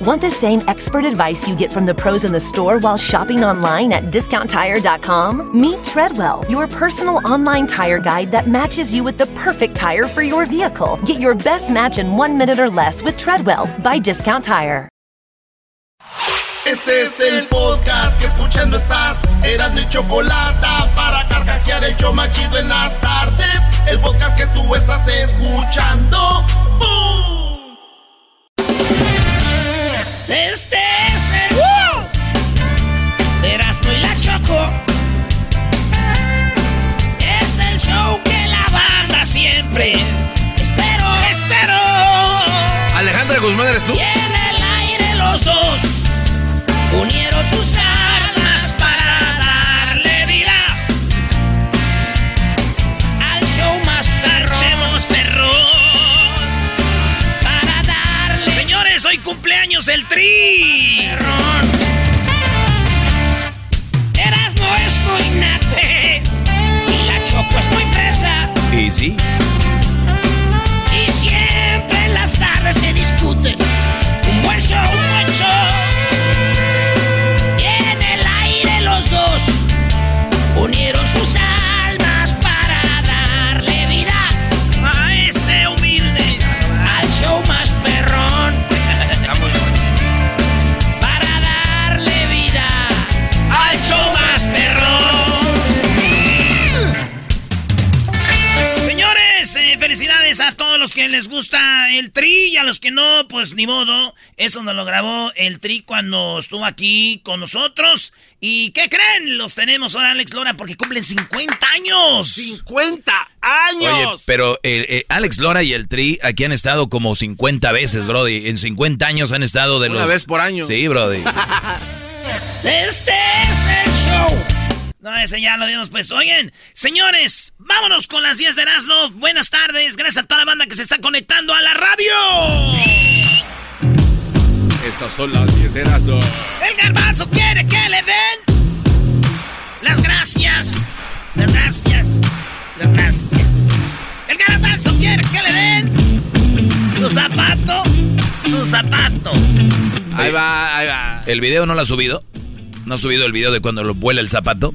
Want the same expert advice you get from the pros in the store while shopping online at discounttire.com? Meet Treadwell, your personal online tire guide that matches you with the perfect tire for your vehicle. Get your best match in one minute or less with Treadwell by Discount Tire. Este es el podcast que escuchando estás. Eran mi chocolate para carcajear el machido en las tardes. El podcast que tú estás escuchando. ¡Bum! Este es el show de Erasmo y la Choco. Es el show que la banda siempre espero, espero. Alejandra Guzmán, ¿eres tú? Y en el aire los dos unieron sus cumpleaños el tri. Erasmo es muy nate y la Choco es muy fresa. Y sí. Y siempre en las tardes se discuten. Que les gusta el tri y a los que no, pues ni modo. Eso nos lo grabó el tri cuando estuvo aquí con nosotros. ¿Y qué creen? Los tenemos ahora, Alex Lora, porque cumplen 50 años. ¡50 años! Oye, pero eh, eh, Alex Lora y el Tri aquí han estado como 50 veces, Brody. En 50 años han estado de Una los... vez por año. Sí, Brody. Este es el show. No, ese ya lo habíamos puesto. Oigan, señores, vámonos con las 10 de Erasmo. Buenas tardes. Gracias a toda la banda que se está conectando a la radio. Estas son las 10 de Erasmo. El garbanzo quiere que le den las gracias. Las gracias. Las gracias. El garbanzo quiere que le den su zapato. Su zapato. Ahí va, ahí va. ¿El video no lo ha subido? ¿No ha subido el video de cuando lo vuela el zapato?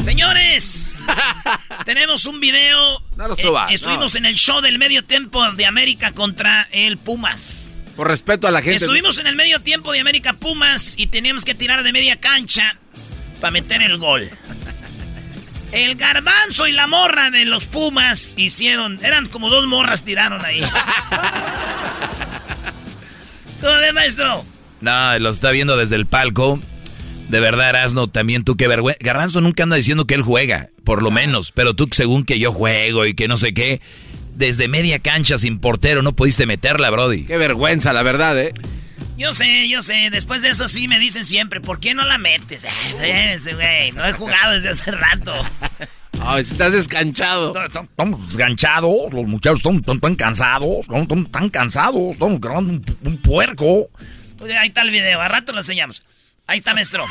Señores, tenemos un video. No lo Eh, subas, estuvimos no. en el show del medio tiempo de América contra el Pumas. Por respeto a la gente. Estuvimos en el medio tiempo de América Pumas y teníamos que tirar de media cancha para meter el gol. El garbanzo y la morra de los Pumas hicieron. Eran como dos morras tiraron ahí. ¿Cómo ve, maestro? No, lo está viendo desde el palco. De verdad, Erasno, también tú qué vergüenza. Garbanzo nunca anda diciendo que él juega, por lo menos. Pero tú, según que yo juego y que no sé qué, desde media cancha sin portero no pudiste meterla, Brody. Qué vergüenza, la verdad, ¿eh? Yo sé, yo sé. Después de eso sí me dicen siempre, ¿por qué no la metes? Güey. No he jugado desde hace rato. Ay, estás descanchado. Estamos desganchados, los muchachos están, tan cansados, están, tan cansados, estamos grabando un, puerco. Oye, Ahí está el video, a rato lo enseñamos. Ahí está, maestro.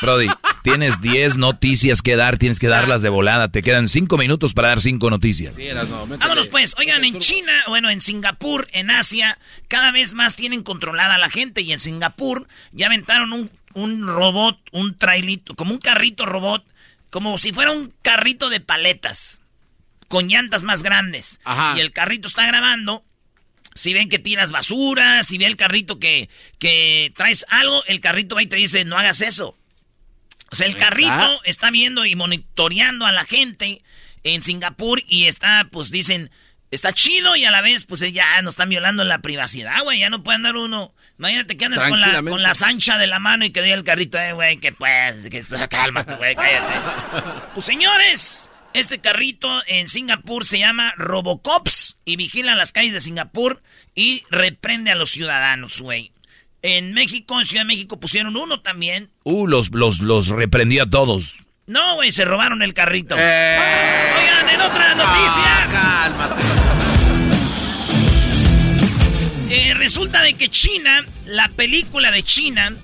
Brody, tienes 10 noticias que dar, tienes que darlas de volada. Te quedan 5 minutos para dar 5 noticias. Sí. Vámonos pues, oigan, en China, bueno, en Singapur, en Asia, cada vez más tienen controlada a la gente y en Singapur ya aventaron un, un robot, un trailito, como un carrito robot, como si fuera un carrito de paletas, con llantas más grandes. Ajá. Y el carrito está grabando. Si ven que tiras basura, si ve el carrito que, que traes algo, el carrito va y te dice, no hagas eso. O sea, el carrito está viendo y monitoreando a la gente en Singapur y está, pues dicen, está chido y a la vez, pues ya nos están violando la privacidad, güey. Ya no puede andar uno. Imagínate que andas con la, con la sancha de la mano y que diga el carrito, eh, güey, que pues, que cálmate, güey, cállate. Pues señores, este carrito en Singapur se llama Robocops y vigila las calles de Singapur y reprende a los ciudadanos, güey. En México, en Ciudad de México, pusieron uno también. Uh, los, los, los reprendió a todos. No, güey, se robaron el carrito. Eh. Oigan, en otra noticia. Ah, cálmate. Eh, resulta de que China, la película de China,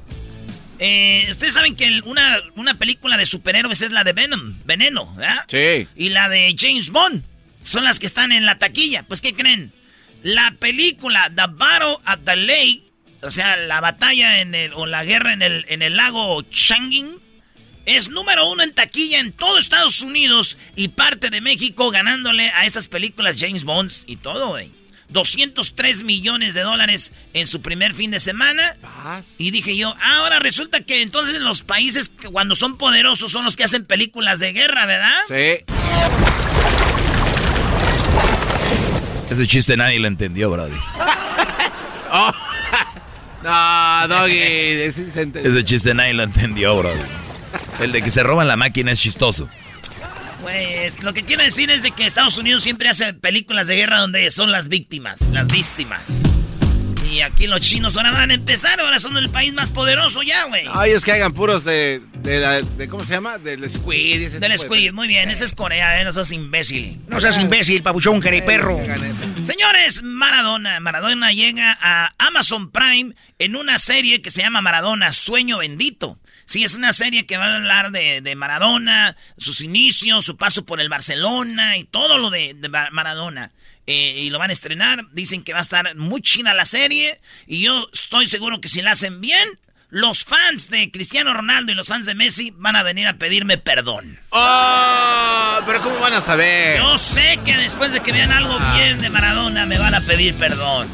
eh, ustedes saben que una, una película de superhéroes es la de Venom, Veneno, ¿verdad? Sí. Y la de James Bond son las que están en la taquilla. Pues, ¿qué creen? La película The Battle at the Lake, o sea, la batalla en el, o la guerra en el, en el lago Changin, es número uno en taquilla en todo Estados Unidos y parte de México ganándole a esas películas James Bond y todo, güey. 203 millones de dólares en su primer fin de semana. Y dije yo, ahora resulta que entonces los países que cuando son poderosos son los que hacen películas de guerra, ¿verdad? Sí. Ese chiste nadie lo entendió, Brody. Oh. No, Doggy. sí se ent- Ese chiste nadie lo entendió, Brody. El de que se roban la máquina es chistoso. Pues lo que quiero decir es de que Estados Unidos siempre hace películas de guerra donde son las víctimas, las víctimas. Y aquí los chinos ahora van a empezar, ahora son el país más poderoso ya, güey. Ay, es que hagan puros de, de, la- de- ¿Cómo se llama? Del Squid. ese Del de- Squid, muy bien, ese es Corea, ¿eh? no sos imbécil. No seas imbécil, papuchón, perro. Señores, Maradona. Maradona llega a Amazon Prime en una serie que se llama Maradona, Sueño Bendito. Sí, es una serie que va a hablar de, de Maradona, sus inicios, su paso por el Barcelona y todo lo de, de Mar- Maradona. Eh, y lo van a estrenar. Dicen que va a estar muy china la serie. Y yo estoy seguro que si la hacen bien, los fans de Cristiano Ronaldo y los fans de Messi van a venir a pedirme perdón. Oh, pero ¿cómo van a saber? Yo sé que después de que vean algo bien de Maradona me van a pedir perdón.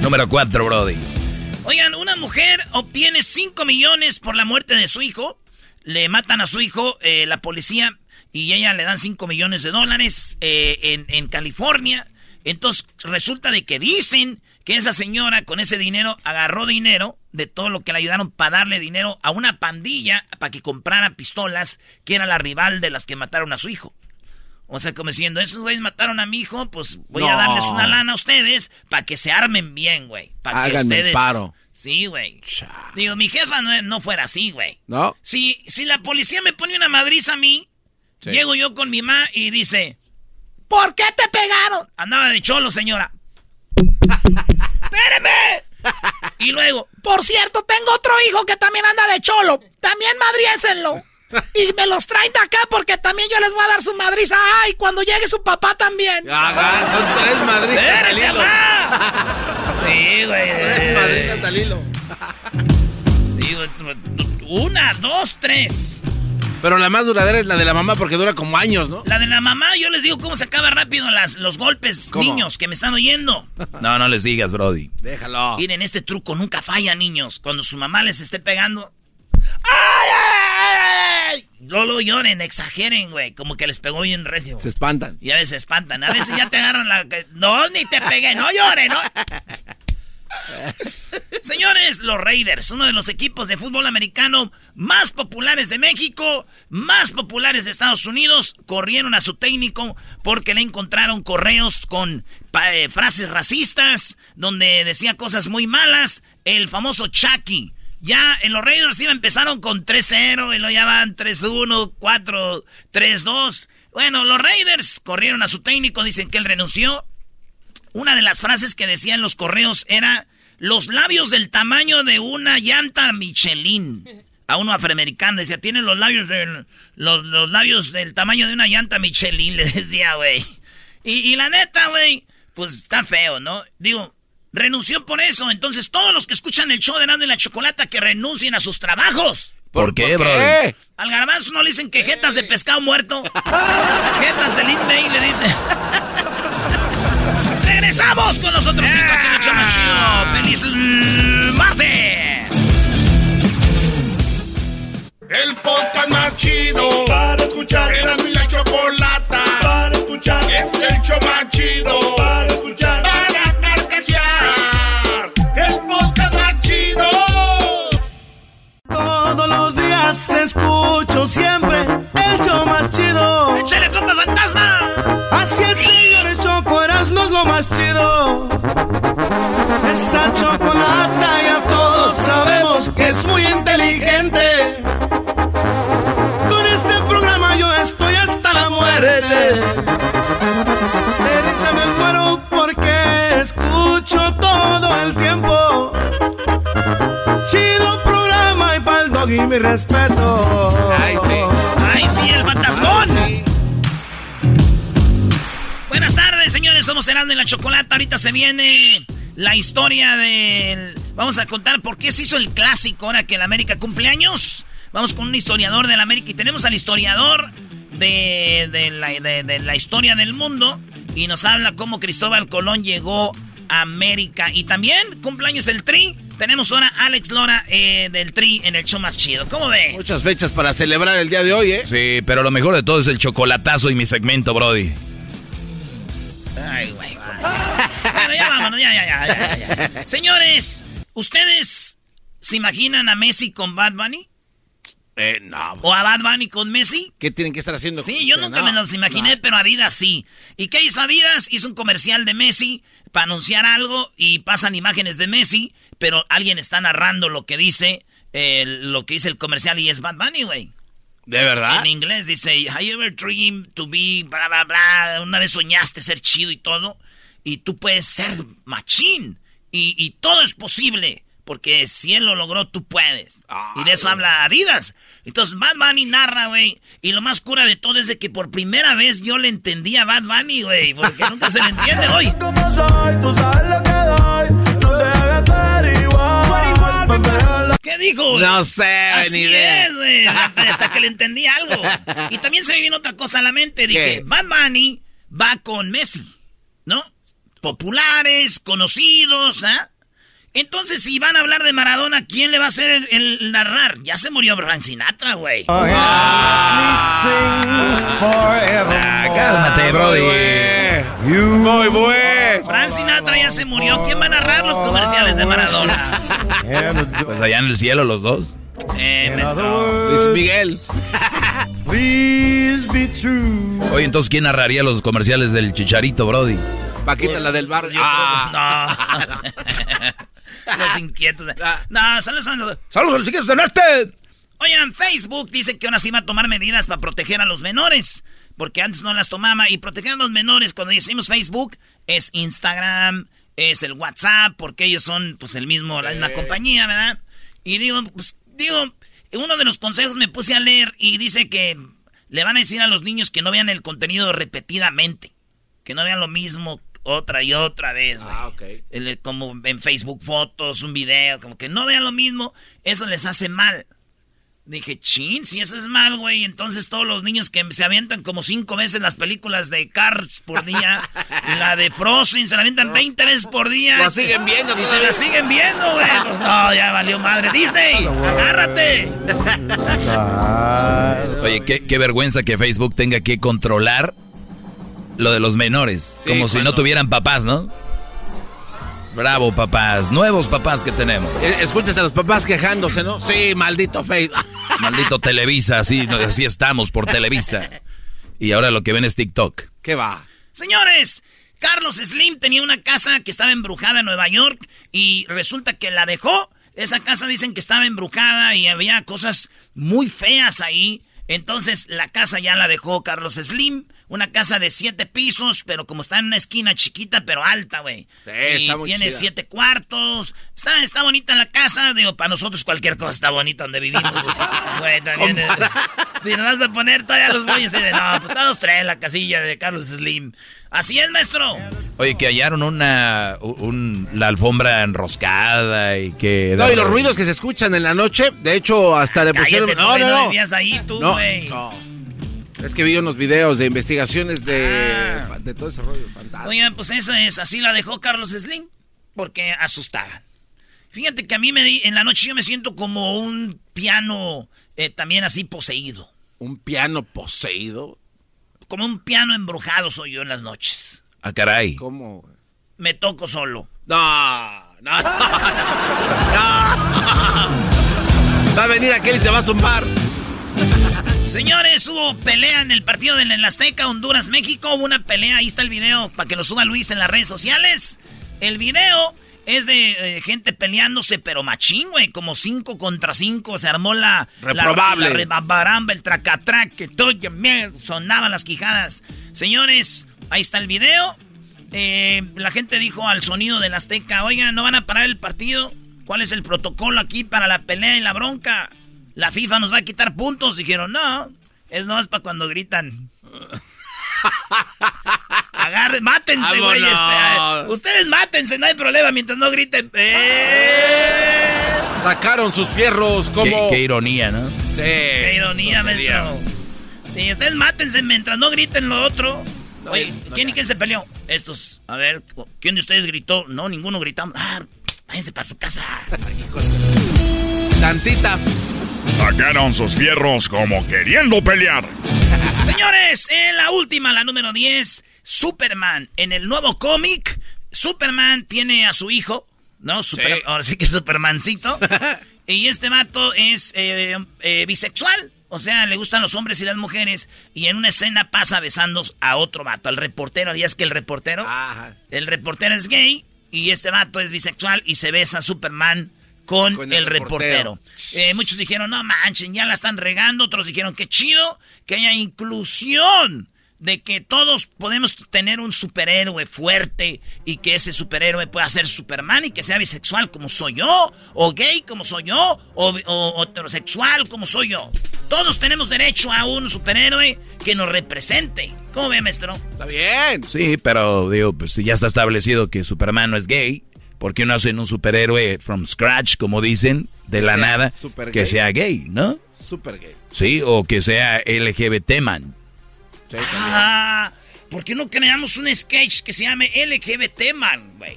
Número 4, Brody. Oigan, una mujer obtiene 5 millones por la muerte de su hijo. Le matan a su hijo eh, la policía y ella le dan 5 millones de dólares eh, en, en California. Entonces resulta de que dicen que esa señora con ese dinero agarró dinero de todo lo que le ayudaron para darle dinero a una pandilla para que comprara pistolas que era la rival de las que mataron a su hijo. O sea, como diciendo, esos güeyes mataron a mi hijo, pues voy a darles una lana a ustedes para que se armen bien, güey. Para que ustedes... paro. Sí, güey. Digo, mi jefa no, no fuera así, güey. ¿No? Si, si la policía me pone una madriza a mí, Sí. llego yo con mi mamá y dice, ¿por qué te pegaron? Andaba de cholo, señora. ¡Espéreme! Y luego, por cierto, tengo otro hijo que también anda de cholo. También madriésenlo. Y me los traen de acá porque también yo les voy a dar su madriza. ¡Ay! Cuando llegue su papá también. Hagan, son tres madrizas al ¡Espérese, hilo. Sí, güey. Tres madrizas al hilo. Sí, güey. Una, dos, tres. Pero la más duradera es la de la mamá porque dura como años, ¿no? La de la mamá, yo les digo cómo se acaba rápido las, los golpes, ¿Cómo? niños que me están oyendo. No, no les digas, Brody. Déjalo. Miren, este truco nunca falla, niños. Cuando su mamá les esté pegando. ¡Ay, ay, ay! No lo lloren, exageren, güey. Como que les pegó bien recio. Se espantan. Y a veces se espantan. A veces ya te agarran la... No, ni te pegué. No llore, ¿no? Señores, los Raiders, uno de los equipos de fútbol americano más populares de México, más populares de Estados Unidos, corrieron a su técnico porque le encontraron correos con eh, frases racistas, donde decía cosas muy malas, el famoso Chucky. Ya en los Raiders iba, empezaron con 3-0 y lo llaman 3-1, 4, 3-2. Bueno, los Raiders corrieron a su técnico, dicen que él renunció. Una de las frases que decían los correos era los labios del tamaño de una llanta Michelin. A uno afroamericano decía, tiene los labios del, los, los labios del tamaño de una llanta Michelin, le decía, güey. Y, y la neta, güey, pues está feo, ¿no? Digo, renunció por eso. Entonces todos los que escuchan el show de Nando y la Chocolata que renuncien a sus trabajos. ¿Por, qué? Al garbanzo no le dicen que jetas de pescado muerto. jetas de Lin May le dicen. Regresamos con los otros cinco aquí en el show más chido. ¡Feliz martes! El podcast más chido para escuchar. Era mi la chocolata para escuchar. Es el show más chido para escuchar. Para carcajear. El podcast más chido. Todos los días escucho siempre el show más chido. ¡Échale, compa fantasma! Así el más chido. Esa chocolata ya mi gente. Con este programa yo estoy hasta la muerte. De risa me muero porque escucho todo el tiempo. Chido programa y pa'l dog y mi respeto. Ay, sí. ¡Ay, sí, el fantasmón! Buenas tardes, señores. Somos Herando en la Chocolata. Ahorita se viene la historia del... Vamos a contar por qué se hizo el clásico ahora que el América cumple años. Vamos con un historiador del América y tenemos al historiador de, de la, de- de la historia del mundo y nos habla cómo Cristóbal Colón llegó a América. Y también cumpleaños el Tri. Tenemos ahora a Alex Lora eh, del Tri en el show más chido. ¿Cómo ve? Muchas fechas para celebrar el día de hoy, ¿eh? Sí, pero lo mejor de todo es el chocolatazo y mi segmento, Brody. Ay, güey. Bueno, ya vámonos, ya, ya, ya, ya, ya. Señores, ¿ustedes se imaginan a Messi con Bad Bunny? Eh, no. ¿O a Bad Bunny con Messi? ¿Qué tienen que estar haciendo? Sí, yo nunca No, me los imaginé, no. pero Adidas sí. ¿Y qué hizo Adidas? Hizo un comercial de Messi para anunciar algo y pasan imágenes de Messi, pero alguien está narrando lo que dice, eh, lo que dice el comercial y es Bad Bunny, güey. ¿De verdad? En inglés dice, ¿Have you ever dreamed to be bla bla bla? Una vez soñaste ser chido y todo. Y tú puedes ser machín. Y, y todo es posible. Porque si él lo logró, tú puedes. Y de eso habla Adidas. Entonces Bad Bunny narra, güey. Y lo más cura de todo es de que por primera vez yo le entendí a Bad Bunny, güey. Porque nunca se le entiende hoy. Hagas ¿Qué dijo? güey? No sé, Así ni idea. es, güey. Hasta que le entendí algo. Y también se me vino otra cosa a la mente. Dije, ¿Qué? Bad Bunny va con Messi, ¿no? Populares, conocidos, ¿ah? Entonces, si van a hablar de Maradona, ¿quién le va a hacer el, el narrar? Ya se murió Frank Sinatra, güey. Ah, cálmate, Brody. Muy bueno. Frank Sinatra ya se murió. ¿Quién va a narrar los comerciales de Maradona? Pues allá en el cielo los dos. Eh, me- Luis Miguel. Please be true. Oye, entonces, ¿quién narraría los comerciales del Chicharito, Brody? Paquita, la del bar. Yo Ah. no. Los inquietos. Ah. No, saludos a los... ¡Saludos a los de norte! Oigan, Facebook dice que ahora sí va a tomar medidas para proteger a los menores. Porque antes no las tomaba. Y proteger a los menores, cuando decimos Facebook, es Instagram, es el WhatsApp, porque ellos son pues el mismo, la misma compañía, ¿verdad? Y digo, pues, digo, uno de los consejos me puse a leer y dice que le van a decir a los niños que no vean el contenido repetidamente. Que no vean lo mismo otra y otra vez, güey. Ah, ok. El- como en Facebook fotos, un video, como que no vean lo mismo, eso les hace mal. Dije, chin, si eso es mal, güey, entonces todos los niños que se avientan como cinco veces las películas de Cars por día, la de Frozen, se la avientan 20 veces por día. Lo siguen viendo Y se la siguen viendo, güey. Pues no, ya valió madre. Disney, agárrate. Oye, qué, qué vergüenza que Facebook tenga que controlar lo de los menores. Sí, como si no tuvieran papás, ¿no? Bravo, papás. Nuevos papás que tenemos. Eh, Escuchas a los papás quejándose, ¿no? Sí, maldito Facebook. Maldito Televisa, así, así estamos por Televisa. Y ahora lo que ven es TikTok. ¿Qué va? Señores, Carlos Slim tenía una casa que estaba embrujada en Nueva York y resulta que la dejó. Esa casa dicen que estaba embrujada y había cosas muy feas ahí. Entonces la casa ya la dejó Carlos Slim. Una casa de siete pisos, pero como está en una esquina chiquita, pero alta, güey. Sí, y está muy tiene chida. siete cuartos. Está, está bonita la casa. Digo, para nosotros cualquier cosa está bonita donde vivimos. Güey, también. eh, si nos vas a poner todavía los boyos de no, pues todos traen la casilla de Carlos Slim. Así es, maestro. Oye, que hallaron una un- la alfombra enroscada y que... No, y los ruidos que se escuchan en la noche, de hecho, hasta le pusieron. Cállate, No, no, no no. ahí tú, No, no. Es que vi unos videos de investigaciones de, Ah. de todo ese rollo fantasma. Oigan, pues eso es, así la dejó Carlos Slim, porque asustaban. Fíjate que a mí me di, en la noche yo me siento como un piano eh, también así poseído. Un piano poseído. Como un piano embrujado soy yo en las noches. Ah, caray. ¿Cómo? Me toco solo. No, no, no. Va a venir aquel y te va a zumbar. Señores, hubo pelea en el partido del el Azteca, Honduras-México. Hubo una pelea, ahí está el video para que lo suba Luis en las redes sociales. El video es de eh, gente peleándose, pero machín, güey. Como cinco contra cinco. Se armó la. Reprobable. La, la rebabaramba, el tracatrac, que todo sonaban las quijadas. Señores, ahí está el video. Eh, la gente dijo al sonido del Azteca: Oiga, ¿no van a parar el partido? ¿Cuál es el protocolo aquí para la pelea y la bronca? La FIFA nos va a quitar puntos. Dijeron: No, es no es para cuando gritan. Agarren, mátense, güey. Ustedes mátense, no hay problema mientras no griten. ¡Eh! Sacaron sus fierros como. Qué, ironía, ¿no? Sí. Qué ironía, maestro. Sí, ustedes mátense mientras no griten lo otro. Oye, ¿quién y quién se peleó? Estos. A ver, ¿quién de ustedes gritó? No, ninguno gritamos. Ah, váyanse para su casa. Tantita. Sacaron sus fierros como queriendo pelear. Señores, en la última, la número 10, Superman. En el nuevo cómic, Superman tiene a su hijo, ¿no? Ahora sí que es Supermancito. y este vato es eh, eh, bisexual. O sea, le gustan los hombres y las mujeres. Y en una escena pasa besando a otro vato, al reportero. ¿Y es que el reportero? El reportero es gay y este vato es bisexual y se besa a Superman con, el, reportero. Eh, muchos dijeron, no manchen, ya la están regando. Otros dijeron, qué chido que haya inclusión. De que todos podemos tener un superhéroe fuerte y que ese superhéroe pueda ser Superman y que sea bisexual como soy yo, o gay como soy yo, o, heterosexual como soy yo. Todos tenemos derecho a un superhéroe que nos represente. ¿Cómo ve, maestro? Está bien. Sí, pero digo, pues ya está establecido que Superman no es gay. ¿Por qué no hacen un superhéroe from scratch, como dicen, de la nada, que sea gay, ¿no? Super gay. Sí, o que sea LGBT man. ah, ¿por qué no creamos un sketch que se llame LGBT man, güey?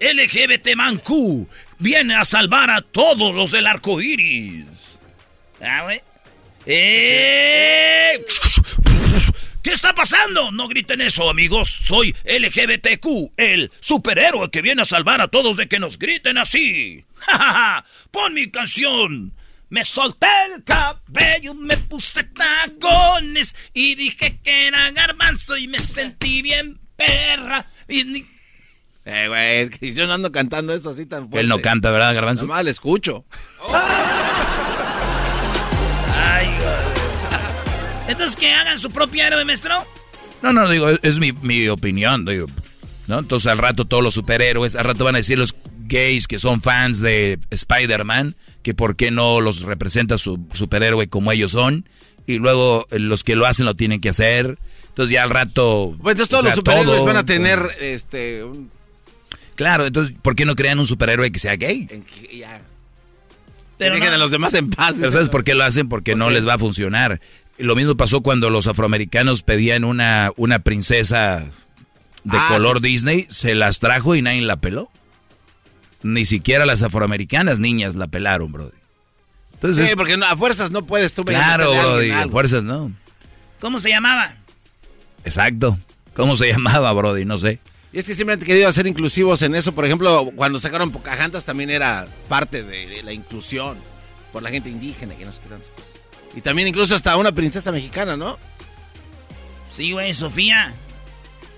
LGBT man Q viene a salvar a todos los del arco iris. Ah, güey. ¡Eh! ¿Qué está pasando? No griten eso, amigos. Soy LGBTQ, el superhéroe que viene a salvar a todos de que nos griten así. ¡Ja, Pon mi canción. Me solté el cabello, me puse tacones y dije que era garbanzo y me sentí bien perra. Eh, güey, yo no ando cantando eso así tan fuerte. Él no canta, ¿verdad, garbanzo? Mal escucho. Entonces, que hagan su propio héroe, maestro. No, no, digo, es, mi, opinión, digo. ¿no? Entonces, al rato todos los superhéroes, al rato van a decir los gays que son fans de Spider-Man, que por qué no los representa su superhéroe como ellos son. Y luego eh, los que lo hacen lo tienen que hacer. Entonces ya al rato... Pues entonces todos los superhéroes van a tener este... Claro, entonces ¿por qué no crean un superhéroe que sea gay? Ya. Pero Dejen a los demás en paz. Pero ¿sabes por qué lo hacen? Porque no les va a funcionar. Lo mismo pasó cuando los afroamericanos pedían una, una princesa de ah, color Disney, se las trajo y nadie la peló. Ni siquiera las afroamericanas niñas la pelaron, Brody. Entonces, sí, porque a fuerzas no puedes tú Claro, Brody, a, fuerzas no. ¿Cómo se llamaba? Exacto. ¿Cómo se llamaba, Brody? No sé. Y es que siempre han querido ser inclusivos en eso. Por ejemplo, cuando sacaron Pocahontas también era parte de, la inclusión por la gente indígena que no se y también incluso hasta una princesa mexicana, ¿no? Sí, güey, Sofía.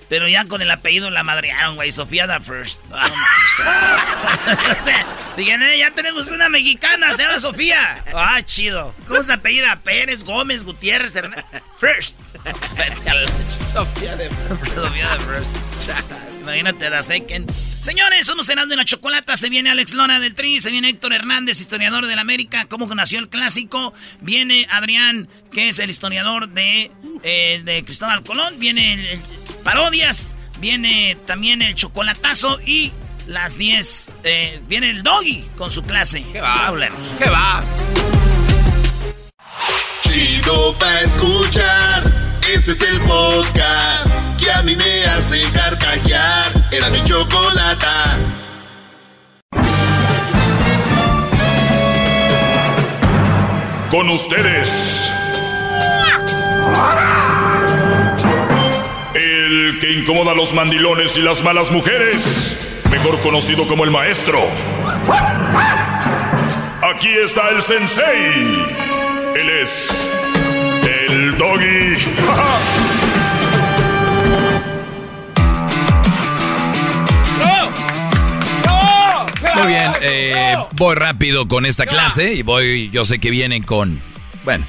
Pero ya con el apellido la madrearon, güey. Sofía the First. o sea, digan, eh, ya tenemos una mexicana, se llama Sofía. Ah, chido. ¿Cómo se apellida? Pérez, Gómez, Gutiérrez, Hernández. First. Sofía de First. Sofía de First. Imagínate la second. Señores, somos cenando en la chocolata. Se viene Alex Lona del Tri, se viene Héctor Hernández, historiador de la América, cómo nació el clásico. Viene Adrián, que es el historiador de, eh, de Cristóbal Colón. Viene el, parodias, viene también el chocolatazo y las 10. Eh, viene el doggy con su clase. ¿Qué va? ¿Qué va? Chido pa' escuchar. Este es el podcast que a mí me hace carcajear. Era mi chocolata. Con ustedes. El que incomoda a los mandilones y las malas mujeres. Mejor conocido como el maestro. Aquí está el sensei. Él es el doggy. Muy bien, eh, voy rápido con esta clase y voy, yo sé que vienen con... Bueno,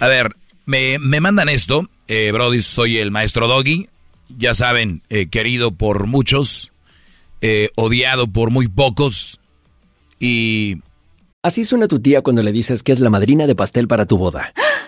a ver, me, me mandan esto, eh, Brody, soy el maestro Doggy, ya saben, eh, querido por muchos, eh, odiado por muy pocos y Así suena tu tía cuando le dices que es la madrina de pastel para tu boda.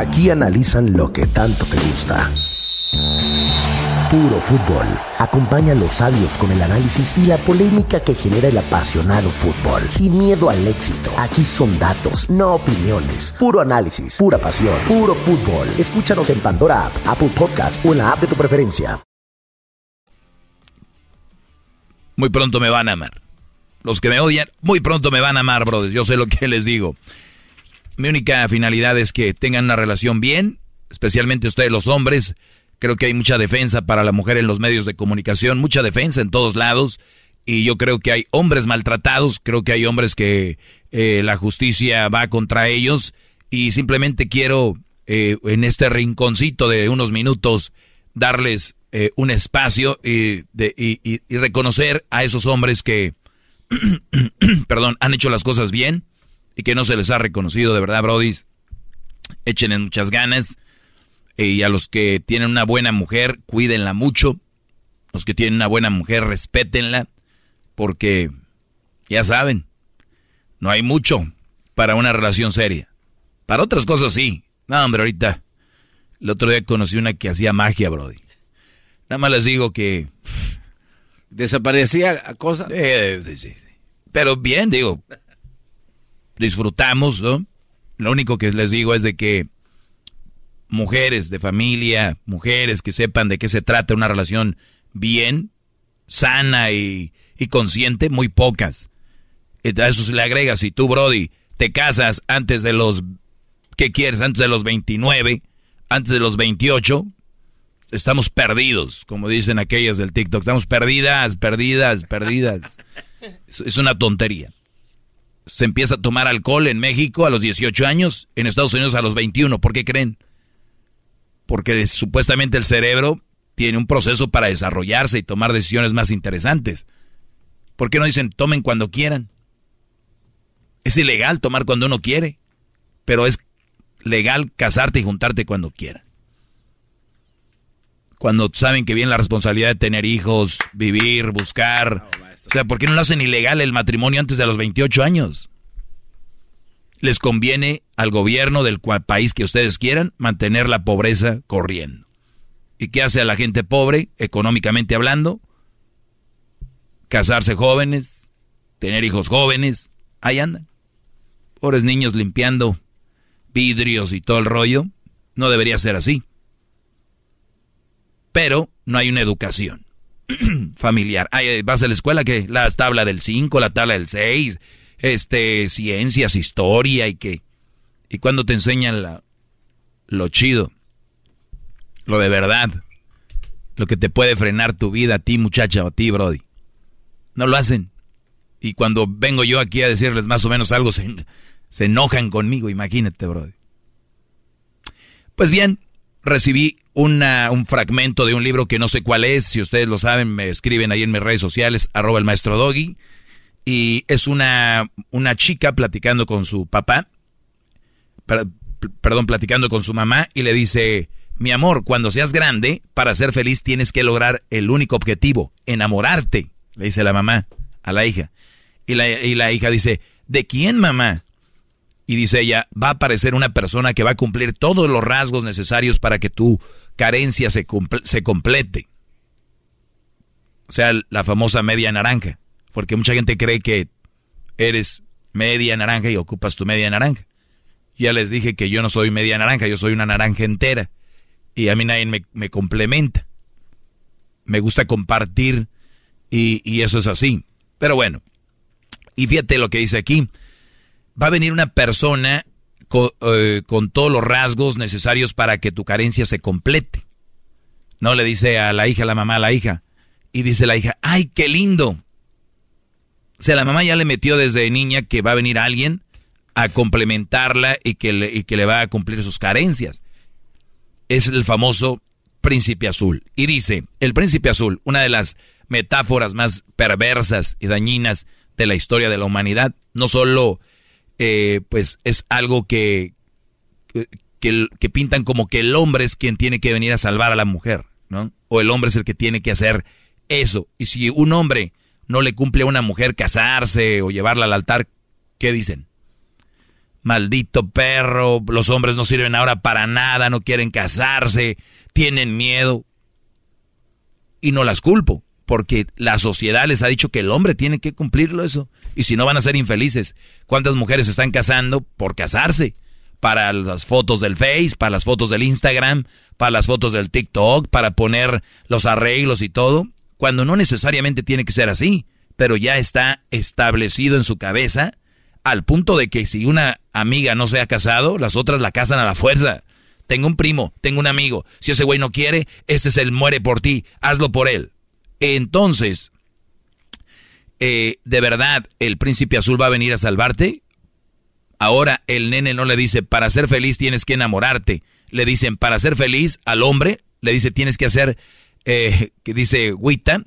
Aquí analizan lo que tanto te gusta. Puro fútbol. Acompaña a los sabios con el análisis y la polémica que genera el apasionado fútbol. Sin miedo al éxito. Aquí son datos, no opiniones. Puro análisis, pura pasión, puro fútbol. Escúchanos en Pandora App, Apple Podcast o en la app de tu preferencia. muy pronto me van a amar. Los que me odian, muy pronto me van a amar, brothers. Yo sé lo que les digo. Mi única finalidad es que tengan una relación bien, especialmente ustedes los hombres. Creo que hay mucha defensa para la mujer en los medios de comunicación, mucha defensa en todos lados. Y yo creo que hay hombres maltratados, creo que hay hombres que eh, la justicia va contra ellos. Y simplemente quiero eh, en este rinconcito de unos minutos darles eh, un espacio y, de, y, y, y reconocer a esos hombres que, perdón, han hecho las cosas bien y que no se les ha reconocido, de verdad, Brody. Echen en muchas ganas. Y a los que tienen una buena mujer, cuídenla mucho. Los que tienen una buena mujer, respétenla. Porque, ya saben, no hay mucho para una relación seria. Para otras cosas sí. No, hombre, ahorita. El otro día conocí una que hacía magia, Brody. Nada más les digo que. ¿Desaparecía a cosas? Eh, sí, sí, sí. Pero bien, digo, disfrutamos, ¿no? Lo único que les digo es de que mujeres de familia, mujeres que sepan de qué se trata una relación bien, sana y, y consciente, muy pocas. A eso se le agrega, si tú, Brody, te casas antes de los, ¿qué quieres? Antes de los 29, antes de los 28, estamos perdidos, como dicen aquellas del TikTok, estamos perdidas, perdidas, perdidas. Es, es una tontería se empieza a tomar alcohol en México a los 18 años, en Estados Unidos a los 21. ¿Por qué creen? Porque supuestamente el cerebro tiene un proceso para desarrollarse y tomar decisiones más interesantes. ¿Por qué no dicen tomen cuando quieran? Es ilegal tomar cuando uno quiere, pero es legal casarte y juntarte cuando quieras. Cuando saben que viene la responsabilidad de tener hijos, vivir, buscar, o sea, ¿por qué no lo hacen ilegal el matrimonio antes de los 28 años? Les conviene al gobierno del país que ustedes quieran mantener la pobreza corriendo. ¿Y qué hace a la gente pobre, económicamente hablando? Casarse jóvenes, tener hijos jóvenes, ahí andan. Pobres niños limpiando vidrios y todo el rollo. No debería ser así. Pero no hay una educación. familiar. Ay, vas a la escuela que la tabla del 5, la tabla del 6, este, ciencias, historia y que... Y cuando te enseñan la, lo chido, lo de verdad, lo que te puede frenar tu vida a ti muchacha o a ti, Brody. No lo hacen. Y cuando vengo yo aquí a decirles más o menos algo, se, se enojan conmigo, imagínate, Brody. Pues bien, recibí una, un fragmento de un libro que no sé cuál es. Si ustedes lo saben, me escriben ahí en mis redes sociales, arroba el maestro Doggy. Y es una, una chica platicando con su papá, per, perdón, platicando con su mamá y le dice, mi amor, cuando seas grande, para ser feliz tienes que lograr el único objetivo, enamorarte, le dice la mamá a la hija. Y la, y la hija dice, ¿de quién mamá? Y dice ella, va a aparecer una persona que va a cumplir todos los rasgos necesarios para que tu carencia se, se complete. O sea, la famosa media naranja. Porque mucha gente cree que eres media naranja y ocupas tu media naranja. Ya les dije que yo no soy media naranja, yo soy una naranja entera. Y a mí nadie me, me complementa. Me gusta compartir y, y eso es así. Pero bueno, y fíjate lo que dice aquí. Va a venir una persona con, eh, con todos los rasgos necesarios para que tu carencia se complete. No le dice a la hija, a la mamá, a la hija. Y dice la hija, ay, qué lindo. O sea, la mamá ya le metió desde niña que va a venir alguien a complementarla y que le, y que le va a cumplir sus carencias. Es el famoso príncipe azul. Y dice, el príncipe azul, una de las metáforas más perversas y dañinas de la historia de la humanidad, no solo eh, pues es algo que, que, que pintan como que el hombre es quien tiene que venir a salvar a la mujer, ¿no? O el hombre es el que tiene que hacer eso. Y si un hombre no le cumple a una mujer casarse o llevarla al altar, ¿qué dicen? Maldito perro, los hombres no sirven ahora para nada, no quieren casarse, tienen miedo. Y no las culpo, porque la sociedad les ha dicho que el hombre tiene que cumplirlo eso. Y si no van a ser infelices. ¿Cuántas mujeres se están casando por casarse? Para las fotos del Face, para las fotos del Instagram, para las fotos del TikTok, para poner los arreglos y todo cuando no necesariamente tiene que ser así, pero ya está establecido en su cabeza al punto de que si una amiga no se ha casado, las otras la casan a la fuerza. Tengo un primo, tengo un amigo, si ese güey no quiere, este es el muere por ti, hazlo por él. Entonces, eh, ¿de verdad el príncipe azul va a venir a salvarte? Ahora el nene no le dice, para ser feliz tienes que enamorarte. Le dicen, para ser feliz al hombre, le dice, tienes que hacer eh, que dice Wita,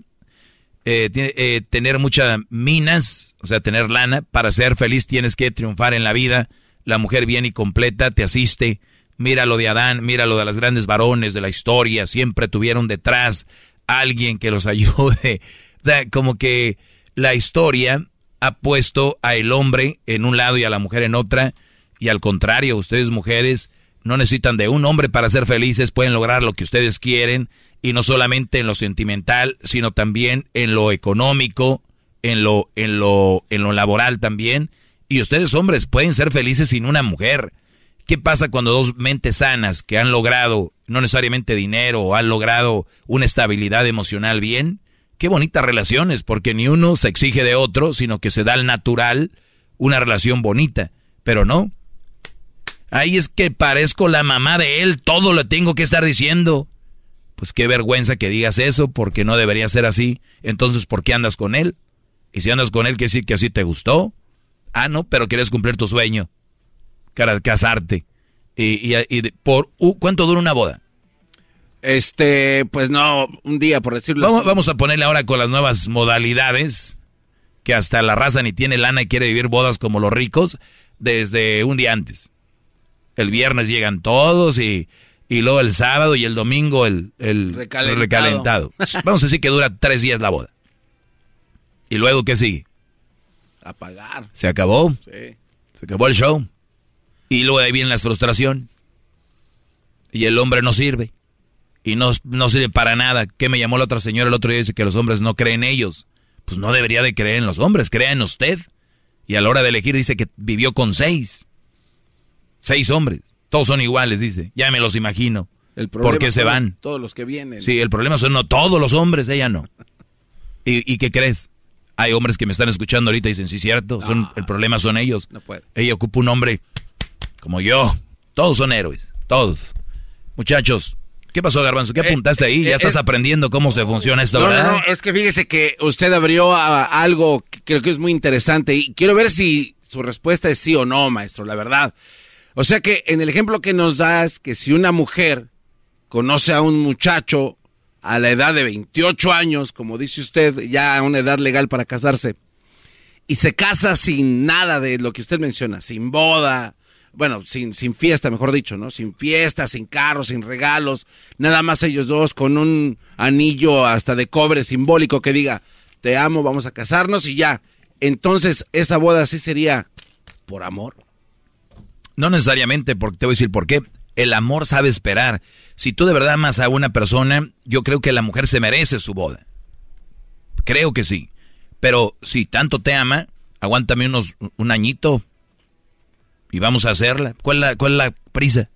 eh, eh, tener muchas minas, o sea, tener lana, para ser feliz tienes que triunfar en la vida. La mujer bien y completa te asiste. Mira lo de Adán, mira lo de los grandes varones de la historia, siempre tuvieron detrás alguien que los ayude. O sea, como que la historia ha puesto a el hombre en un lado y a la mujer en otra, y al contrario, ustedes mujeres no necesitan de un hombre para ser felices, pueden lograr lo que ustedes quieren y no solamente en lo sentimental, sino también en lo económico, en lo, en lo, en lo laboral también. Y ustedes hombres pueden ser felices sin una mujer. ¿Qué pasa cuando dos mentes sanas que han logrado, no necesariamente dinero, o han logrado una estabilidad emocional bien? Qué bonitas relaciones, porque ni uno se exige de otro, sino que se da al natural una relación bonita. Pero no. Ahí es que parezco la mamá de él, todo lo tengo que estar diciendo pues qué vergüenza que digas eso, porque no debería ser así. Entonces, ¿por qué andas con él? Y si andas con él, ¿qué decir que así te gustó? Ah, no, pero quieres cumplir tu sueño, casarte. Y, y, por ¿cuánto dura una boda? Este, pues no, un día, por decirlo vamos, así. Vamos a ponerle ahora con las nuevas modalidades, que hasta la raza ni tiene lana y quiere vivir bodas como los ricos, desde un día antes. El viernes llegan todos y y luego el sábado y el domingo el, el recalentado. Vamos a decir que dura tres días la boda. ¿Y luego qué sigue? A pagar. ¿Se acabó? Sí. Se acabó el show. Y luego ahí vienen las frustraciones. Y el hombre no sirve. Y no, no sirve para nada. ¿Qué me llamó la otra señora el otro día? Dice que los hombres no creen en ellos. Pues no debería de creer en los hombres, crea en usted. Y a la hora de elegir dice que vivió con seis. Seis hombres. Todos son iguales, dice. Ya me los imagino. El ¿Por qué se van? Todos los que vienen. Sí, el problema son no todos los hombres, ella no. ¿Y, qué crees? Hay hombres que me están escuchando ahorita y dicen, sí, cierto, son, el problema son ellos. No puede. Ella ocupa un hombre como yo. Todos son héroes, todos. Muchachos, ¿qué pasó, Garbanzo? ¿Qué eh, apuntaste ahí? ya eh, estás aprendiendo cómo se funciona esto, ¿verdad? No, no, es que fíjese que usted abrió algo que creo que es muy interesante y quiero ver si su respuesta es sí o no, maestro, la verdad. O sea que en el ejemplo que nos das, que si una mujer conoce a un muchacho a la edad de 28 años, como dice usted, ya a una edad legal para casarse, y se casa sin nada de lo que usted menciona, sin boda, bueno, sin, sin fiesta, mejor dicho, ¿no? Sin fiesta, sin carros, sin regalos, nada más ellos dos con un anillo hasta de cobre simbólico que diga, te amo, vamos a casarnos y ya. Entonces, esa boda sí sería por amor. No necesariamente, porque te voy a decir por qué. El amor sabe esperar. Si tú de verdad amas a una persona, yo creo que la mujer se merece su boda. Creo que sí. Pero si tanto te ama, aguántame unos, un añito y vamos a hacerla. ¿Cuál es la, cuál es la prisa?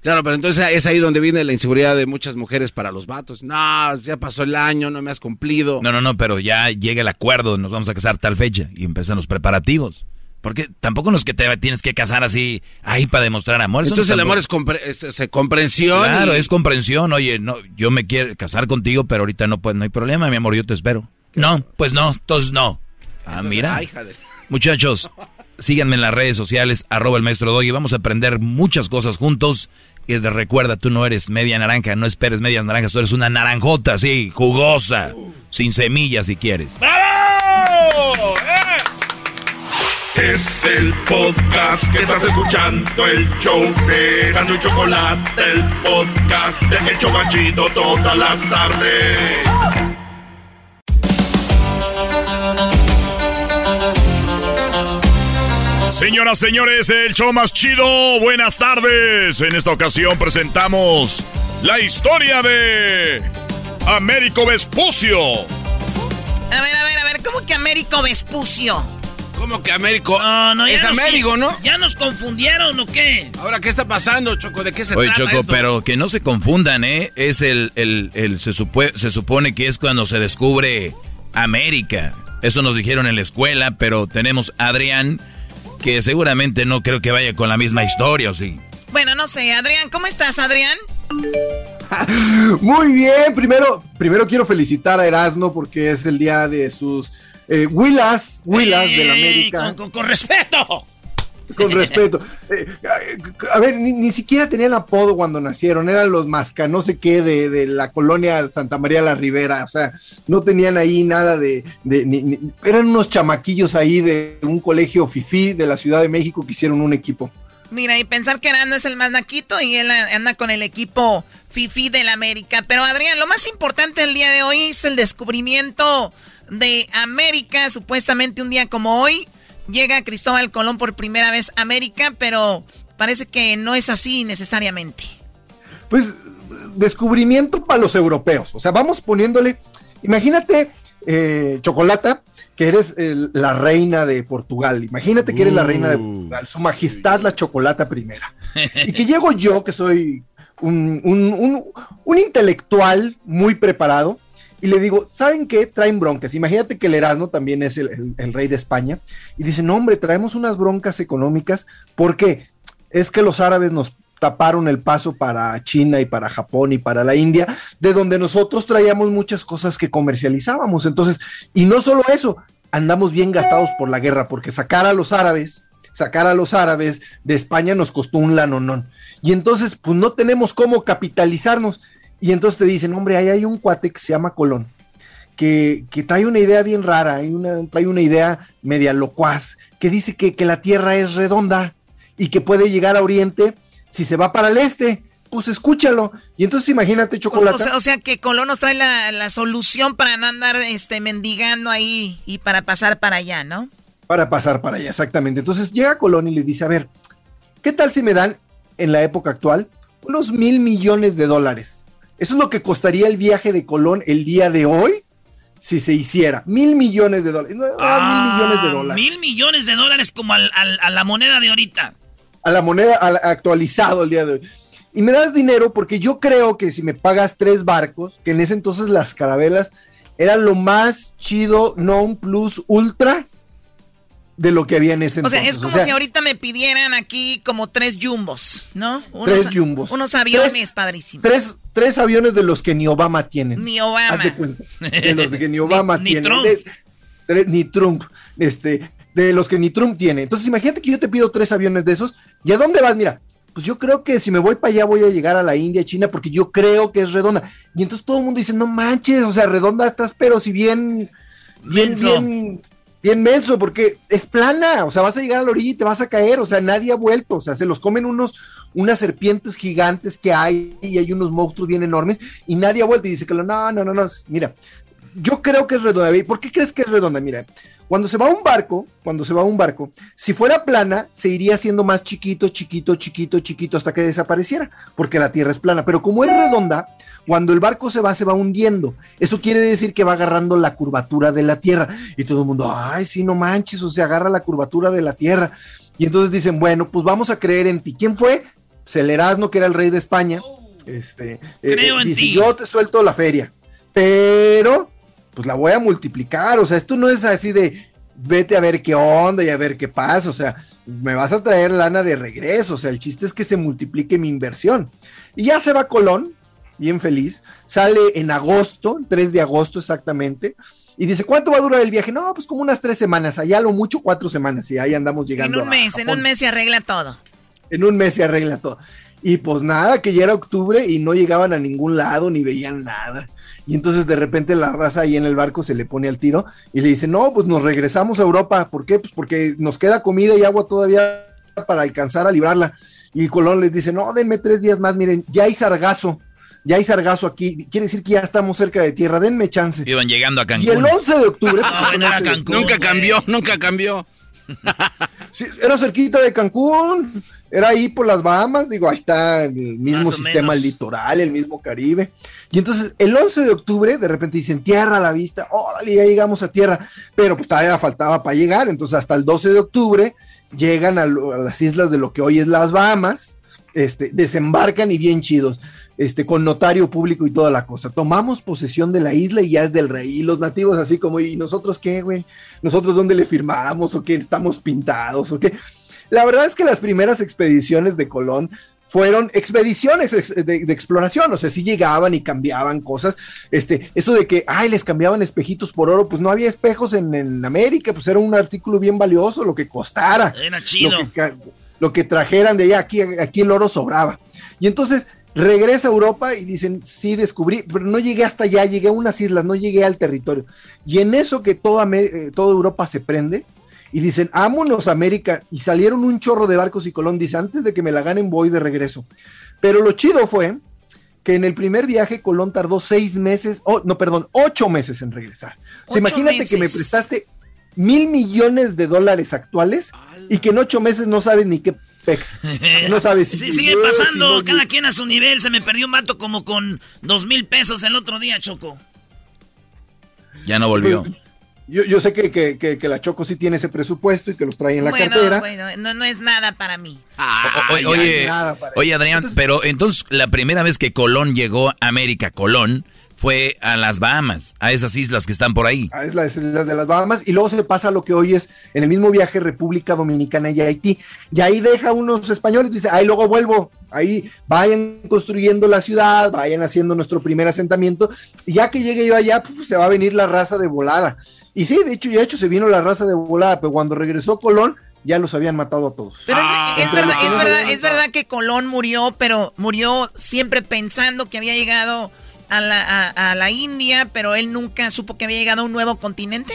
Claro, pero entonces es ahí donde viene la inseguridad de muchas mujeres para los vatos. No, ya pasó el año, no me has cumplido. No, no, no, pero ya llega el acuerdo, nos vamos a casar tal fecha y empiezan los preparativos. Porque tampoco no es que te tienes que casar así, ahí para demostrar amor. Eso Entonces no el amor es, compre- es- es comprensión. Claro, y- es comprensión. Oye, no, yo me quiero casar contigo, pero ahorita no, pues, no hay problema, mi amor, yo te espero. No, pues no, entonces no. Ah, mira. Ay, Muchachos, síganme en las redes sociales, arroba el maestro Doggy. Vamos a aprender muchas cosas juntos. Y recuerda, tú no eres media naranja, no esperes medias naranjas, tú eres una naranjota, sí, jugosa, sin semillas si quieres. ¡Bravo! ¡Eh! Es el podcast que estás escuchando, el show de Gano y Chocolate, el podcast de El Chobachito todas las tardes. Señoras, señores, el show más chido. Buenas tardes. En esta ocasión presentamos la historia de Américo Vespucio. A ver, a ver, a ver, ¿cómo que Américo Vespucio? ¿Cómo que Américo? No, no, es Américo, ¿no? ¿Ya nos confundieron o qué? Ahora, ¿qué está pasando, Choco? ¿De qué se Oye, trata Choco, esto? pero que no se confundan, ¿eh? Es el, el, el- se, supue- se supone que es cuando se descubre América. Eso nos dijeron en la escuela, pero tenemos a Adrián, que seguramente no creo que vaya con la misma historia, ¿o sí? Bueno, no sé, Adrián, ¿cómo estás, Adrián? Muy bien, primero, primero quiero felicitar a Erasmo porque es el día de sus eh, Willas, Willas de la Ey, América. Con, con- con respeto. Con respeto. Eh, a ver, ni, ni siquiera tenían apodo cuando nacieron, eran los masca, no sé qué, de, de la colonia Santa María la Ribera, o sea, no tenían ahí nada de, de- ni- ni- eran unos chamaquillos ahí de un colegio fifí de la Ciudad de México que hicieron un equipo. Mira, y pensar que Arando es el más naquito y él anda con el equipo Fifi del América. Pero Adrián, lo más importante el día de hoy es el descubrimiento de América. Supuestamente un día como hoy llega Cristóbal Colón por primera vez a América, pero parece que no es así necesariamente. Pues descubrimiento para los europeos, o sea, vamos poniéndole, imagínate, eh, Chocolata, que eres el- la reina de Portugal, imagínate que eres la reina de Portugal, su majestad la Chocolata primera. Y que llego yo, que soy un, un- un- un intelectual muy preparado, y le digo, ¿saben qué? Traen broncas. Imagínate que el Erasmo también es el, el- rey de España. Y dicen, no, hombre, traemos unas broncas económicas porque es que los árabes nos taparon el paso para China y para Japón y para la India, de donde nosotros traíamos muchas cosas que comercializábamos. Entonces, y no solo eso, andamos bien gastados por la guerra, porque sacar a los árabes sacar a los árabes de España nos costó un lanonón. Y entonces, pues no tenemos cómo capitalizarnos. Y entonces te dicen, hombre, ahí hay un cuate que se llama Colón, que, que trae una idea bien rara, hay una, trae una idea media locuaz, que dice que, que la Tierra es redonda y que puede llegar a Oriente si se va para el este. Pues escúchalo. Y entonces imagínate, chocolate. o sea, o sea que Colón nos trae la, la solución para no andar este, mendigando ahí y para pasar para allá, ¿no? para pasar para allá, exactamente. Entonces llega Colón y le dice, a ver, ¿qué tal si me dan en la época actual unos mil millones de dólares? Eso es lo que costaría el viaje de Colón el día de hoy si se hiciera. Mil millones de dólares. No, mil millones de dólares. Ah, Mil millones de dólares como al- al- a la moneda de ahorita. A la moneda al- actualizado el día de hoy. Y me das dinero porque yo creo que si me pagas tres barcos, que en ese entonces las carabelas eran lo más chido, non plus ultra de lo que había en ese O sea, es como si ahorita me pidieran aquí como tres jumbos, ¿no? Tres jumbos. Unos aviones Tres- padrísimos. tres, tres aviones de los que ni Obama tiene. Ni Obama. Haz de cuenta. De los que ni Obama Ni- ni tiene. Trump. De- de- ni Trump. Este, de los que ni Trump tiene. Entonces, imagínate que yo te pido tres aviones de esos. ¿Y a dónde vas? Mira, pues yo creo que si me voy para allá voy a llegar a la India, China, porque yo creo que es redonda. Y entonces todo el mundo dice, no manches, o sea, redonda estás, pero si bien, bien, Menso. bien, bien menso, porque es plana, o sea, vas a llegar a la orilla y te vas a caer, o sea, nadie ha vuelto, o sea, se los comen unos, unas serpientes gigantes que hay y hay unos monstruos bien enormes y nadie ha vuelto y dice que no, no, no, no, mira, yo creo que es redonda. ¿Y ¿Por qué crees que es redonda? Mira, cuando se va un barco, cuando se va un barco, si fuera plana, se iría haciendo más chiquito, chiquito, chiquito, chiquito hasta que desapareciera, porque la Tierra es plana. Pero como es redonda, cuando el barco se va, se va hundiendo. Eso quiere decir que va agarrando la curvatura de la Tierra. Y todo el mundo, ay, sí, no manches, o sea, agarra la curvatura de la Tierra. Y entonces dicen, bueno, pues vamos a creer en ti. ¿Quién fue? Pues el Erasmo, que era el rey de España. Este, eh, Creo en dice, ti. yo te suelto la feria, pero pues la voy a multiplicar. O sea, esto no es así de vete a ver qué onda y a ver qué pasa, o sea, me vas a traer lana de regreso, o sea, el chiste es que se multiplique mi inversión. Y ya se va Colón, bien feliz, sale en agosto, el 3 de agosto exactamente, y dice, ¿cuánto va a durar el viaje? No, pues como unas tres semanas, allá lo mucho cuatro semanas, y ahí andamos llegando. En un mes, en un mes se arregla todo. En un mes se arregla todo. Y pues nada, que ya era octubre y no llegaban a ningún lado ni veían nada. Y entonces de repente la raza ahí en el barco se le pone al tiro y le dice, no, pues nos regresamos a Europa. ¿Por qué? Pues porque nos queda comida y agua todavía para alcanzar a librarla. Y Colón les dice, no, denme tres días más, miren, ya hay sargazo. Ya hay sargazo aquí, quiere decir que ya estamos cerca de tierra, denme chance. Iban llegando a Cancún. Y el 11 de octubre. no, era Cancún. Nunca cambió, nunca cambió. Sí, era cerquita de Cancún, era ahí por las Bahamas, digo, ahí está el mismo sistema el litoral, el mismo Caribe. Y entonces el 11 de octubre de repente dicen tierra a la vista, órale, ya llegamos a tierra, pero pues todavía faltaba para llegar, entonces hasta el 12 de octubre llegan a, lo- a las islas de lo que hoy es las Bahamas, este, desembarcan y bien chidos. Este, con notario público y toda la cosa. Tomamos posesión de la isla y ya es del rey. Y los nativos así como, ¿y nosotros qué, güey? ¿Nosotros dónde le firmamos? ¿O qué? ¿Estamos pintados? ¿O qué? La verdad es que las primeras expediciones de Colón fueron expediciones ex- de, de exploración, o sea, sí llegaban y cambiaban cosas, este, eso de que, ay, les cambiaban espejitos por oro, pues no había espejos en, en América, pues era un artículo bien valioso, lo que costara, Era chido. lo que, lo que trajeran de allá, aquí, aquí el oro sobraba. Y entonces regresa a Europa y dicen, sí, descubrí, pero no llegué hasta allá, llegué a unas islas, no llegué al territorio. Y en eso que toda, eh, toda Europa se prende y dicen, ámonos a América. Y salieron un chorro de barcos y Colón dice, antes de que me la ganen voy de regreso. Pero lo chido fue que en el primer viaje Colón tardó seis meses, oh, no, perdón, ocho meses en regresar. O sea, Ocho imagínate que me prestaste mil millones de dólares actuales y que en ocho meses no sabes ni qué pex. No sabes si Sí, sigue si pasando, no cada quien a su nivel. Se me perdió un vato como con dos mil pesos el otro día, Choco. Ya no volvió. Yo, yo sé que, que- que- que la Choco sí tiene ese presupuesto y que los trae en la bueno, cartera. bueno, no, no es nada para mí. O- o- Ay, oye, nada para oye. Adrián, pero entonces la primera vez que Colón llegó a América, Colón, fue a las Bahamas, a esas islas que están por ahí. Ah, es la isla de las Bahamas y luego se pasa lo que hoy es en el mismo viaje República Dominicana y Haití y ahí deja unos españoles dice ahí luego vuelvo ahí vayan construyendo la ciudad vayan haciendo nuestro primer asentamiento y ya que llegue yo allá puf, se va a venir la raza de volada y sí de hecho ya hecho se vino la raza de volada pero cuando regresó Colón ya los habían matado a todos Pero es, es Entre verdad, los que es no verdad, habían es verdad que Colón murió, pero murió siempre pensando que había llegado a la, a, a la India, pero él nunca supo que había llegado a un nuevo continente.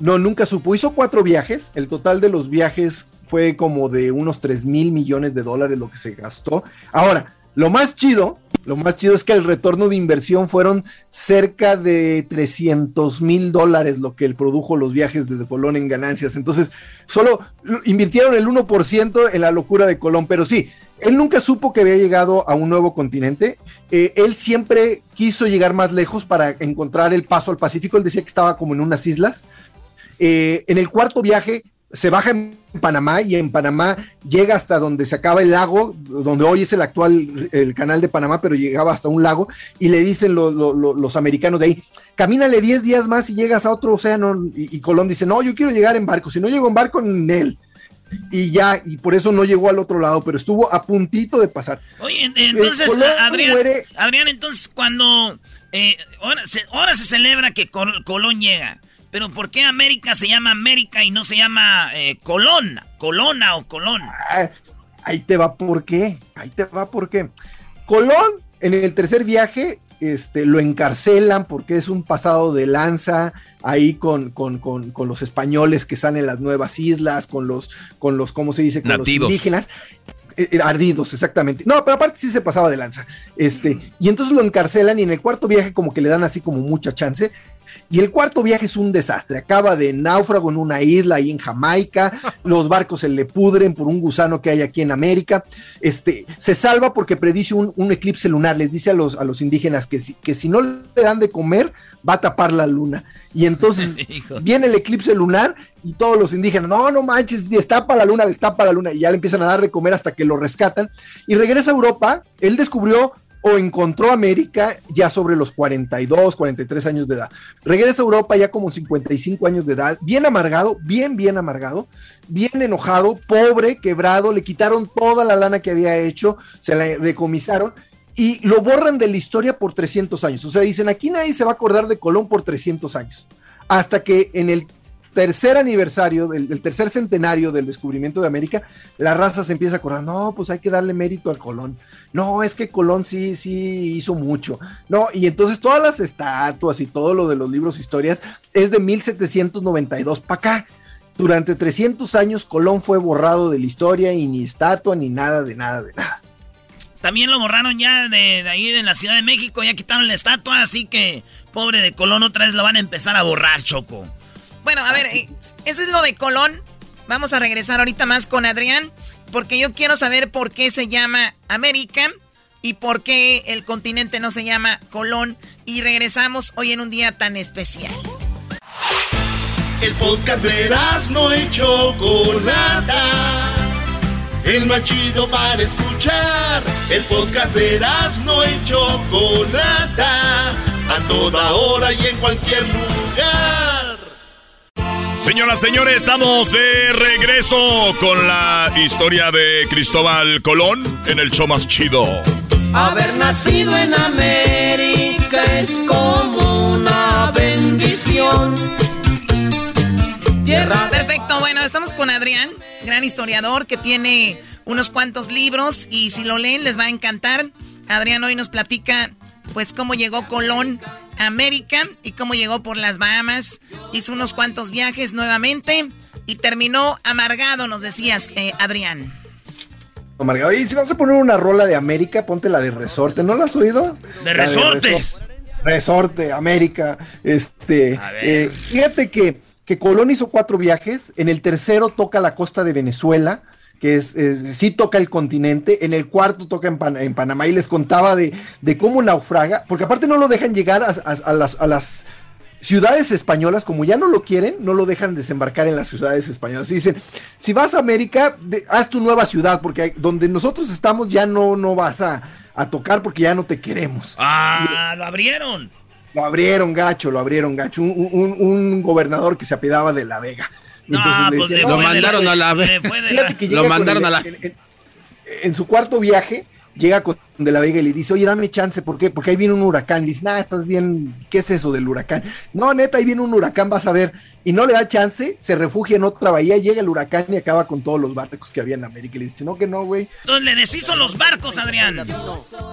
No, nunca supo. Hizo cuatro viajes. El total de los viajes fue como de unos 3 mil millones de dólares lo que se gastó. Ahora, lo más chido, lo más chido es que el retorno de inversión fueron cerca de 300 mil dólares lo que él produjo los viajes de Colón en ganancias. Entonces, solo lo- invirtieron el 1% en la locura de Colón, pero sí. Él nunca supo que había llegado a un nuevo continente. Eh, él siempre quiso llegar más lejos para encontrar el paso al Pacífico. Él decía que estaba como en unas islas. Eh, en el cuarto viaje se baja en Panamá y en Panamá llega hasta donde se acaba el lago, donde hoy es el actual el canal de Panamá, pero llegaba hasta un lago y le dicen lo- lo- lo- los americanos de ahí, camínale 10 días más y llegas a otro océano y, y Colón dice, no, yo quiero llegar en barco, si no llego en barco, en él. Y ya, y por eso no llegó al otro lado, pero estuvo a puntito de pasar. Oye, en- entonces, Colón Adrián, muere- Adrián, entonces cuando... eh, ahora, se, ahora se celebra que Col- Colón llega. Pero ¿por qué América se llama América y no se llama eh, Colón? Colona o Colón. Ah, ahí te va por qué. Ahí te va por qué. Colón, en el tercer viaje, este, lo encarcelan porque es un pasado de lanza ahí con, con, con, con los españoles que están en las nuevas islas, con los, con los, ¿cómo se dice? Con Nativos. los indígenas. Eh, eh, ardidos, exactamente. No, pero aparte sí se pasaba de lanza. Este, y entonces lo encarcelan y en el cuarto viaje como que le dan así como mucha chance. Y el cuarto viaje es un desastre. Acaba de náufrago en una isla ahí en Jamaica. Los barcos se le pudren por un gusano que hay aquí en América. Este, se salva porque predice un, un eclipse lunar. Les dice a los, a los indígenas que si, que si no le dan de comer, va a tapar la luna. Y entonces viene el eclipse lunar y todos los indígenas, no, no manches, destapa la luna, destapa la luna. Y ya le empiezan a dar de comer hasta que lo rescatan. Y regresa a Europa. Él descubrió o encontró América ya sobre los 42, 43 años de edad. Regresa a Europa ya como 55 años de edad, bien amargado, bien, bien amargado, bien enojado, pobre, quebrado, le quitaron toda la lana que había hecho, se la decomisaron y lo borran de la historia por 300 años. O sea, dicen, aquí nadie se va a acordar de Colón por 300 años. Hasta que en el tercer aniversario, del, tercer centenario del descubrimiento de América, la raza se empieza a acordar, no, pues hay que darle mérito al Colón. No, es que Colón sí, sí hizo mucho. No, y entonces todas las estatuas y todo lo de los libros historias es de 1792 para acá. Durante 300 años Colón fue borrado de la historia y ni estatua ni nada de nada de nada. También lo borraron ya de, de ahí de la Ciudad de México, ya quitaron la estatua, así que pobre de Colón otra vez lo van a empezar a borrar, Choco. Bueno, a ver, eh, eso es lo de Colón. Vamos a regresar ahorita más con Adrián, porque yo quiero saber por qué se llama América y por qué el continente no se llama Colón. Y regresamos hoy en un día tan especial. El podcast de no y Chocolata. El más chido para escuchar. El podcast de no y Chocolata. A toda hora y en cualquier lugar. Señoras, señores, estamos de regreso con la historia de Cristóbal Colón en el show más chido. Haber nacido en América es como una bendición. Tierra Perfecto, bueno, estamos con Adrián, gran historiador que tiene unos cuantos libros y si lo leen les va a encantar. Adrián hoy nos platica pues cómo llegó Colón a América y cómo llegó por las Bahamas. Hizo unos cuantos viajes nuevamente y terminó amargado, nos decías, eh, Adrián. Amargado. Y si vas a poner una rola de América, ponte la de Resorte, ¿no la has oído? De Resortes. Resorte, América. Este, eh, fíjate que, que Colón hizo cuatro viajes. En el tercero toca la costa de Venezuela que es, es, sí toca el continente, en el cuarto toca en, Pan, en Panamá y les contaba de, de, cómo naufraga, porque aparte no lo dejan llegar a, a, a, las, a las ciudades españolas, como ya no lo quieren, no lo dejan desembarcar en las ciudades españolas. Y dicen, si vas a América, de, haz tu nueva ciudad, porque hay, donde nosotros estamos ya no, no vas a, tocar porque ya no te queremos. Ah, y, lo abrieron. Lo abrieron gacho, lo abrieron gacho. Un, un, un gobernador que se apellidaba de La Vega. No, pues decía, lo, mandaron la, la... lo mandaron a la... En, su cuarto viaje, llega con de la Vega y le dice, oye, dame chance, ¿por qué? Porque ahí viene un huracán. Y dice, nah, estás bien, ¿qué es eso del huracán? No, neta, ahí viene un huracán, vas a ver. Y no le da chance, se refugia en otra bahía, llega el huracán y acaba con todos los barcos que había en América. Y le dice, no, que no, güey. Entonces le deshizo los barcos, Adrián.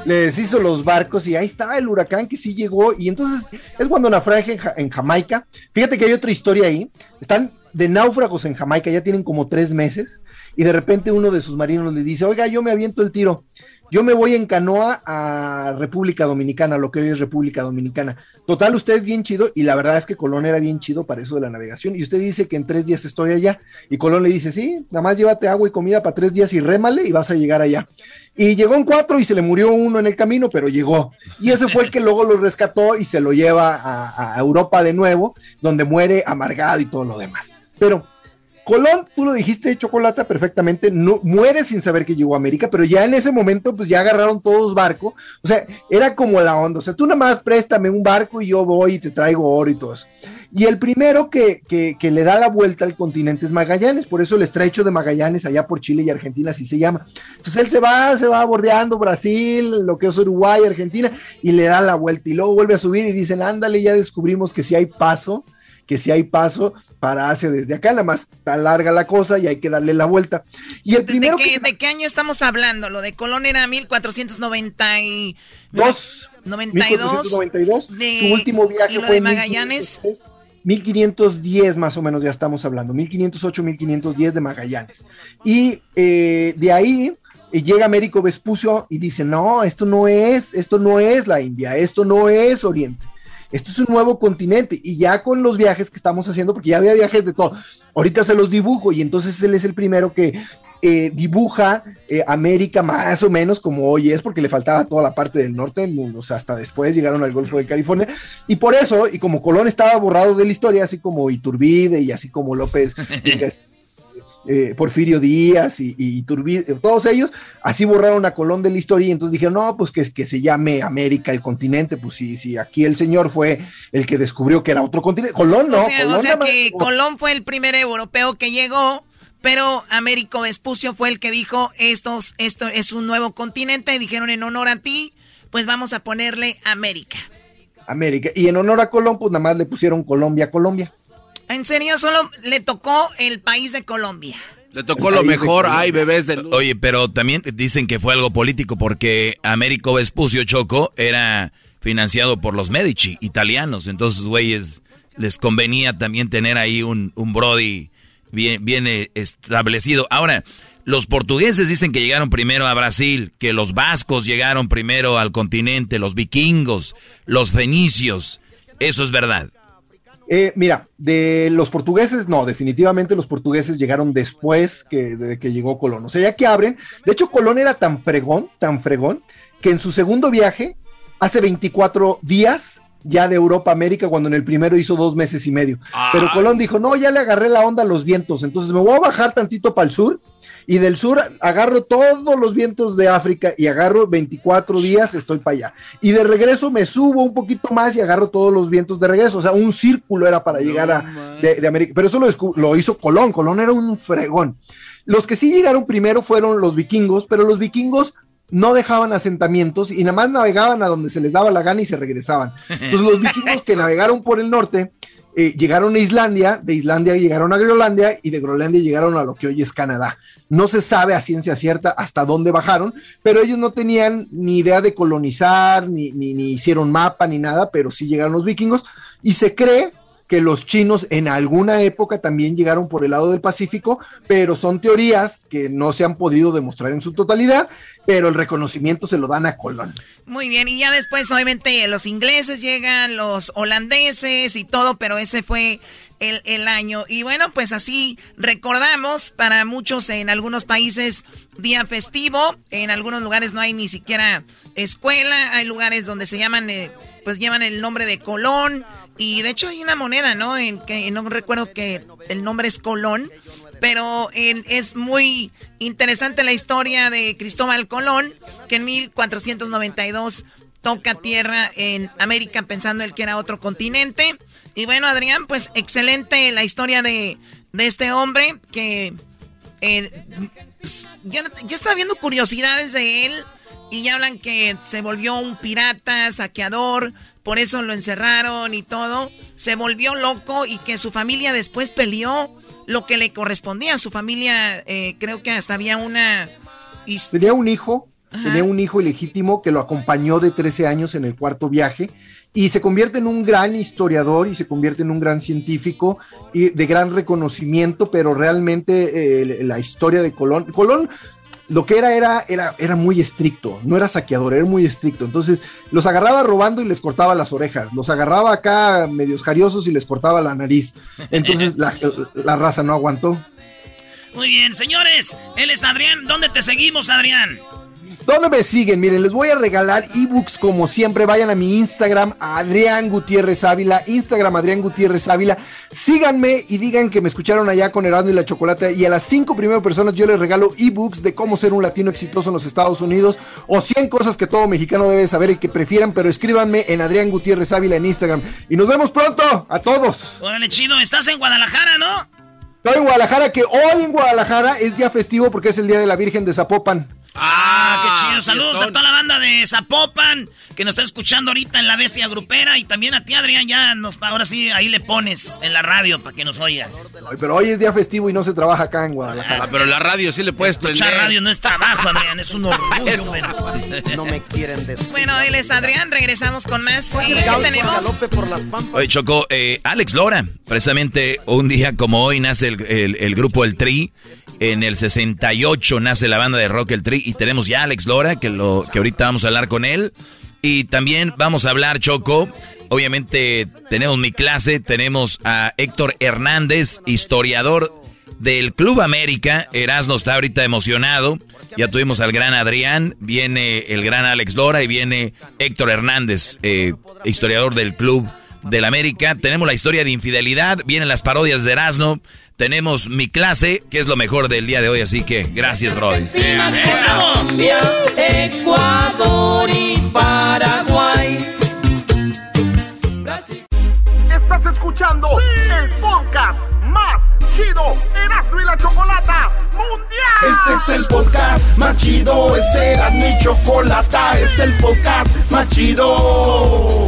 Le deshizo los barcos y ahí estaba el huracán que sí llegó. Y entonces es cuando naufraga en, ja en Jamaica. Fíjate que hay otra historia ahí. Están de náufragos en Jamaica, ya tienen como tres meses, y de repente uno de sus marinos le dice, oiga, yo me aviento el tiro, yo me voy en canoa a República Dominicana, lo que hoy es República Dominicana. Total, usted es bien chido, y la verdad es que Colón era bien chido para eso de la navegación, y usted dice que en tres días estoy allá, y Colón le dice, sí, nada más llévate agua y comida para tres días y rémale y vas a llegar allá. Y llegó en cuatro y se le murió uno en el camino, pero llegó. Y ese fue el que luego lo rescató y se lo lleva a, Europa de nuevo, donde muere amargado y todo lo demás. Pero Colón, tú lo dijiste, Chocolata, perfectamente, no, muere sin saber que llegó a América, pero ya en ese momento, pues ya agarraron todos barco, o sea, era como la onda, o sea, tú nada más préstame un barco y yo voy y te traigo oro y todo eso. Y el primero que, que, que, le da la vuelta al continente es Magallanes, por eso el estrecho de Magallanes, allá por Chile y Argentina, así se llama. Entonces él se va, se va bordeando Brasil, lo que es Uruguay, Argentina, y le da la vuelta, y luego vuelve a subir y dicen, ándale, ya descubrimos que si hay paso, que si hay paso para Asia desde acá, nada más está larga la cosa y hay que darle la vuelta. Y el primero ¿De qué, que ¿De qué año estamos hablando? Lo de Colón era 1492. 92. 1492. De, su último viaje ¿y lo fue de Magallanes. 1510 más o menos ya estamos hablando, 1508, 1510 de Magallanes. Y eh, de ahí eh, llega Américo Vespucio y dice, no, esto no es, esto no es la India, esto no es Oriente. Esto es un nuevo continente y ya con los viajes que estamos haciendo, porque ya había viajes de todo, ahorita se los dibujo y entonces él es el primero que eh, dibuja eh, América más o menos como hoy es, porque le faltaba toda la parte del norte, o sea, hasta después llegaron al Golfo de California, y por eso, y como Colón estaba borrado de la historia, así como Iturbide y así como López, eh, Porfirio Díaz y, y Iturbide, todos ellos, así borraron a Colón de la historia y entonces dijeron, no, pues que, que se llame América el continente, pues sí, aquí el señor fue el que descubrió que era otro continente. Colón no. O sea, Colón o sea más- que Colón fue el primer europeo que llegó, pero Américo Vespucio fue el que dijo, estos, esto es un nuevo continente, y dijeron en honor a ti, pues vamos a ponerle América. América. Y en honor a Colón, pues nada más le pusieron Colombia, Colombia. En serio, solo le tocó el país de Colombia. Le tocó lo mejor, ay, bebés de luz. Oye, pero también dicen que fue algo político porque Américo Vespucio Choco era financiado por los Medici, italianos. Entonces, güeyes, les convenía también tener ahí un, un Brody bien, bien eh, establecido. Ahora, los portugueses dicen que llegaron primero a Brasil, que los vascos llegaron primero al continente, los vikingos, los fenicios. Eso es verdad. Eh, mira, de los portugueses, no, definitivamente los portugueses llegaron después que, de que llegó Colón. O sea, ya que abren, de hecho Colón era tan fregón, tan fregón, que en su segundo viaje, hace 24 días, ya de Europa a América, cuando en el primero hizo dos meses y medio. Pero Colón dijo, no, ya le agarré la onda a los vientos, entonces me voy a bajar tantito para el sur y del sur agarro todos los vientos de África y agarro 24 días, estoy para allá. Y de regreso me subo un poquito más y agarro todos los vientos de regreso. O sea, un círculo era para llegar a de, de América. Pero eso lo, lo hizo Colón. Colón era un fregón. Los que sí llegaron primero fueron los vikingos, pero los vikingos no dejaban asentamientos y nada más navegaban a donde se les daba la gana y se regresaban. Entonces los vikingos que navegaron por el norte eh, llegaron a Islandia, de Islandia llegaron a Groenlandia y de Groenlandia llegaron a lo que hoy es Canadá. No se sabe a ciencia cierta hasta dónde bajaron, pero ellos no tenían ni idea de colonizar, ni, ni, ni hicieron mapa, ni nada, pero sí llegaron los vikingos y se cree que los chinos en alguna época también llegaron por el lado del Pacífico, pero son teorías que no se han podido demostrar en su totalidad, pero el reconocimiento se lo dan a Colón. Muy bien, y ya después obviamente los ingleses llegan, los holandeses y todo, pero ese fue el, el año. Y bueno, pues así recordamos para muchos en algunos países día festivo, en algunos lugares no hay ni siquiera escuela, hay lugares donde se llaman, eh, pues llevan el nombre de Colón. Y de hecho hay una moneda, ¿no? En que no recuerdo que el nombre es Colón, pero es muy interesante la historia de Cristóbal Colón, que en 1492 toca tierra en América pensando él que era otro continente. Y bueno, Adrián, pues excelente la historia de, de este hombre que eh, pues, yo, yo estaba viendo curiosidades de él y ya hablan que se volvió un pirata, saqueador, por eso lo encerraron y todo. Se volvió loco y que su familia después peleó lo que le correspondía. Su familia, eh, creo que hasta había una... Tenía un hijo, tenía un hijo ilegítimo que lo acompañó de 13 años en el cuarto viaje y se convierte en un gran historiador y se convierte en un gran científico y de gran reconocimiento, pero realmente eh, la historia de Colón, Colón lo que era, era era era muy estricto, no era saqueador, era muy estricto. Entonces los agarraba robando y les cortaba las orejas, los agarraba acá medios jariosos y les cortaba la nariz. Entonces la, la raza no aguantó. Muy bien, señores. Él es Adrián. ¿Dónde te seguimos, Adrián? ¿Dónde me siguen? Miren, les voy a regalar ebooks como siempre. Vayan a mi Instagram, Adrián Gutiérrez Ávila. Instagram, Adrián Gutiérrez Ávila. Síganme y digan que me escucharon allá con Herando y la Chocolate. Y a las cinco primeras personas yo les regalo ebooks de cómo ser un latino exitoso en los Estados Unidos. O 100 cosas que todo mexicano debe saber y que prefieran. Pero escríbanme en Adrián Gutiérrez Ávila en Instagram. Y nos vemos pronto. A todos. Órale, chido. Estás en Guadalajara, ¿no? Estoy en Guadalajara, que hoy en Guadalajara es día festivo porque es el día de la Virgen de Zapopan. Ah, Saludos a toda la banda de Zapopan que nos está escuchando ahorita en la bestia grupera y también a ti, Adrián. Ya nos, ahora sí, ahí le pones en la radio para que nos oigas. Ay, Pero hoy es día festivo y no se trabaja acá en Guadalajara. Ah, pero la radio sí le puedes Escuchar prender. radio no es trabajo, Adrián. Es un orgullo. No me quieren decir. Bueno, él es Adrián, regresamos con más. ¿Y qué tenemos? Oye, Choco, eh, Alex Lora, precisamente un día como hoy nace el, el- el grupo El Tri. En el 68 nace la banda de rock El Tri y tenemos ya a Alex Lora, que, lo, que ahorita vamos a hablar con él. Y también vamos a hablar, Choco. Obviamente tenemos mi clase, tenemos a Héctor Hernández, historiador del Club América. Erasmo está ahorita emocionado. Ya tuvimos al gran Adrián, viene el gran Alex Lora y viene Héctor Hernández, eh, historiador del Club del América. Tenemos la historia de infidelidad, vienen las parodias de Erasmo, tenemos mi clase, que es lo mejor del día de hoy, así que gracias, Brody. Colombia, Ecuador y Paraguay. Estás escuchando el podcast más chido Erasmo y la Chocolata Mundial. Este es el podcast más chido, este era mi chocolata, este es el podcast más chido.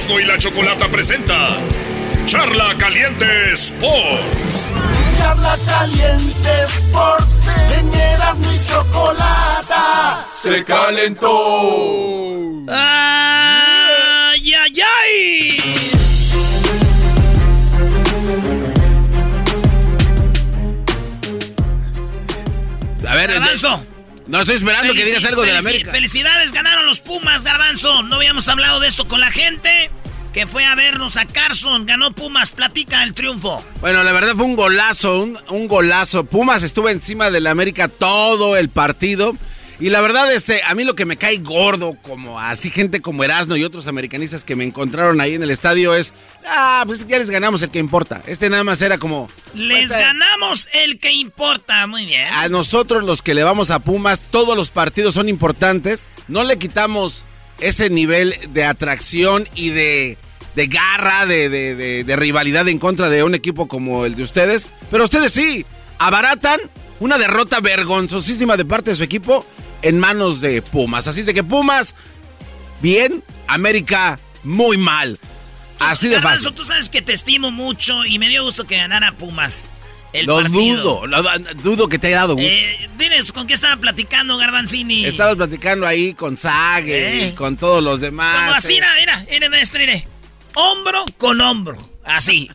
Erasmo y la Chocolata presenta Charla Caliente Sports. Charla Caliente Sports en Erasmo y Chocolata. Se calentó. ¡Ay, ay, ay! A ver, Garbanzo. No estoy esperando que digas algo de la América. Felicidades, ganaron los Pumas, Garbanzo. No habíamos hablado de esto con la gente que fue a vernos a Carson. Ganó Pumas, platica el triunfo. Bueno, la verdad fue un golazo, un, un golazo. Pumas estuvo encima del América todo el partido. Y la verdad, este, a mí lo que me cae gordo, como así gente como Erasno y otros americanistas que me encontraron ahí en el estadio es, ah, pues ya les ganamos el que importa. Este nada más era como, Les ganamos el que importa. Muy bien. a nosotros los que le vamos a Pumas, todos los partidos son importantes. No le quitamos ese nivel de atracción y de, de garra, de, de- de- de rivalidad en contra de un equipo como el de ustedes. Pero ustedes sí, abaratan una derrota vergonzosísima de parte de su equipo en manos de Pumas. Así de que Pumas, bien, América, muy mal. Así de fácil. tú sabes que te estimo mucho y me dio gusto que ganara Pumas. El Lo partido. dudo, lo- dudo que te haya dado gusto. Eh, diles con qué estaba platicando Garbanzini. Estabas platicando ahí con Sague Eh. y con todos los demás. Como así, eh. mira, mira, maestro, mire. Hombro con hombro, así.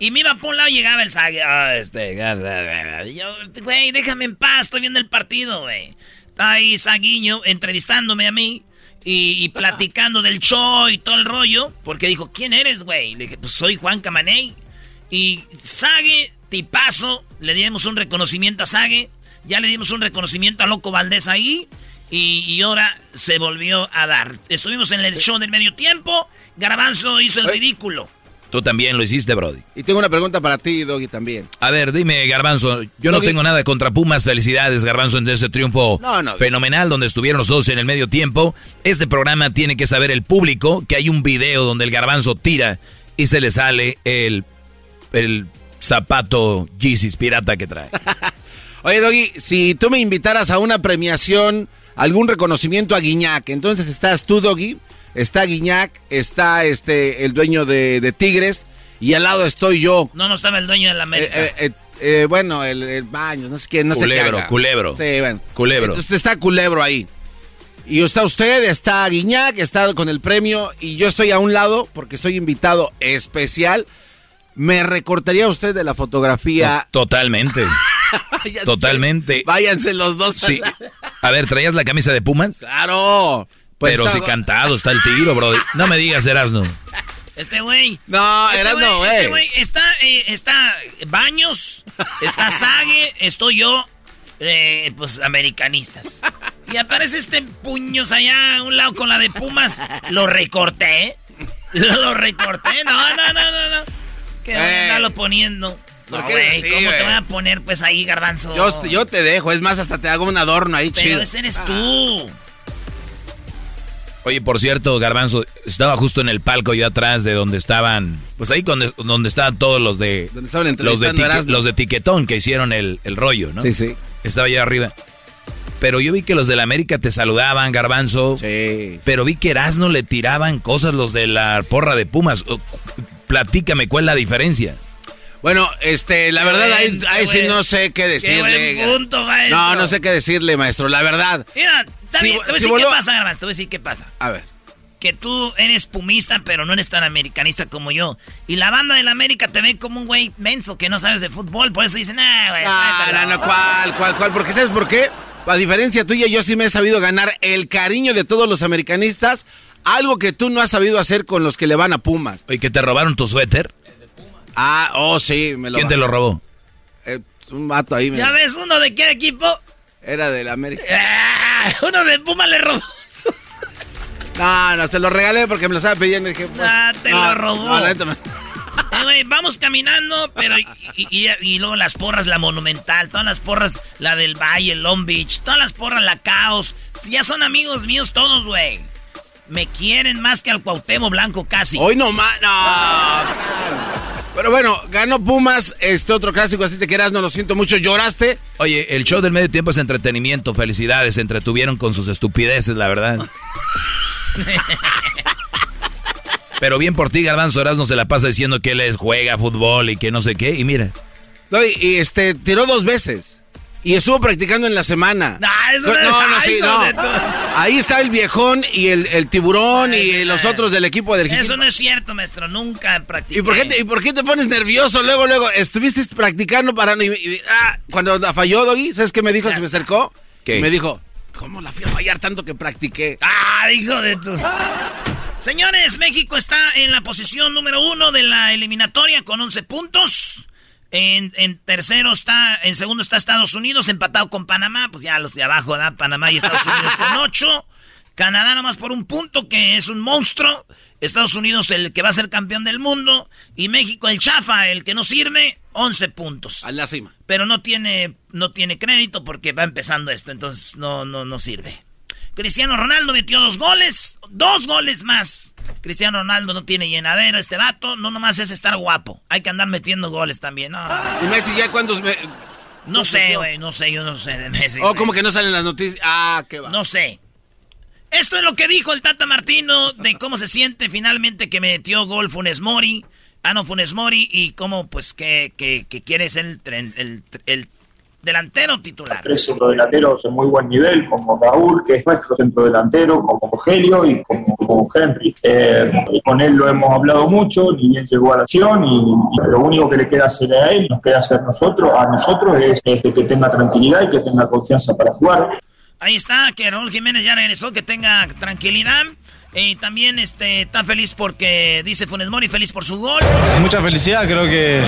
Y me iba por un lado y llegaba el Sague. Ah, este, yo, güey, déjame en paz, estoy viendo el partido, güey. Está ahí Saguiño entrevistándome a mí y, y platicando del show y todo el rollo. Porque dijo, ¿quién eres, güey? Le dije, pues soy Juan Camaney. Y Sague, tipazo, le dimos un reconocimiento a Sague. Ya le dimos un reconocimiento a Loco Valdés ahí. Y, y ahora se volvió a dar. Estuvimos en el show del medio tiempo. Garbanzo hizo el ridículo. Tú también lo hiciste, Brody. Y tengo una pregunta para ti, Doggy, también. A ver, dime, Garbanzo. Yo no tengo nada contra Pumas. Felicidades, Garbanzo, en ese triunfo No, no. fenomenal donde estuvieron los dos en el medio tiempo. Este programa tiene que saber el público que hay un video donde el Garbanzo tira y se le sale el, el zapato Yeezys pirata que trae. Oye, Doggy, si tú me invitaras a una premiación, algún reconocimiento a Guiñac, entonces estás tú, Doggy, está Guiñac, está este el dueño de, de Tigres, y al lado estoy yo. No, no estaba el dueño de la América. Eh, eh, eh, eh, bueno, el, el baño, no sé qué, no sé qué. Culebro, haga. culebro. Sí, bueno. Culebro. Entonces está Culebro ahí. Y está usted, está Guiñac, está con el premio, y yo estoy a un lado porque soy invitado especial. ¿Me recortaría usted de la fotografía? Totalmente. Váyanse. Totalmente. Váyanse los dos. Sí. A ver, ¿traías la camisa de Pumas? Claro. Pues Pero está- si cantado está el tiro, Brody. No me digas, Erasno. Este güey. No, este eras no, Este güey. güey está, eh, está Baños, está Sague, estoy yo, eh, pues americanistas. Y aparece este puños allá a un lado con la de Pumas. Lo recorté. Lo recorté. No, no, no, no, no. Que Eh. andarlo poniendo. ¿Por No, qué güey, así, ¿cómo te güey? voy a poner pues ahí, garbanzo? Yo, yo te dejo, es más, hasta te hago un adorno ahí Pero chido. ese eres tú. Oye, por cierto, Garbanzo, estaba justo en el palco yo atrás de donde estaban, pues ahí donde, donde estaban todos los de Donde los de, tique- los de Tiquetón que hicieron el, el rollo, ¿no? Sí, sí. Estaba yo arriba. Pero yo vi que los de la América te saludaban, Garbanzo. Sí. Pero vi que Erasmo le tiraban cosas los de la porra de Pumas. Platícame cuál es la diferencia. Bueno, este, la Qué verdad, buen- ahí, sí buen- no sé qué decirle. buen punto, maestro. No, no sé qué decirle, maestro, la verdad. Mira, está Si bien, te voy a si decir voló- qué pasa, garbanzo, te voy a decir qué pasa. A ver. que tú eres pumista, pero no eres tan americanista como yo. Y la banda del América te ve como un güey menso que no sabes de fútbol. Por eso dicen, ah, güey. Ah, no, no, ¿cuál, cuál, cuál? Porque ¿sabes por qué? A diferencia tuya, yo sí me he sabido ganar el cariño de todos los americanistas. Algo que tú no has sabido hacer con los que le van a Pumas. ¿Y que te robaron tu suéter? Ah, oh, sí, me lo ¿Quién te lo robó? Eh, un vato ahí. Me... ¿Ya ves uno de qué equipo? Era del América. Ah, uno de Puma le robó. No, no, se lo regalé porque me lo estaba pidiendo y dije, pues, Ah, te no, lo robó. no, la neta me- Eh, güey, vamos caminando, pero y, y- y luego las porras, la Monumental, todas las porras, la del Valle, el Long Beach, todas las porras, la Caos. Ya son amigos míos todos, güey. Me quieren más que al Cuauhtémoc Blanco casi. Hoy no más, no. Pero bueno, ganó Pumas, este otro clásico, así te quedas, no lo siento mucho, lloraste. Oye, el show del medio tiempo es entretenimiento. Felicidades, se entretuvieron con sus estupideces, la verdad. Pero bien por ti, Garbanzo no se la pasa diciendo que él juega fútbol y que no sé qué. Y mira, No, y, y, este, tiró dos veces. Y estuvo practicando en la semana. Eso no, no es- no, no, ay, sí, no. Ahí está el viejón y el, el tiburón y los otros del equipo del Eso no es cierto, maestro. Nunca practiqué. ¿Y por, qué te, ¿Y por qué te pones nervioso luego, luego? Estuviste practicando para... y- y- ah, cuando la falló, Doggy, ¿sabes qué me dijo? Se me acercó. ¿Qué? Y me dijo, ¿cómo la fui a fallar tanto que practiqué? ¡Ah, hijo de tu... Señores, México está en la posición número uno de la eliminatoria con 11 puntos. En, en tercero está, en segundo está Estados Unidos, empatado con Panamá. Pues ya los de abajo, ¿verdad? Panamá y Estados Unidos con 8. Canadá nomás por un punto, que es un monstruo. Estados Unidos el que va a ser campeón del mundo. Y México el chafa, el que no sirve, 11 puntos. A la cima. Pero no tiene, no tiene crédito porque va empezando esto, entonces no, no, no sirve. Cristiano Ronaldo metió dos goles, dos goles más. Cristiano Ronaldo no tiene llenadero, este vato, no nomás es estar guapo. Hay que andar metiendo goles también. No, ¿Y Messi ya cuántos... me- no sé, güey, no sé, yo no sé de Messi. Oh, güey. como que no salen las noticias. Ah, qué va. No sé. Esto es lo que dijo el Tata Martino de cómo se siente finalmente que metió gol Funes Mori. Ah, no, Funes Mori y cómo, pues, que, que, que quiere ser el, tren- el, el delantero titular. tres centrodelanteros de muy buen nivel, como Raúl, que es nuestro centrodelantero, como Rogelio y como, como Henry. Eh, y con él lo hemos hablado mucho, ni bien llegó a la acción y, y lo único que le queda hacer a él, nos queda hacer nosotros, a nosotros es, es que tenga tranquilidad y que tenga confianza para jugar. Ahí está, que Raúl Jiménez ya regresó, que tenga tranquilidad. Y también este, está feliz porque dice Funes Mori, feliz por su gol. Mucha felicidad, creo que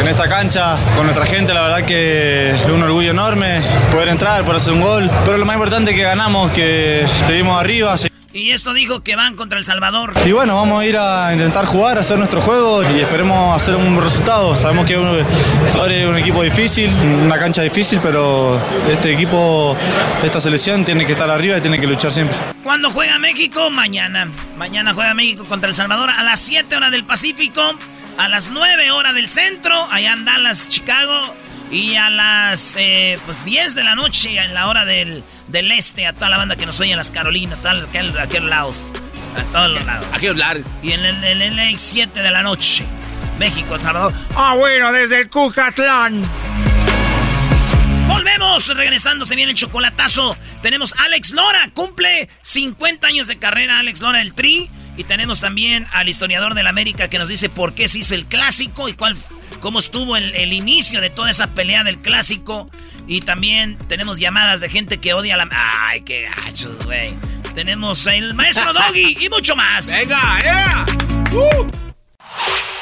en esta cancha, con nuestra gente, la verdad que es un orgullo enorme poder entrar, poder hacer un gol. Pero lo más importante es que ganamos, que seguimos arriba. se- Y esto dijo que van contra El Salvador. Y bueno, vamos a ir a intentar jugar, hacer nuestro juego y esperemos hacer un resultado. Sabemos que es un, es un equipo difícil, una cancha difícil, pero este equipo, esta selección tiene que estar arriba y tiene que luchar siempre. ¿Cuándo juega México? Mañana. Mañana juega México contra El Salvador a las 7 horas del Pacífico, a las 9 horas del centro, allá en Dallas, Chicago, y a las eh, pues 10 de la noche en la hora del, del este, a toda la banda que nos oye en las Carolinas, a aquel, a aquel lados, a todos los lados. Aquí lares. Y en el, el LA 7 de la noche, México, El Salvador. Ah, bueno, desde el Cucatlán. Volvemos, regresando, se viene el chocolatazo. Tenemos a Alex Lora, cumple 50 años de carrera, Alex Lora del Tri. Y tenemos también al historiador del América que nos dice por qué se hizo el clásico y cuál, cómo estuvo el, el inicio de toda esa pelea del clásico. Y también tenemos llamadas de gente que odia la... ¡Ay, qué gachos, güey! Tenemos el maestro Doggy y mucho más. ¡Venga, yeah!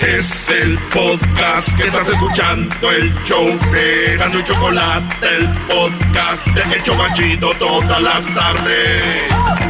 Es el podcast que estás escuchando, el show de Gano y Chocolate, el podcast de El Chobachito todas las tardes.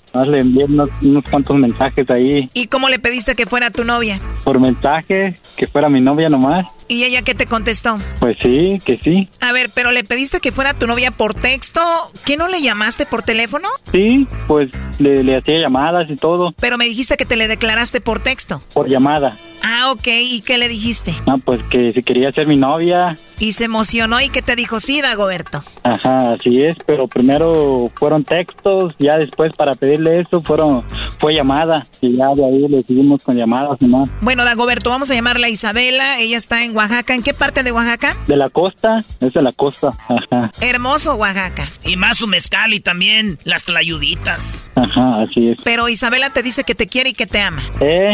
Más le envié unos, unos cuantos mensajes ahí ¿Y cómo le pediste que fuera tu novia? por mensaje, que fuera mi novia nomás. ¿Y ella qué te contestó? Pues sí, que sí. A ver, pero le pediste que fuera tu novia por texto. ¿Qué no le llamaste por teléfono? Sí, pues le, le hacía llamadas y todo, Pero me dijiste que te le declaraste por texto. por llamada. Ah, ok. ¿Y qué le dijiste? Ah, pues que si quería ser mi novia. Y se emocionó y que te dijo, sí, Dagoberto. Ajá, así es, pero primero fueron textos, ya después para pedirle eso fueron fue llamada y ya de ahí le seguimos con llamadas nomás. Bueno, Dagoberto, vamos a llamarla Isabela. Ella está en Oaxaca. ¿En qué parte de Oaxaca? De la costa, es de la costa, ajá, Hermoso Oaxaca. Y más su mezcal y también las tlayuditas. ajá, así es. Pero Isabela te dice que te quiere y que te ama. Eh,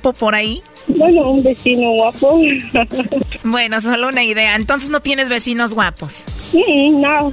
por ahí. Bueno, un vecino guapo. Bueno, solo una idea. Entonces no tienes vecinos guapos. No,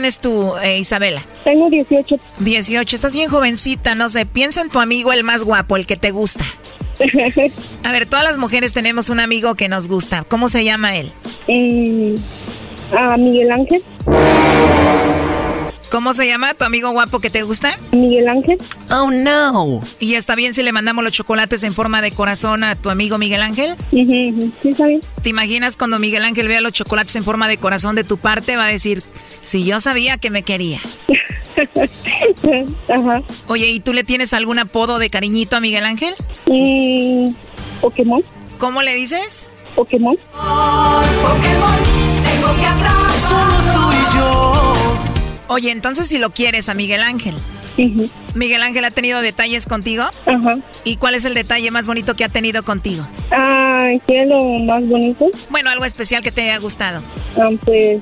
tú, eh, Isabela? Tengo 18. 18, estás bien jovencita, no sé, piensa en tu amigo el más guapo, el que te gusta. A ver, todas las mujeres tenemos un amigo que nos gusta. ¿Cómo se llama él? ¿A Miguel Ángel? ¿Cómo se llama tu amigo guapo que te gusta? Miguel Ángel. Oh, no. ¿Y está bien si le mandamos los chocolates en forma de corazón a tu amigo Miguel Ángel? Sí, está bien. ¿Te imaginas cuando Miguel Ángel vea los chocolates en forma de corazón de tu parte? Va a decir, si yo sabía que me quería. Ajá. Oye, ¿y tú le tienes algún apodo de cariñito a Miguel Ángel? Mm, Pokémon. ¿Cómo le dices? Pokémon. Tengo que atrapar. Somos tú y yo. Oye, entonces si lo quieres a Miguel Ángel. ¿Miguel Ángel ha tenido detalles contigo? Ajá. ¿Y cuál es el detalle más bonito que ha tenido contigo? Ah, ¿qué es lo más bonito? Bueno, algo especial que te haya gustado. Ah, pues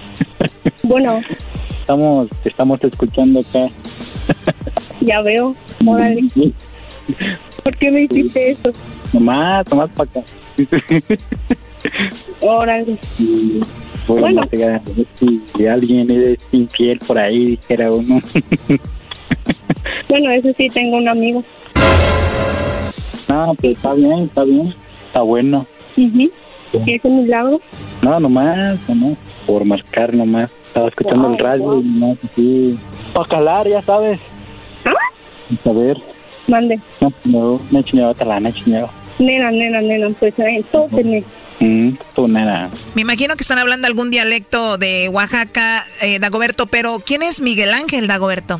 Bueno, estamos, estamos escuchando acá. ya veo. Órale. ¿Por qué me hiciste eso? Nomás, nomás para acá. Órale. Bueno, si alguien es infiel por ahí, dijera uno. Bueno, eso sí, tengo un amigo. no, pues está bien, está bien. Está bueno. Ujú. ¿Y ese milagro? No, nomás, nomás. Por marcar nomás. Estaba escuchando Wow, el radio wow. y nomás así. Para calar, ya sabes. ¿Ah? A ver. Mande. No, no, me he chingado, talán, me he chingado. Nena, nena, nena, pues entonces, nena. Mm, tú, nada. Me imagino que están hablando algún dialecto de Oaxaca, eh, Dagoberto, pero ¿quién es Miguel Ángel, Dagoberto?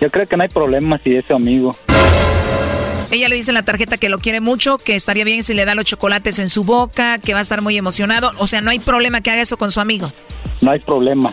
yo creo que no hay problema si es su amigo. Ella le dice en la tarjeta que lo quiere mucho, que estaría bien si le da los chocolates en su boca, que va a estar muy emocionado. O sea, no hay problema que haga eso con su amigo. No hay problema.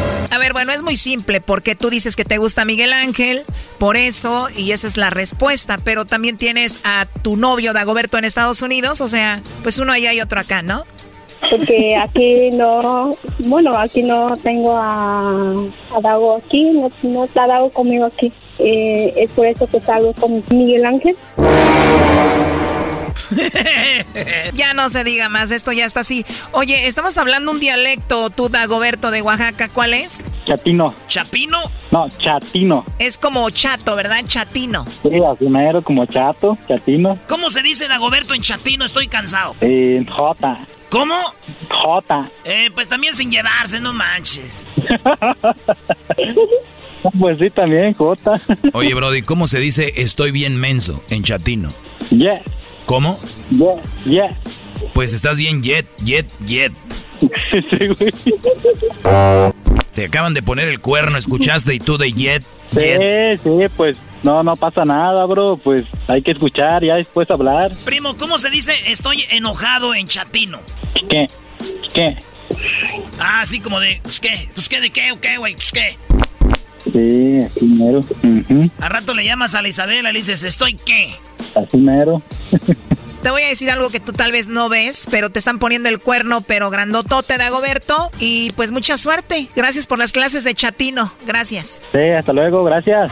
Ver, bueno, es muy simple, porque tú dices que te gusta Miguel Ángel, por eso, y esa es la respuesta, pero también tienes a tu novio Dagoberto en Estados Unidos, o sea, pues uno allá y otro acá, ¿no? Porque aquí no, bueno, aquí no tengo a, a Dago aquí, no, no está Dago conmigo aquí. Eh, es por eso que salgo con Miguel Ángel. ya no se diga más, esto ya está así. Oye, estamos hablando un dialecto, tú Dagoberto de Oaxaca, ¿cuál es? Chatino. ¿Chapino? No, chatino. Es como chato, ¿verdad? Chatino. Sí, así mero, como chato, chatino. ¿Cómo se dice Dagoberto en chatino? Estoy cansado. Eh, J. ¿Cómo? J. Eh, pues también sin llevarse, no manches. Pues sí, también, J. Oye, Brody, ¿cómo se dice estoy bien menso en chatino? Yeah. ¿Cómo? Yeah, yeah. Pues estás bien yet, yet, yet. Sí, güey. Te acaban de poner el cuerno, escuchaste y tú de yet, Sí, sí, pues no, no pasa nada, bro. Pues hay que escuchar, ya después hablar. Primo, ¿cómo se dice estoy enojado en chatino? ¿Qué? ¿Qué? Ah, así como de, pues qué, pues qué, de qué, o qué, güey, pues qué. Sí, así mero. Ujú, Al rato le llamas a la Isabela y le dices, ¿estoy qué? Así mero. Te voy a decir algo que tú tal vez no ves, pero te están poniendo el cuerno, pero grandotote Dagoberto. Y pues mucha suerte. Gracias por las clases de chatino. Gracias. Sí, hasta luego, gracias.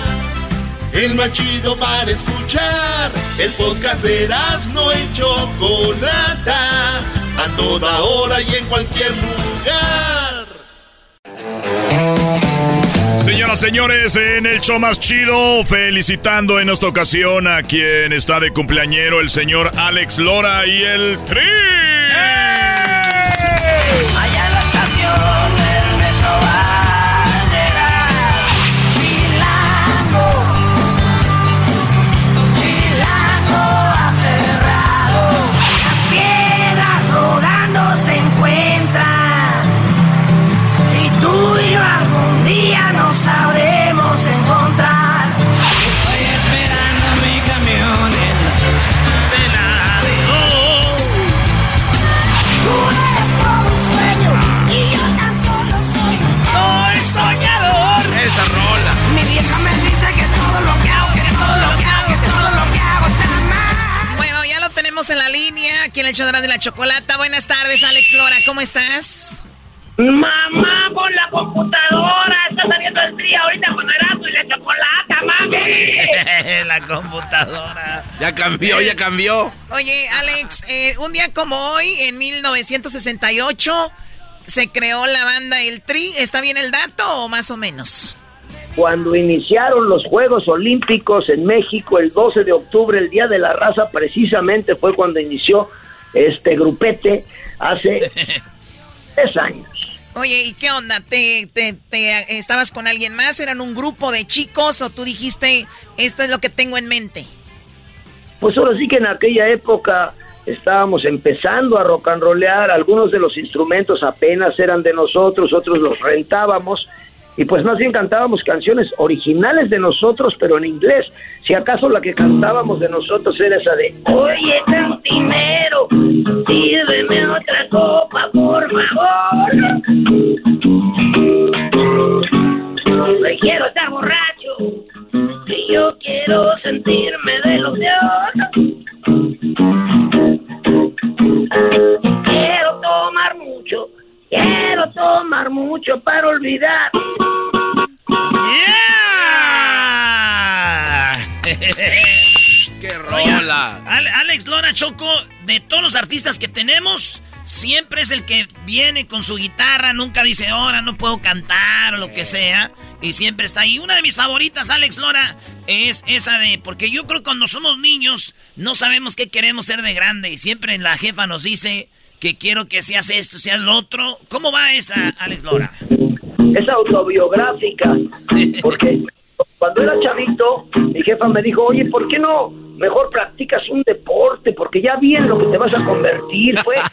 El más chido para escuchar. El podcast de no y Chocolata. A toda hora y en cualquier lugar. Señoras, señores, en el show más chido, felicitando en esta ocasión a quien está de cumpleañero, el señor Alex Lora y el Tri. Allá en la estación tenemos en la línea. Aquí en el de la chocolata. Buenas tardes, Alex Lora. ¿Cómo estás? Mamá, pon la computadora. Está saliendo el día ahorita con Erasmo y la chocolata, mami. la computadora. Ya cambió, ya cambió. Oye, Alex, eh, un día como hoy, en 1968, se creó la banda El Tri. ¿Está bien el dato o más o menos? Cuando iniciaron los Juegos Olímpicos en México el 12 de octubre, el Día de la Raza, precisamente fue cuando inició este grupete hace tres años. Oye, ¿y qué onda? ¿Te, te, te, estabas con alguien más? ¿Eran un grupo de chicos o tú dijiste, esto es lo que tengo en mente? Pues ahora sí que en aquella época estábamos empezando a rock and rollear, algunos de los instrumentos apenas eran de nosotros, otros los rentábamos y pues más bien cantábamos canciones originales de nosotros, pero en inglés. Si acaso la que cantábamos de nosotros era esa de Oye, cantinero, sírveme otra copa, por favor. Me quiero estar borracho y yo quiero sentirme de los de Quiero tomar mucho, quiero tomar mucho para olvidar. ¡Qué rola! Alex Lora Choco, de todos los artistas que tenemos, siempre es el que viene con su guitarra, nunca dice, ahora no puedo cantar o lo que sea, y siempre está ahí. Una de mis favoritas, Alex Lora, es esa de, porque yo creo que cuando somos niños no sabemos qué queremos ser de grande, y siempre la jefa nos dice que quiero que seas esto, seas lo otro. ¿Cómo va esa, Alex Lora? Es autobiográfica, porque cuando era chavito, mi jefa me dijo, oye, ¿por qué no mejor practicas un deporte? Porque ya vi en lo que te vas a convertir, fue.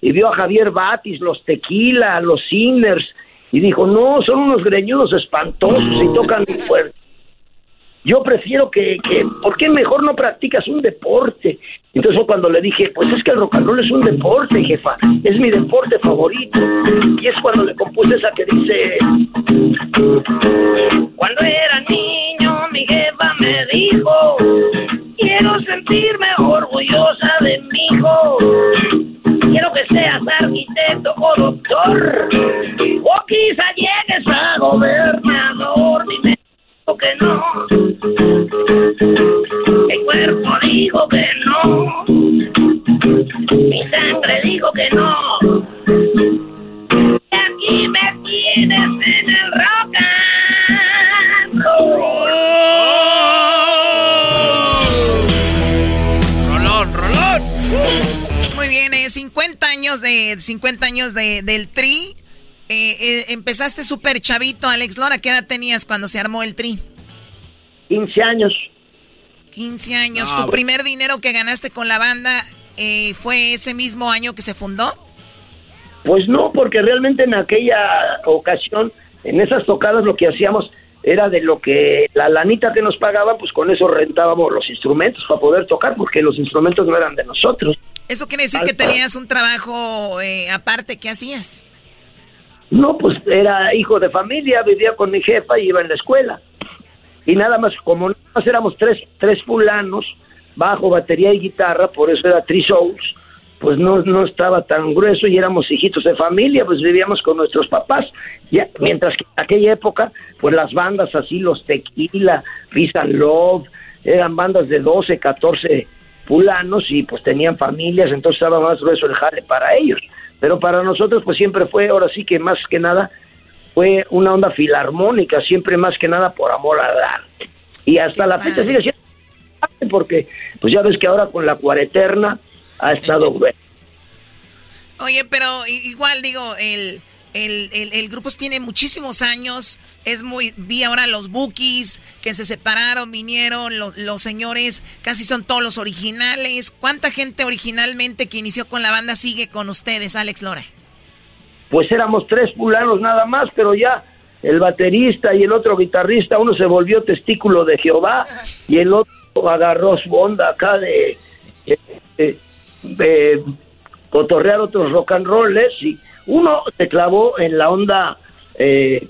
y vio a Javier Batis, los Tequila, los Sinners, y dijo, no, son unos greñudos espantosos y tocan muy fuerte. Yo prefiero que, que, ¿por qué mejor no practicas un deporte? Entonces cuando le dije, pues es que el rock and roll es un deporte, jefa, es mi deporte favorito. Y es cuando le compuse esa que dice, Cuando era niño, mi jefa me dijo, quiero sentirme orgullosa de mi hijo. Quiero que seas arquitecto o doctor, o quizá llegues a gobernador. Dime que no. Mi cuerpo dijo que no. Mi sangre dijo que no. Y aquí me tienes en el rock and Rolón, rolón. Muy bien, eh, 50 años de 50 años de, del Tri. Eh, eh, empezaste súper chavito, Alex Lora. ¿Qué edad tenías cuando se armó el Tri? 15 años. 15 años. No, ¿Tu pues- primer dinero que ganaste con la banda eh, fue ese mismo año que se fundó? Pues no, porque realmente en aquella ocasión, en esas tocadas lo que hacíamos era de lo que la lanita que nos pagaban, pues con eso rentábamos los instrumentos para poder tocar, porque los instrumentos no eran de nosotros. Eso quiere decir que tenías un trabajo eh, aparte. ¿Qué hacías? No, pues era hijo de familia, vivía con mi jefa y iba en la escuela. Y nada más, como nada más éramos tres, tres fulanos, bajo, batería y guitarra, por eso era Three Souls, pues no, no estaba tan grueso y éramos hijitos de familia, pues vivíamos con nuestros papás. Ya, mientras que en aquella época, pues las bandas así, los Tequila, and Love, eran bandas de 12, 14 fulanos y pues tenían familias, entonces estaba más grueso el jale para ellos. Pero para nosotros pues siempre fue, ahora sí que más que nada, fue una onda filarmónica, siempre más que nada por amor al arte. Y hasta la fecha sigue siendo porque pues ya ves que ahora con la cuareterna ha estado bueno. Oye, pero igual digo, el, el, el, el grupo tiene muchísimos años. Es muy. Vi ahora los bookies que se separaron, vinieron, lo- los señores, casi son todos los originales. ¿Cuánta gente originalmente que inició con la banda sigue con ustedes, Alex Lora? Pues éramos tres fulanos nada más, pero ya el baterista y el otro guitarrista, uno se volvió testículo de Jehová y el otro agarró su onda acá de, cotorrear otros rock and rolls y uno se clavó en la onda eh,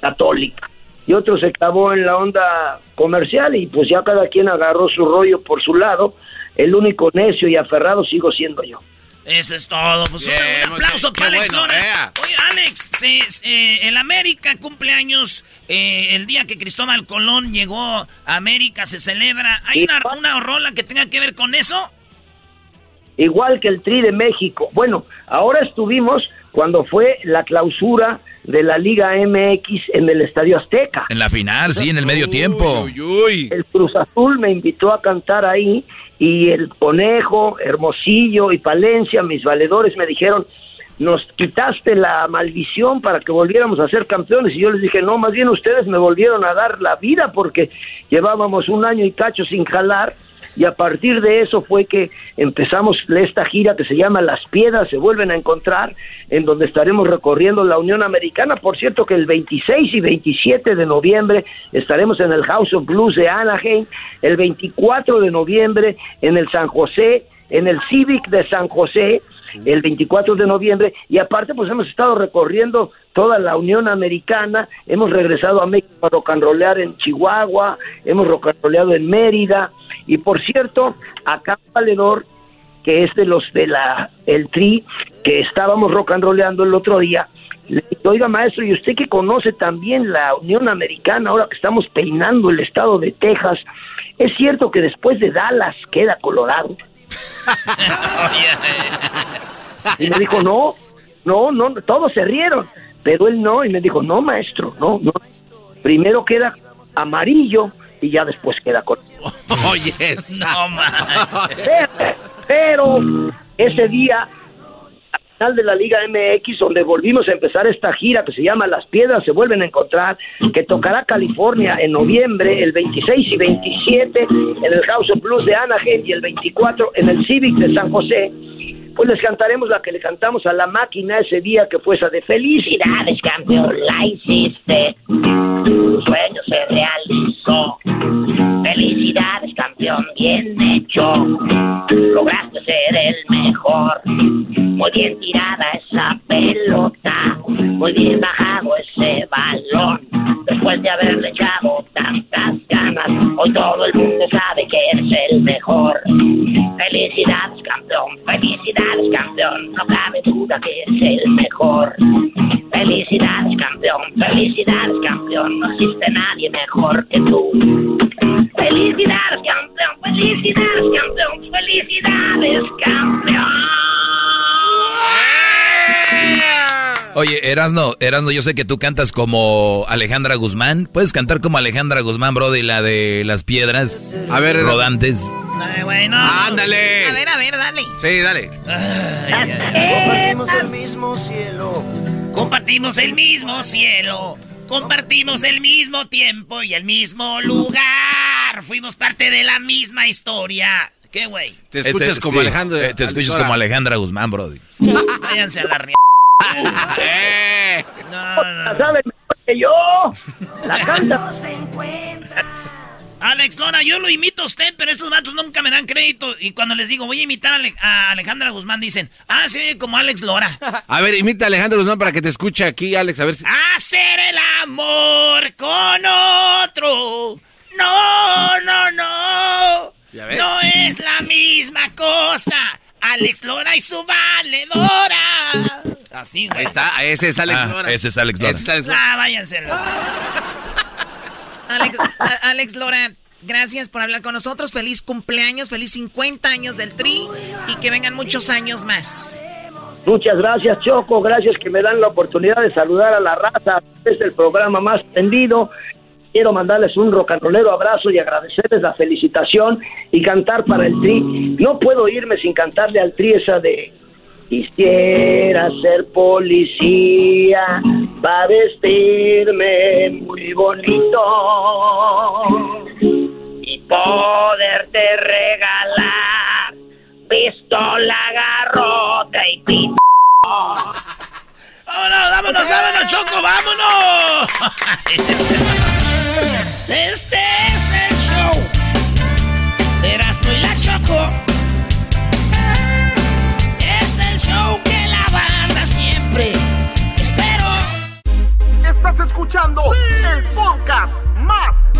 católica y otro se clavó en la onda comercial y pues ya cada quien agarró su rollo por su lado. El único necio y aferrado sigo siendo yo. Eso es todo. Pues un- un, aplauso para Alex bueno, Lora. Oye, Alex, se- se- el América cumple años eh, el día que Cristóbal Colón llegó a América, se celebra. ¿Hay una, una rola que tenga que ver con eso? igual que el Tri de México. Bueno, ahora estuvimos cuando fue la clausura de la Liga MX en el Estadio Azteca. En la final, sí, en el medio tiempo. El Cruz Azul me invitó a cantar ahí y el Conejo, Hermosillo y Palencia, mis valedores, me dijeron, nos quitaste la maldición para que volviéramos a ser campeones. Y yo les dije, no, más bien ustedes me volvieron a dar la vida porque llevábamos un año y cacho sin jalar y a partir de eso fue que empezamos esta gira que se llama Las Piedras se vuelven a encontrar, en donde estaremos recorriendo la Unión Americana. Por cierto que el 26 y 27 de noviembre estaremos en el House of Blues de Anaheim, el 24 de noviembre en el San José, en el Civic de San José, el 24 de noviembre, y aparte pues hemos estado recorriendo toda la Unión Americana, hemos regresado a México a rocanrolear en Chihuahua, hemos rocanroleado en Mérida, y por cierto, acá Valedor, que es de los de la el tri, que estábamos rocanroleando el otro día, le dije, oiga maestro, y usted que conoce también la Unión Americana, ahora que estamos peinando el estado de Texas, ¿es cierto que después de Dallas queda Colorado? y me dijo, no, no, no, todos se rieron, pero él no, y me dijo, no, maestro, no, no, primero queda amarillo y ya después queda con... Oye, no, man. Pero, ese día, al final de la Liga MX, donde volvimos a empezar esta gira que se llama Las Piedras se vuelven a encontrar, que tocará California en noviembre, el 26 y 27 en el House of Blues de Anaheim y el 24 en el Civic de San José pues les cantaremos la que le cantamos a la máquina ese día que fue esa de felicidades, campeón, la hiciste. Tu sueño se realizó. Felicidades, campeón, bien hecho. Lograste ser el mejor. Muy bien tirada esa pelota. Muy bien bajado ese balón. Después de haberle echado tantas ganas, hoy todo el mundo sabe que eres el mejor. Felicidades, campeón, felicidades, campeón. No cabe duda que eres el mejor. Felicidades, campeón, felicidades, campeón. No existe nadie mejor que tú. Felicidades, campeón, felicidades, campeón, felicidades, campeón. Oye, Erasno, Erasno, yo sé que tú cantas como Alejandra Guzmán. ¿Puedes cantar como Alejandra Guzmán, bro, y la de las piedras A ver, rodantes? Ay, bueno. ¡Ándale! A ver, a ver, dale. Sí, dale. Compartimos el mismo cielo. Compartimos el mismo cielo. Compartimos el mismo tiempo y el mismo lugar. Fuimos parte de la misma historia. ¿Qué, güey? Te escuchas como Alejandra. eh, te escuchas como Alejandra Guzmán, bro. Váyanse a la ría. Eh. No, no. La sabe mejor que yo. La canta. Alex Lora, yo lo imito a usted, pero estos vatos nunca me dan crédito. Y cuando les digo, voy a imitar a, Ale- a Alejandra Guzmán, dicen, ah, se oye como Alex Lora. A ver, imita a Alejandro Guzmán para que te escuche aquí, Alex, a ver si... Hacer el amor con otro. No, no, no. Ya ves. No es la misma cosa. Alex Lora y su valedora. Así, güey. Ahí está, ese es Alex Ah, Lora. ese es Alex Lora. Ese es Alex Lora. Ah, váyanse. Alex, Alex Lora, gracias por hablar con nosotros. Feliz cumpleaños, feliz 50 años del Tri y que vengan muchos años más. Muchas gracias, Choco. Gracias que me dan la oportunidad de saludar a la raza. Es el programa más tendido. Quiero mandarles un rocanrolero abrazo y agradecerles la felicitación y cantar para el tri. No puedo irme sin cantarle al tri esa de Quisiera ser policía para vestirme muy bonito y poderte regalar pistola, garrote y pito. ¡Vámonos, vámonos, vámonos, Choco, vámonos! Este es el show de Erasmo y la Choco. Es el show que la banda siempre espero. Estás escuchando el podcast más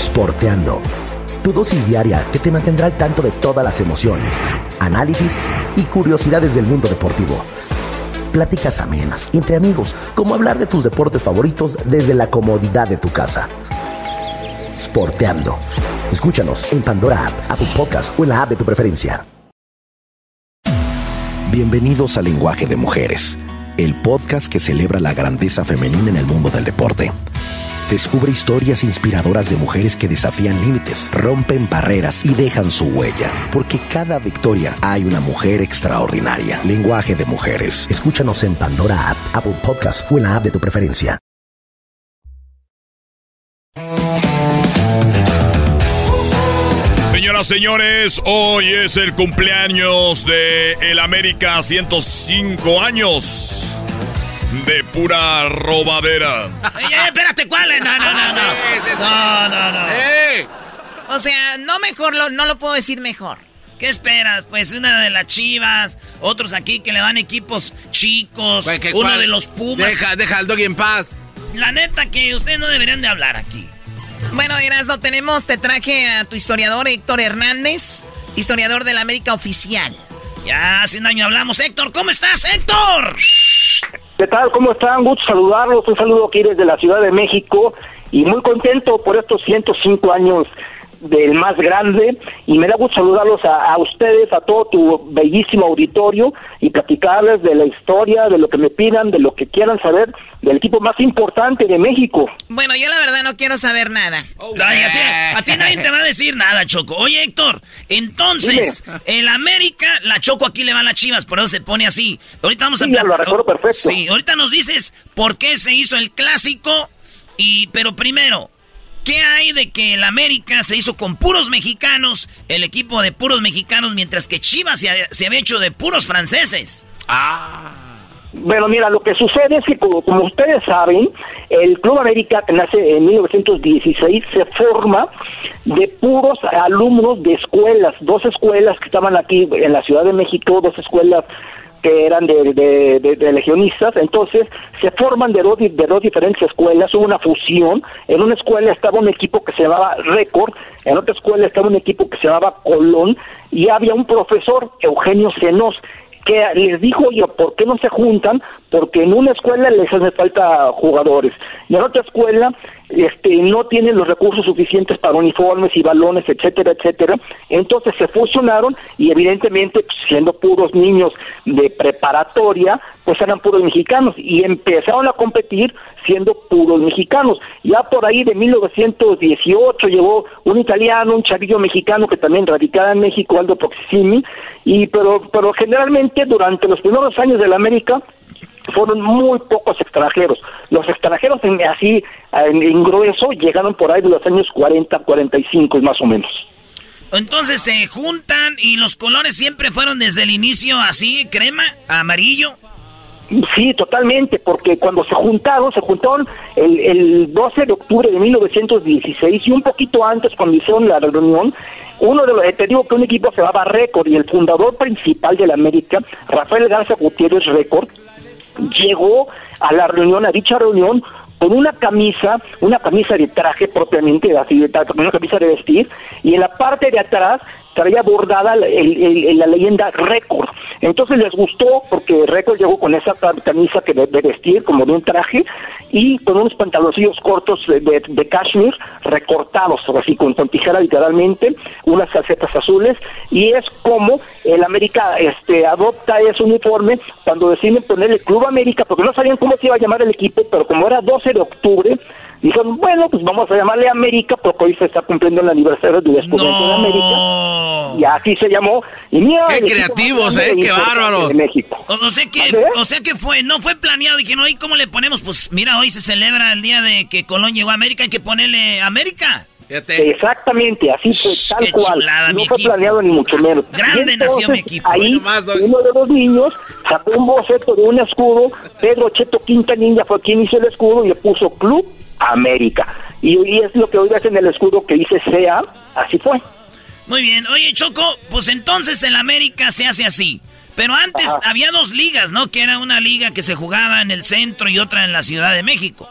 Sporteando. Tu dosis diaria que te mantendrá al tanto de todas las emociones, análisis y curiosidades del mundo deportivo. Pláticas amenas entre amigos, como hablar de tus deportes favoritos desde la comodidad de tu casa. Sporteando. Escúchanos en Pandora App, Apple Podcast o en la app de tu preferencia. Bienvenidos a Lenguaje de Mujeres, el podcast que celebra la grandeza femenina en el mundo del deporte. Descubre historias inspiradoras de mujeres que desafían límites, rompen barreras y dejan su huella. Porque cada victoria hay una mujer extraordinaria. Lenguaje de mujeres. Escúchanos en Pandora App, Apple Podcast o en la app de tu preferencia. Señoras, señores, hoy es el cumpleaños de el América 105 años de pura robadera. Oye, espérate, ¿cuál? No, no, no, no. No, no, no. O sea, no mejor, lo- no lo puedo decir mejor. ¿Qué esperas? Pues una de las chivas, otros aquí que le dan equipos chicos, ¿qué uno cuál? de los Pumas. Deja, deja al doggy en paz. La neta que ustedes no deberían de hablar aquí. Bueno, Erasno, tenemos, te traje a tu historiador Héctor Hernández, historiador de la América Oficial. Ya hace un año hablamos. Héctor, ¿cómo estás, Héctor? ¿Qué tal? ¿Cómo están? Gusto saludarlos. Un saludo aquí desde la Ciudad de México y muy contento por estos 105 años del más grande y me da gusto saludarlos a, a ustedes, a todo tu bellísimo auditorio y platicarles de la historia, de lo que me pidan, de lo que quieran saber del equipo más importante de México. Bueno, yo la verdad no quiero saber nada. Ay, a, ti, a ti nadie te va a decir nada, Choco. Oye, Héctor, entonces, el América, la Choco aquí le va a las chivas, por eso se pone así. Ahorita vamos a Sí, ya lo recuerdo perfecto. Sí, ahorita nos dices por qué se hizo el clásico. Y, pero primero, ¿qué hay de que el América se hizo con puros mexicanos, el equipo de puros mexicanos, mientras que Chivas se, se había hecho de puros franceses? Bueno, mira, lo que sucede es que, como, como ustedes saben, el Club América, que nace en 1916, se forma de puros alumnos de escuelas, dos escuelas que estaban aquí en la Ciudad de México, dos escuelas que eran de, de- de- de legionistas, entonces se forman de dos, de dos diferentes escuelas, hubo una fusión, en una escuela estaba un equipo que se llamaba Récord, en otra escuela estaba un equipo que se llamaba Colón, y había un profesor, Eugenio Senos, que les dijo, oye, ¿por qué no se juntan? Porque en una escuela les hace falta jugadores y en otra escuela este, no tienen los recursos suficientes para uniformes y balones, etcétera, etcétera. Entonces se fusionaron y evidentemente pues, siendo puros niños de preparatoria, pues eran puros mexicanos y empezaron a competir siendo puros mexicanos. Ya por ahí de 1918 llegó un italiano, un chavillo mexicano que también radicaba en México, Aldo Proximi, y pero, pero generalmente durante los primeros años de la América fueron muy pocos extranjeros. Los extranjeros en, así en, en grueso llegaron por ahí de los años 40, 45 más o menos. Entonces se juntan y los colores siempre fueron desde el inicio así, crema, amarillo. Sí, totalmente, porque cuando se juntaron, se juntaron el, el 12 de octubre de 1916 y un poquito antes cuando hicieron la reunión, uno de los, eh, te digo que un equipo se llamaba Récord y el fundador principal de la América, Rafael Garza Gutiérrez Récord, llegó a la reunión, a dicha reunión, con una camisa, una camisa de traje propiamente, así de una camisa de vestir, y en la parte de atrás traía bordada la leyenda récord. Entonces les gustó porque récord llegó con esa ca- camisa que de, vestir, como de un traje, y con unos pantaloncillos cortos de, de, de cashmere recortados, así con, con tijera literalmente, unas calcetas azules, y es como el América este, adopta ese uniforme cuando deciden ponerle Club América, porque no sabían cómo se iba a llamar el equipo, pero como era 12 de octubre, dijeron, bueno, pues vamos a llamarle América, porque hoy se está cumpliendo el aniversario del descubrimiento de América, y así se llamó. Y mira, Qué creativos, ¿eh? Qué bárbaros. de México. O, o sea que, o sea que fue, no fue planeado. Dijeron, ¿y cómo le ponemos? Pues mira, hoy se celebra el día de que Colón llegó a América, hay que ponerle América. Exactamente, así fue, tal qué cual. chulada, no fue equipo. planeado ni mucho menos. Grande Y nació mi entonces, equipo. Ahí, Hoy nomás, uno de los niños sacó un boceto de un escudo. Pedro Cheto Quintanilla fue quien hizo el escudo y le puso Club América. Y, y es lo que hoy ves en el escudo que dice SEA, así fue. Muy bien. Oye, Choco, pues entonces en la América se hace así. Pero antes Ajá. había dos ligas, ¿no? Que era una liga que se jugaba en el centro y otra en la Ciudad de México.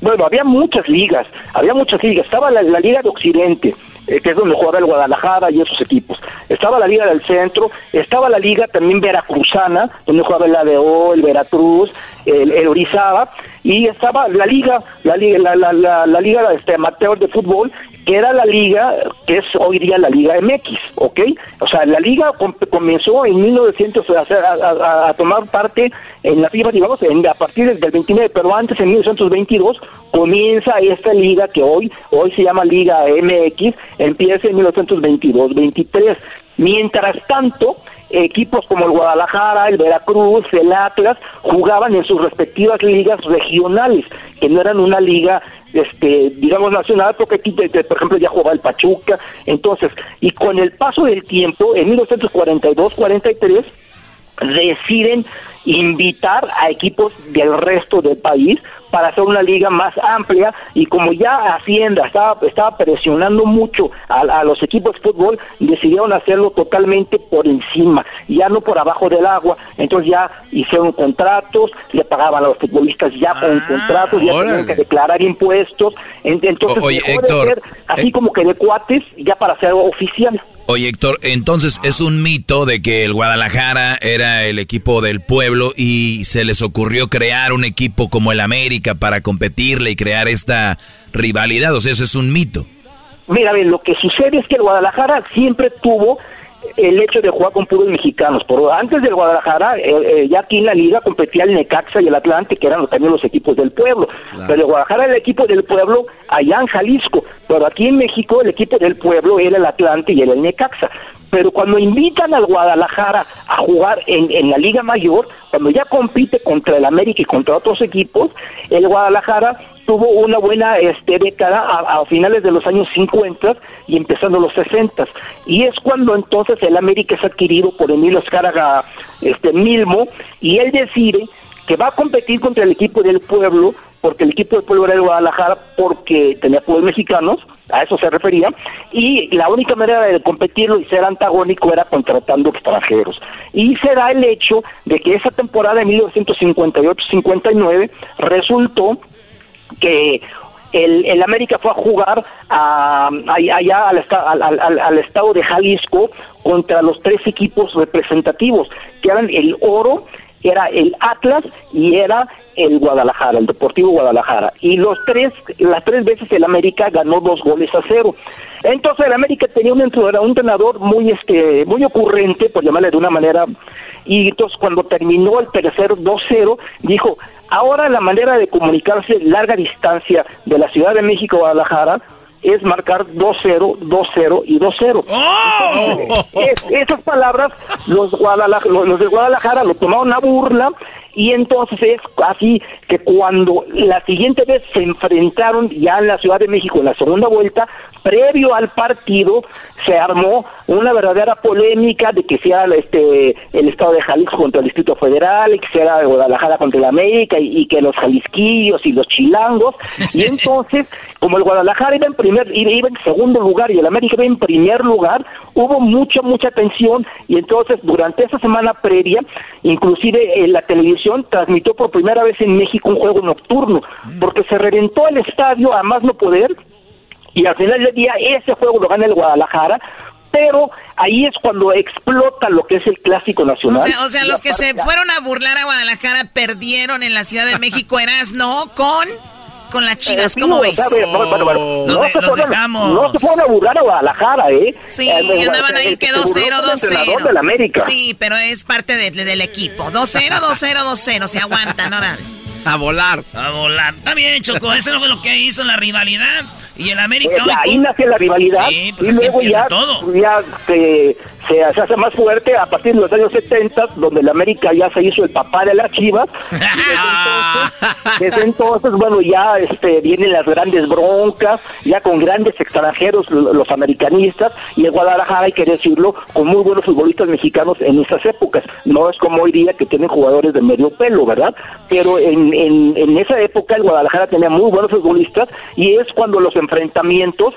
Bueno, había muchas ligas, había muchas ligas. Estaba la, la Liga de Occidente, eh, que es donde jugaba el Guadalajara y esos equipos. Estaba la Liga del Centro, estaba la Liga también veracruzana, donde jugaba el ADO, el Veracruz, el, el Orizaba, y estaba la Liga, la Liga, la, la, la, Liga este, Amateur de Fútbol, que era la liga que es hoy día la Liga MX, ¿ok? O sea, la liga com- comenzó en 1900 a, a- tomar parte en la FIBA, digamos, a partir del 29, pero antes, en 1922, comienza esta liga que hoy, hoy se llama Liga MX, empieza en 1922-23. Mientras tanto, equipos como el Guadalajara, el Veracruz, el Atlas, jugaban en sus respectivas ligas regionales, que no eran una liga, este, digamos, nacional, porque aquí, por ejemplo, ya jugaba el Pachuca. Entonces, y con el paso del tiempo, en 1942-43, deciden invitar a equipos del resto del país para hacer una liga más amplia y como ya Hacienda estaba, estaba presionando mucho a, a los equipos de fútbol, decidieron hacerlo totalmente por encima, ya no por abajo del agua, entonces ya hicieron contratos, le pagaban a los futbolistas ya con contratos, ya tenían órale. que declarar impuestos, en- entonces O- oye, dejó de ser así eh, como que de cuates ya para ser oficial. Oye, Héctor, entonces es un mito de que el Guadalajara era el equipo del pueblo y se les ocurrió crear un equipo como el América para competirle y crear esta rivalidad. O sea, eso es un mito. Mira, lo que sucede es que el Guadalajara siempre tuvo el hecho de jugar con puros mexicanos. Por antes del Guadalajara, eh, eh, ya aquí en la liga competía el Necaxa y el Atlante, que eran también los equipos del pueblo. Pero el Guadalajara era el equipo del pueblo allá en Jalisco. Pero aquí en México el equipo del pueblo era el Atlante y era el Necaxa. Pero cuando invitan al Guadalajara a jugar en, en la Liga Mayor, cuando ya compite contra el América y contra otros equipos, el Guadalajara tuvo una buena este, década a, finales de los años 50 y empezando los 60. Y es cuando entonces el América es adquirido por Emilio Escárraga este, Milmo y él decide que va a competir contra el equipo del pueblo, porque el equipo del pueblo era el Guadalajara, porque tenía pueblos mexicanos, a eso se refería, y la única manera de competirlo y ser antagónico era contratando extranjeros. Y será el hecho de que esa temporada de 1958-59 resultó que el, el América fue a jugar a, allá al estado de Jalisco contra los tres equipos representativos, que eran el Oro, era el Atlas y era el Guadalajara, el Deportivo Guadalajara. Y los tres, las tres veces el América ganó dos goles a cero. Entonces el América tenía un entrenador, un entrenador muy este muy ocurrente, por llamarle de una manera, y entonces cuando terminó el tercer 2-0, dijo, ahora la manera de comunicarse larga distancia de la Ciudad de México a Guadalajara es marcar 2-0, 2-0 y 2-0. Entonces, es- esas palabras los, Guadalaj- los, los de Guadalajara lo tomaron a burla y entonces es así que cuando la siguiente vez se enfrentaron ya en la Ciudad de México en la segunda vuelta, previo al partido se armó una verdadera polémica de que sea este el estado de Jalisco contra el Distrito Federal, y que sea Guadalajara contra el América y, que los jalisquillos y los chilangos. Y entonces como el Guadalajara iba en primer iba en segundo lugar y el América iba en primer lugar, hubo mucha mucha tensión y entonces durante esa semana previa, inclusive eh, la televisión transmitió por primera vez en México un juego nocturno, porque se reventó el estadio a más no poder y al final del día ese juego lo gana el Guadalajara, pero ahí es cuando explota lo que es el clásico O nacional. sea, o sea, los que se fueron a burlar a Guadalajara perdieron en la Ciudad de México, eras no con con las chivas, Sí, ¿cómo ves? sea, bueno, bueno, bueno, Los no, de- se los fueron, dejamos. no se fueron a burlar a Guadalajara, ¿eh? Sí, Eh, andaban ahí el que se burló 2-0, fue el entrenador 2-0. del América. Sí, pero es parte de- del equipo. 2-0, 2-0, 2-0. Se aguantan, órale. A volar. A volar. Está bien, Choco. Eso fue lo que hizo la rivalidad. Y el América Eh, hoy ahí con- nace la rivalidad Sí, pues y así luego ya, todo. ya se, se, hace más fuerte a partir de los años 70, donde el América ya se hizo el papá de las Chivas. Y desde, entonces, desde entonces, bueno, ya este, vienen las grandes broncas, ya con grandes extranjeros, lo- los americanistas, y el Guadalajara, hay que decirlo, con muy buenos futbolistas mexicanos en esas épocas. No es como hoy día que tienen jugadores de medio pelo, ¿verdad? Pero en, en, en esa época el Guadalajara tenía muy buenos futbolistas y es cuando los enfrentamientos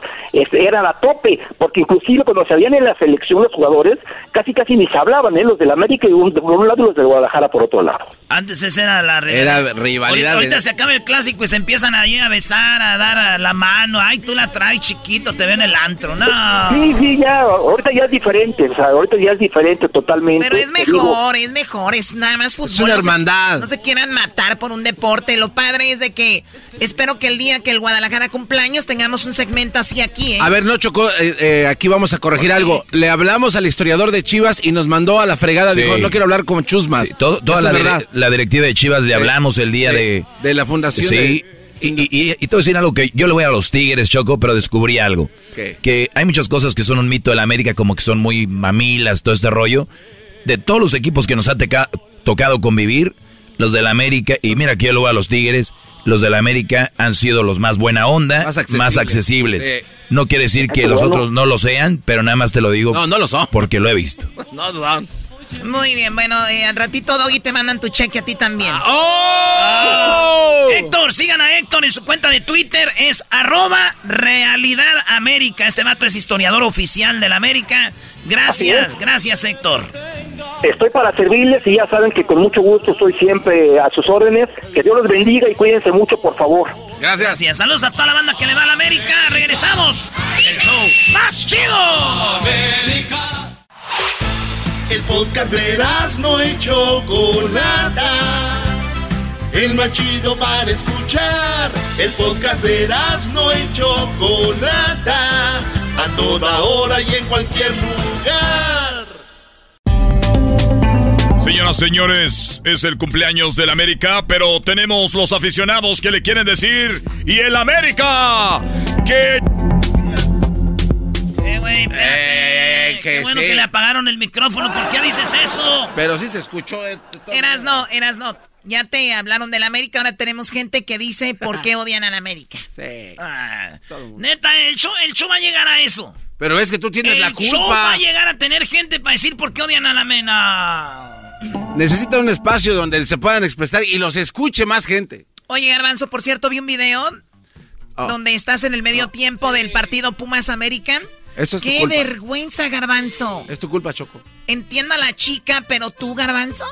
eran a tope, porque inclusive cuando se habían en la selección los jugadores, casi casi ni se hablaban, ¿eh? los del América y un- por un lado y los del Guadalajara por otro lado. Antes esa era la Era rivalidad Ahorita, ahorita de- se acaba el clásico y se empiezan ahí a besar, a dar a la mano. Ay, tú la traes chiquito, te ven el antro. No. Sí, sí, ya, ahorita ya es diferente, o sea, ahorita ya es diferente totalmente. Pero es digo, mejor, es mejor, es nada más fútbol. una no se- hermandad. No se quieran matar por un deporte. Lo padre es de que espero que el día que el Guadalajara cumpleaños tengamos un segmento así aquí, ¿eh? A ver, no chocó, eh, eh, aquí vamos a corregir algo. Le hablamos al historiador de Chivas y nos mandó a la fregada. Sí. Dijo, no quiero hablar con chusmas. Sí, todo- toda la, dire- verdad. la directiva de Chivas le Sí. hablamos el día Sí. de... De la fundación Sí. de- Y, y, y- y te voy a decir algo que yo le voy a los Tigres, Choco, pero descubrí algo. Que hay muchas cosas que son un mito de la América, como que son muy mamilas, todo este rollo. De todos los equipos que nos ha tocado convivir, los de la América, y mira que yo lo voy a los Tigres, los de la América han sido los más buena onda, Más más accesibles. Sí. No quiere decir que los otros no lo sean, pero nada más te lo digo. No, no lo son. Porque lo he visto. No, no. Muy bien, bueno, eh, al ratito, Doggy, te mandan tu cheque a ti también. ¡Oh! Héctor, sigan a Héctor en su cuenta de Twitter, es arroba Realidad América. Este vato es historiador oficial de la América. Gracias, gracias Héctor. Estoy para servirles y ya saben que con mucho gusto estoy siempre a sus órdenes. Que Dios los bendiga y cuídense mucho, por favor. Gracias. Gracias, saludos a toda la banda que le va a la América. Regresamos, el show más chido. El podcast de no y Chocolata. El más chido para escuchar. El podcast de no y Chocolata. A toda hora y en cualquier lugar. Señoras, señores, es el cumpleaños del América, pero tenemos los aficionados que le quieren decir y el América que Eh, güey, espérate. Eh, que Qué bueno sí. que le apagaron el micrófono. ¿Por qué dices eso? Pero sí se escuchó. eh. Eras no, eras no. Ya te hablaron del América, ahora tenemos gente que dice por qué odian al América. Sí. Ah, neta, el show, el show va a llegar a eso. Pero es que tú tienes el la show va culpa. a llegar a tener gente para decir por qué odian a la mena. Necesita un espacio donde se puedan expresar y los escuche más gente. Oye, Garbanzo, por cierto, vi un video Oh. donde estás en el medio tiempo del partido Pumas América. Eso es tu ¡Qué culpa. vergüenza, Garbanzo! Es tu culpa, Choco. Entiendo a la chica, pero tú, Garbanzo.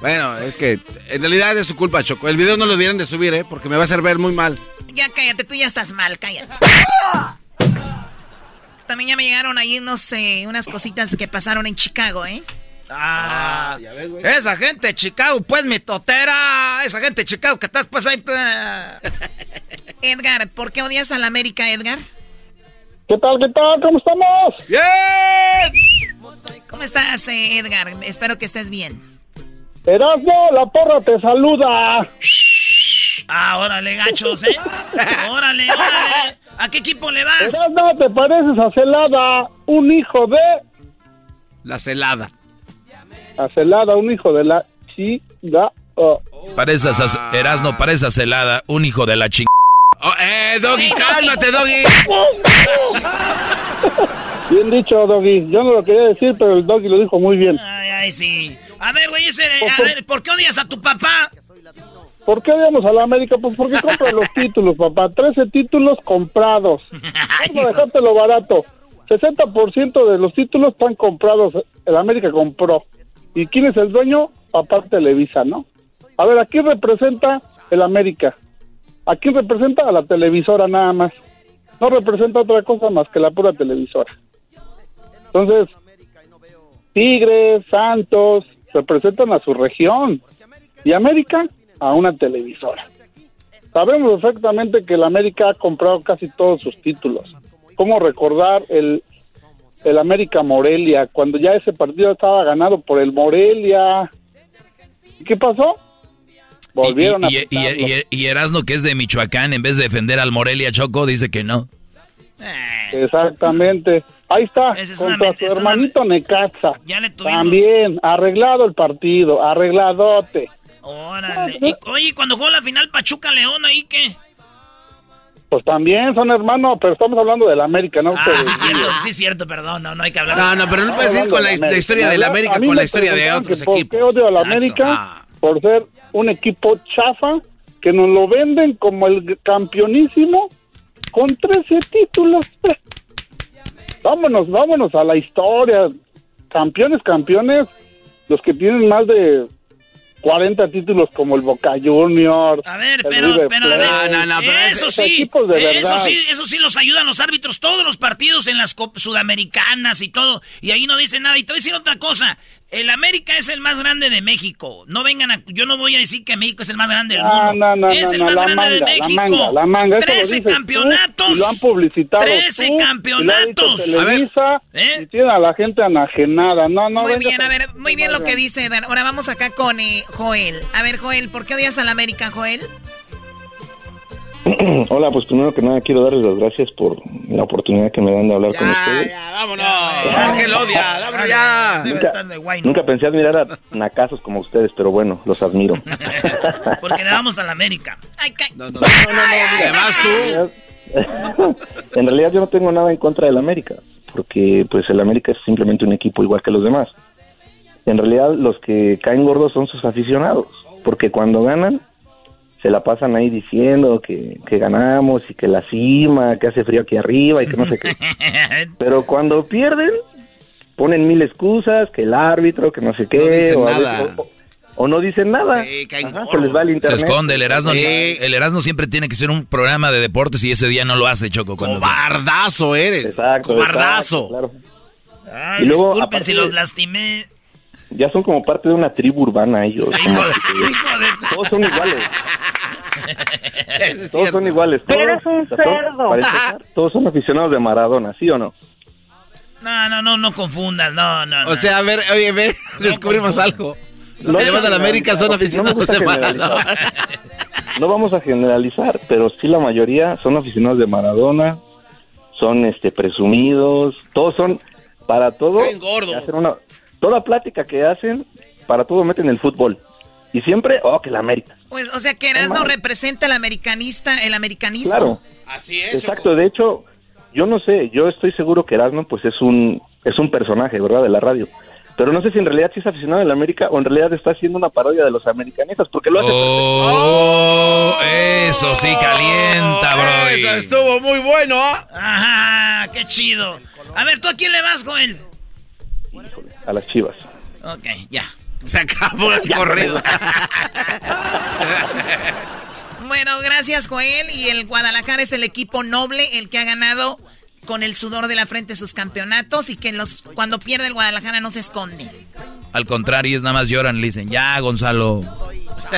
Bueno, es que en realidad es tu culpa, Choco. El video no lo debieran de subir, ¿eh? Porque me va a hacer ver muy mal. Ya cállate, tú ya estás mal, cállate. También ya me llegaron ahí unos, eh, unas cositas que pasaron en Chicago, ¿eh? Ah, esa gente de Chicago, pues mi totera. Esa gente de Chicago que estás pues ahí. Edgar, ¿por qué odias a la América, Edgar? ¿Qué tal, qué tal? ¿Cómo estamos? ¡Bien! ¿Cómo estás, eh, Edgar? Espero que estés bien. Erasmo, la porra te saluda. Ah, órale, gachos, ¿eh? Órale, órale. ¿A qué equipo le vas? Erasmo, te pareces a Celada, un hijo de... La celada. A Celada, un hijo de la chica... oh. Pareces a, Erasno, pareces helada, un hijo de la ching... Oh, eh, Doggy, cálmate, Doggy. Bien dicho, Doggy. Yo no lo quería decir, pero el Doggy lo dijo muy bien. Ay, ay, sí. A ver, güey, ese, a ver, ¿por qué odias a tu papá? ¿Por qué odiamos a la América? Pues porque compra los títulos, papá. 13 títulos comprados. Vamos a dejártelo barato. 60% de los títulos están comprados. El América compró. ¿Y quién es el dueño? Papá Televisa, ¿no? A ver, ¿a quién representa el América? ¿A quién representa? A la televisora nada más. No representa otra cosa más que la pura televisora. Entonces, Tigres, Santos, representan a su región. Y América a una televisora. Sabemos perfectamente que el América ha comprado casi todos sus títulos. ¿Cómo recordar el, el América Morelia cuando ya ese partido estaba ganado por el Morelia? ¿Y qué pasó? Volvieron y, y, a y, y- y Erasno, que es de Michoacán, en vez de defender al Morelia Choco, dice que no. Exactamente. Ahí está, es men- su es una hermanito Necaxa. Ya le tuvimos. También, arreglado el partido, arregladote. Órale. Y, oye, cuando jugó la final Pachuca León, ¿ahí qué? Pues también son hermanos, pero estamos hablando del América, ¿no? Ah, sí, cierto, sí, cierto, perdón, no, no hay que hablar. No, no, pero no puedes ir con la, la historia de la América con la historia de otros que ¿Por equipos. qué odio a la. América? Ah. Por ser un equipo chafa que nos lo venden como el campeonísimo con 13 títulos. Vámonos, vámonos a la historia. Campeones, campeones, los que tienen más de 40 títulos como el Boca Juniors. A ver, el pero, River pero, a ver, Plate. No, no, pero eso sí, de eso sí, eso sí los ayudan los árbitros, todos los partidos en las cop- sudamericanas y todo, y ahí no dicen nada. Y te voy a decir otra cosa, el América es el más grande de México, no vengan a, yo no voy a decir que México es el más grande del mundo, no, no, es no, el más grande de manga, México, manga, la manga, eso lo 13 dices tú, campeonatos, y lo han publicitado 13 tú, y lo ha dicho campeonatos. Televisa, ¿Eh? y tiene a la gente anajenada. No, no, Muy bien, a ver, muy bien lo que dice Dan. Ahora vamos acá con eh, Joel. A ver, Joel, ¿por qué odias a la América, Joel? Hola, pues primero que nada quiero darles las gracias por la oportunidad que me dan de hablar con ustedes. vámonos. ¿Por qué lo odia? Vámonos ya. Nunca, nunca pensé admirar a nacazos como ustedes, pero bueno, los admiro. Porque le vamos a la América. No, no, no, Además tú. en realidad yo no tengo nada en contra del América, porque pues el América es simplemente un equipo igual que los demás. En realidad los que caen gordos son sus aficionados, porque cuando ganan se la pasan ahí diciendo que, que ganamos y que la cima, que hace frío aquí arriba y que no sé qué. Pero cuando pierden, ponen mil excusas, que el árbitro, que no sé qué, No dicen o, a nada. veces- o- o no dicen nada. Ajá, se les va el Se internet. esconde, el Erasmo, Sí. el Erasmo siempre tiene que ser un programa de deportes y ese día no lo hace, Choco. Cobardazo eres. Exacto, Cobardazo. exacto, claro. Ay, Y luego, disculpen aparte si de- los lastimé. Ya son como parte de una tribu urbana ellos. como que todos son iguales. Todos son iguales. Todos, Eres un cerdo. todos son aficionados de Maradona, ¿sí o no? No, no, no, no confundas, no, no. O sea, a ver, oye, ve, descubrimos algo. Los que la no, América son aficionados de Maradona. No vamos a generalizar, pero sí la mayoría son aficionados de Maradona, son este presumidos, todos son para todo. hacen una- toda plática que hacen, para todo meten el fútbol. Y siempre, oh, que la América. Pues, o sea, que Erasmo representa el americanista, el americanismo. Claro. Así Exacto, de hecho, yo no sé, yo estoy seguro que Erasmo pues es un es un personaje, ¿verdad? De la radio. Pero no sé si en realidad sí es aficionado de la América o en realidad está haciendo una parodia de los americanistas, porque lo hace Oh, eso sí calienta, bro. Eso estuvo muy bueno. ¿ah? Ajá, qué chido. A ver, ¿tú a quién le vas, Joel? a las chivas. Ok, ya. Se acabó el corrido. Bueno, gracias, Joel. Y el Guadalajara es el equipo noble, el que ha ganado con el sudor de la frente sus campeonatos y que los cuando pierde el Guadalajara no se esconde. Al contrario, ellos nada más lloran, le dicen, ya, Gonzalo.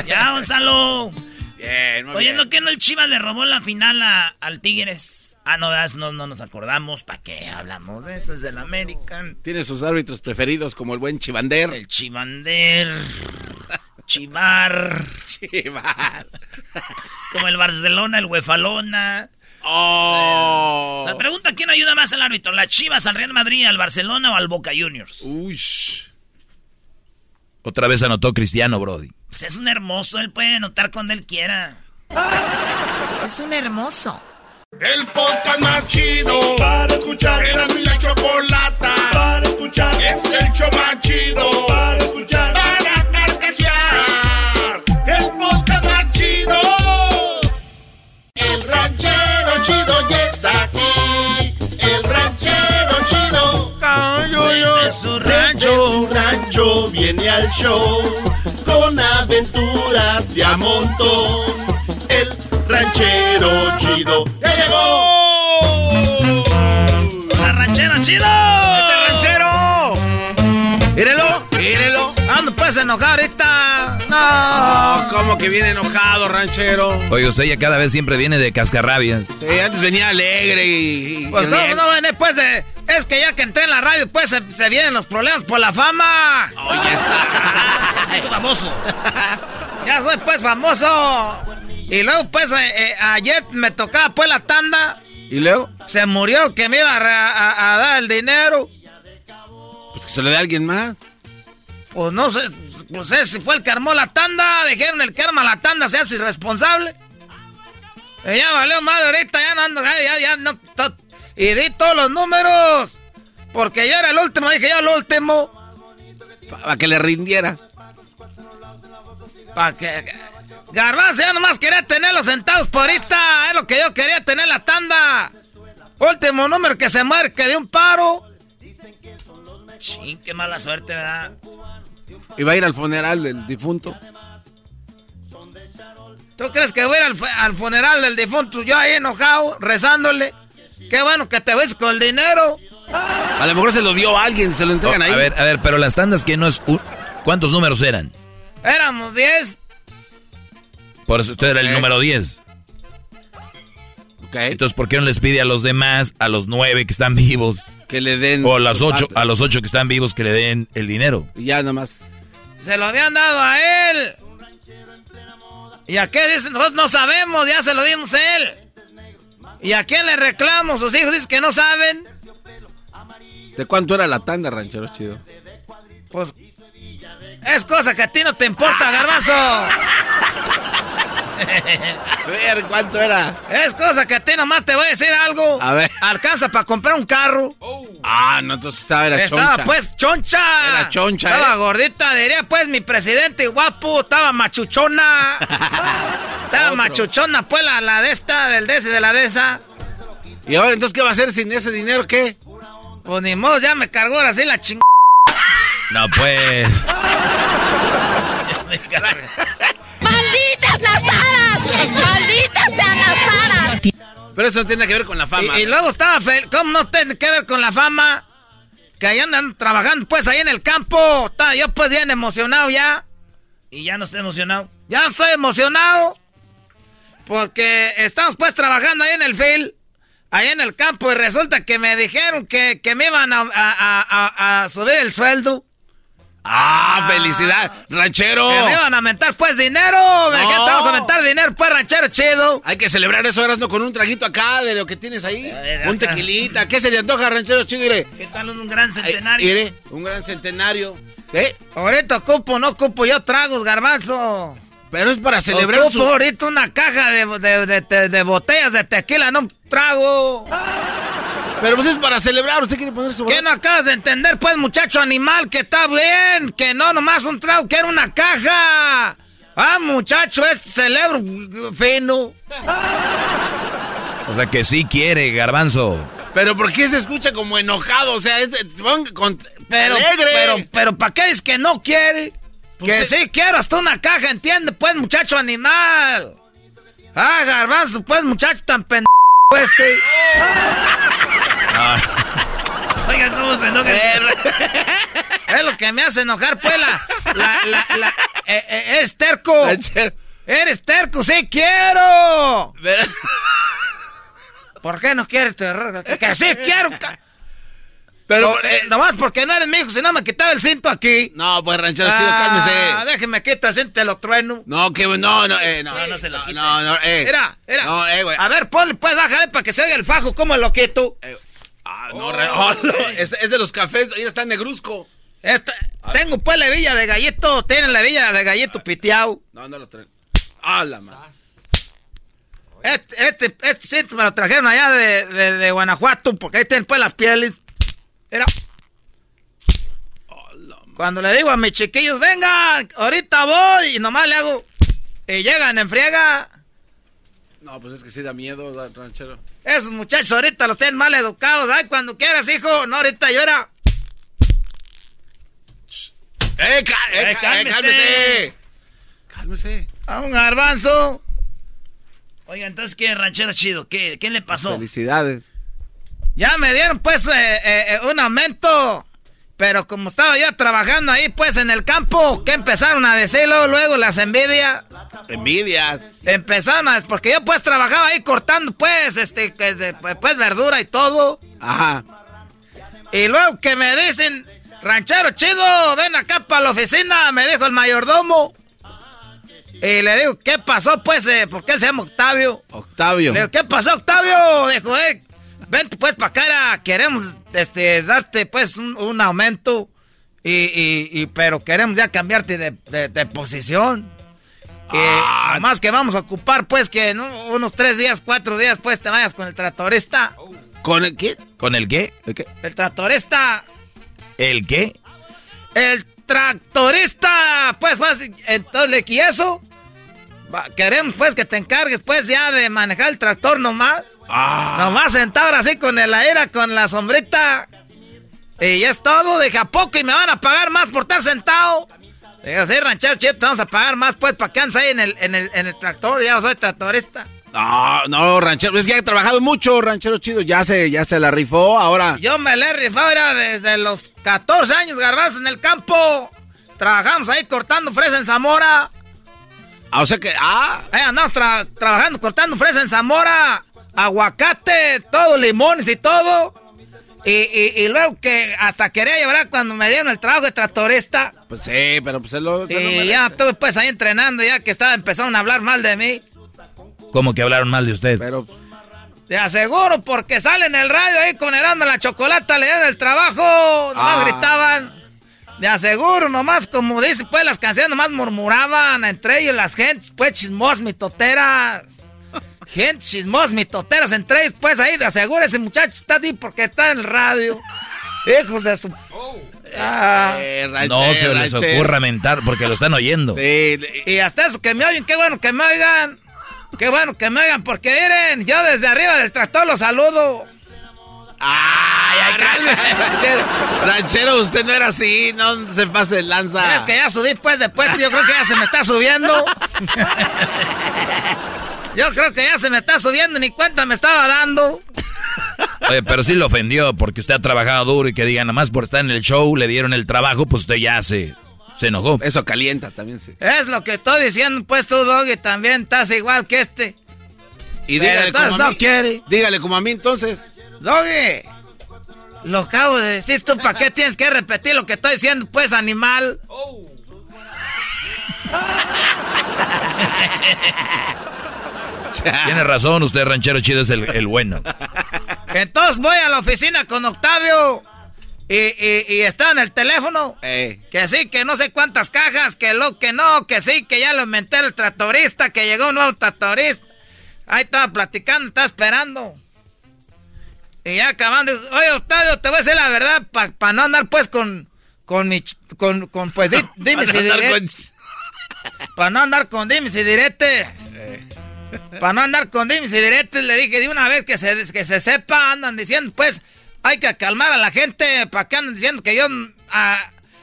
Ya, Gonzalo. Bien, muy Oye, bien. ¿no que no el Chivas le robó la final a- al Tigres? Ah, no, das- no, no nos acordamos. ¿Para qué hablamos de eso? Es del American. Tiene sus árbitros preferidos como el buen Chivander. El Chivander. Chivar. Chivar. Como el Barcelona, el Huefalona. Oh. La pregunta, ¿quién ayuda más al árbitro? ¿La Chivas, al Real Madrid, al Barcelona o al Boca Juniors? Uy. Otra vez anotó Cristiano, Brody. Pues es un hermoso, él puede anotar cuando él quiera. Es un hermoso. El podcast más chido para escuchar. Era mi la chocolata para escuchar. Es el show más chido para escuchar. Para carcajear. El podcast más chido. El ranchero chido ya está aquí. El ranchero chido. Desde su rancho. Su rancho viene al show con aventuras de a montón. Ranchero chido ya llegó. ¡La ranchera chido! ¡Ese ranchero! ¡Mírelo! ¡Mírelo! Ah, no puedes enojar ahorita. No. Oh, ¿Cómo que viene enojado, ranchero? Oye, usted ya cada vez siempre viene de cascarrabias. Sí, antes venía alegre y... y- Pues no, no, ven, pues de, es que ya que entré en la radio, pues se, se vienen los problemas por la fama. Oye, esa... Ya soy famoso. ya soy pues famoso. Y luego pues eh, eh, ayer me tocaba pues la tanda ¿Y luego? Se murió que me iba a, a- a dar el dinero. Pues que se lo dé a alguien más. Pues no sé, pues ese fue el que armó la tanda. Dijeron el que arma la tanda se hace irresponsable. Y ya valió madre ahorita, ya no ando, ya, ya, ya no. to- y di todos los números. Porque yo era el último, dije yo el último. Para que le rindiera. Para que. Garbanzo, ya nomás quería tener los centavos por ahorita. Es lo que yo quería tener la tanda. Último número que se muere, que de un paro. Ching, qué mala suerte, ¿verdad? Y va a ir al funeral del difunto. ¿Tú crees que voy a ir al, al funeral del difunto? Yo ahí enojado, rezándole. Qué bueno que te ves con el dinero. A lo mejor se lo dio a alguien, se lo entregan Oh, ahí. a ver, a ver, pero las tandas que no es... un- ¿Cuántos números eran? Éramos 10. Por eso usted era el número 10. Entonces, ¿por qué no les pide a los demás, a los nueve que están vivos? Que le den... O a las ocho, a los ocho que están vivos que le den el dinero. Y ya nomás. Se lo habían dado a él. ¿Y a qué dicen? Nosotros no sabemos, ya se lo dimos a él. ¿Y a quién le reclamo? Sus hijos dicen que no saben. ¿De cuánto era la tanda, ranchero chido? Pues es cosa que a ti no te importa, garbanzo. A ver, ¿cuánto era? Es cosa que a ti nomás te voy a decir algo. A ver. Alcanza para comprar un carro. Ah, no, entonces estaba, era Estaba choncha. pues choncha. Era choncha, Estaba ¿eh? gordita, diría pues mi presidente guapo. Estaba machuchona. estaba machuchona pues la, la de esta, del de ese, de la de esa. ¿Y ahora entonces qué va a hacer sin ese dinero? ¿Qué? Pues ni modo, ya me cargó ahora sí la ching... No, pues... ¡Malditas las aras! ¡Malditas sean las aras! Pero eso no tiene que ver con la fama. Y, y luego estaba fel- ¿Cómo no tiene que ver con la fama? Que ahí andan trabajando pues ahí en el campo. Estaba yo pues bien emocionado ya. Y ya no estoy emocionado. Ya no estoy emocionado. Porque estamos pues trabajando ahí en el field. Ahí en el campo. Y resulta que me dijeron que, que me iban a, a- a- a- a subir el sueldo. ¡Ah, felicidad! ¡Ranchero! Que me iban a aumentar pues dinero. No. dijeron, te vamos a aumentar dinero pues ranchero chido. Hay que celebrar eso, Erasmo, con un traguito acá de lo que tienes ahí. Un tequilita. ¿Qué se le antoja, ranchero chido? Mire. ¿Qué tal un gran centenario? mire, un gran centenario. ¿Eh? Ahorita ocupo, no ocupo yo tragos, garbanzo. Pero es para celebrar Ocupo su... ahorita una caja de, de- de- de- de botellas de tequila, no un trago. Pero pues es para celebrar, usted quiere poner su... ¿Qué no acabas de entender, pues, muchacho animal? Que está bien, que no nomás un trago, que era una caja. Ah, muchacho, es celebro fino. O sea que sí quiere, garbanzo. Pero ¿por qué se escucha como enojado? O sea, es, con- Pero, alegre. pero, pero, ¿para qué es que no quiere? Pues que sí quiero hasta una caja, entiende, pues, muchacho animal. Ah, garbanzo, pues, muchacho tan pendejo este. Oiga, ¿cómo se enoja? es lo que me hace enojar, pues, la... la, la, la- eh, eh, es terco. Eres terco, sí quiero. ¿Por qué no quieres terror? Que, sí quiero. Pero, No, eh, nomás porque no eres mi hijo, si no me quitaba el cinto aquí. No, pues ranchero chido, Ah, cálmese. déjeme quitar el cinto, te lo trueno. No, que no, no, eh, no. No, no se lo no, quite. no, no, eh. Mira, mira. No, eh, güey. A ver, ponle, pues, bájale para que se oiga el fajo, ¿cómo lo quito? Ah, no, re- oh, no, es, es de los cafés, ahí está negruzco. Esta- tengo pues la villa de gallito, tienen la villa de gallito piteado. No, no lo traen. Ah, la madre. Este, este, este me lo trajeron allá de, de, de Guanajuato, porque ahí tienen pues las pieles. Mira. Cuando le digo a mis chiquillos, vengan, ahorita voy, y nomás le hago, y llegan en friega. No, pues es que sí da miedo, ranchero. Esos muchachos ahorita los tienen mal educados. Ay, cuando quieras, hijo. No, ahorita yo era. ¡Eh, eh, Eh, eh, cálmese. cálmese! Cálmese. A un garbanzo. Oiga, entonces, ¿qué ranchero chido? ¿Qué, ¿Qué le pasó? Felicidades. Ya me dieron, pues, eh, eh, eh, un aumento. Pero como estaba yo trabajando ahí, pues, en el campo, que empezaron a decirlo luego las envidias. Envidias. Empezaron a... Porque yo, pues, trabajaba ahí cortando, pues, este, pues, verdura y todo. Ajá. Y luego que me dicen, ranchero chido, ven acá para la oficina, me dijo el mayordomo. Y le digo, ¿qué pasó, pues? Eh, ¿Por qué él se llama Octavio? Octavio. Le digo, ¿qué pasó, Octavio? Dijo, eh, vente pues para acá, queremos este, darte pues un, un aumento. Y, y, y, pero queremos ya cambiarte de, de, de posición. Y más que vamos a ocupar, pues, que ¿no? unos tres días, cuatro días, pues, te vayas con el tractorista. ¿Con el qué? ¿Con el qué? ¿El qué? El tractorista. ¿El qué? El tractorista. Pues, pues, entonces, ¿y eso? Queremos, pues, que te encargues, pues, ya de manejar el tractor nomás. Ah. Nomás sentado ahora así con el aire, con la sombrita. Y ya es todo, deja poco y me van a pagar más por estar sentado. Digo, sí, ranchero chido, te vamos a pagar más, pues, para que andes ahí en el, en, el, en el tractor. Ya soy tractorista. No, no, ranchero, es que ha trabajado mucho, ranchero chido, ya se, ya se la rifó, ahora. Yo me le he rifado era desde los 14 años, garbanzo, en el campo. Trabajamos ahí cortando fresa en Zamora. Ah, o sea que, ah. Ahí andamos tra- trabajando, cortando fresa en Zamora. Aguacate, todo, limones y todo. Y, y, y luego que hasta quería llevar cuando me dieron el trabajo de tractorista. Pues sí, pero pues él lo... se lo Y ya estuve pues ahí entrenando, ya que estaba empezaron a hablar mal de mí. ¿Cómo que hablaron mal de usted? Pero... Te aseguro, porque sale en el radio ahí con Herando la Chocolata, le dan el trabajo, nomás Ah. gritaban. De aseguro, nomás como dice, pues las canciones nomás murmuraban, entre ellos las gentes, pues chismos, mitoteras. Gente chismos, mitoteras, entre ellos, pues ahí, de aseguro ese muchacho está ahí porque está en el radio. Hijos de su... Ah. Eh, no se les ocurra mentar porque lo están oyendo. Sí, Y hasta eso que me oyen, qué bueno que me oigan. Qué bueno que me oigan, porque miren, yo desde arriba del tractor los saludo. Ay, ay, ranchero, ranchero, usted no era así, no se pase lanza. Es que ya subí pues después, yo creo que ya se me está subiendo. Yo creo que ya se me está subiendo, ni cuenta me estaba dando. Oye, pero sí lo ofendió porque usted ha trabajado duro y que digan, nada más por estar en el show, le dieron el trabajo, pues usted ya se, se enojó. Eso calienta también, sí. Es lo que estoy diciendo, pues tú, Doggy, también estás igual que este. Y Pero dígale entonces como a no mí. quiere. Dígale como a mí entonces. Doggy, lo acabo de decir, tú, ¿para qué tienes que repetir lo que estoy diciendo, pues, animal? Tiene razón, usted ranchero chido es el, el bueno. Entonces voy a la oficina con Octavio y, y, y está en el teléfono. Eh. Que sí, que no sé cuántas cajas, que lo que no, que sí, que ya lo inventé el tractorista, que llegó un nuevo tractorista. Ahí estaba platicando, estaba esperando. Y ya acabando, oye Octavio, te voy a decir la verdad, para no andar pues con, con mi, con, con pues, di- dime Pa' si. Para no andar con dimes y diretes. Para no andar con dimes y diretes, le dije de una vez que se, que se sepa, andan diciendo, pues, hay que calmar a la gente, para que andan diciendo que yo ah,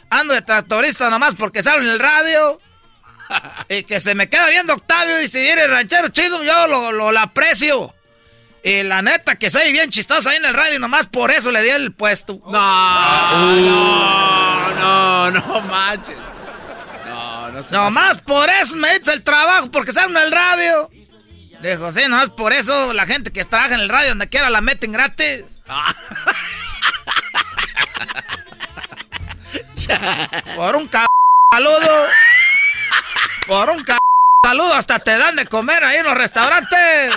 ando de tractorista nomás porque salgo en el radio. y que se me queda viendo Octavio y si viene ranchero chido, yo lo, lo, lo aprecio. Y la neta, que soy bien chistoso ahí en el radio, nomás por eso le di el puesto. No, no, no, no manches. No, no Nomás por eso me hice el trabajo, porque salgo en el radio. Dijo, sí, nomás por eso la gente que trabaja en el radio, donde quiera, la meten gratis. por un c saludo. Por un c saludo hasta te dan de comer ahí en los restaurantes.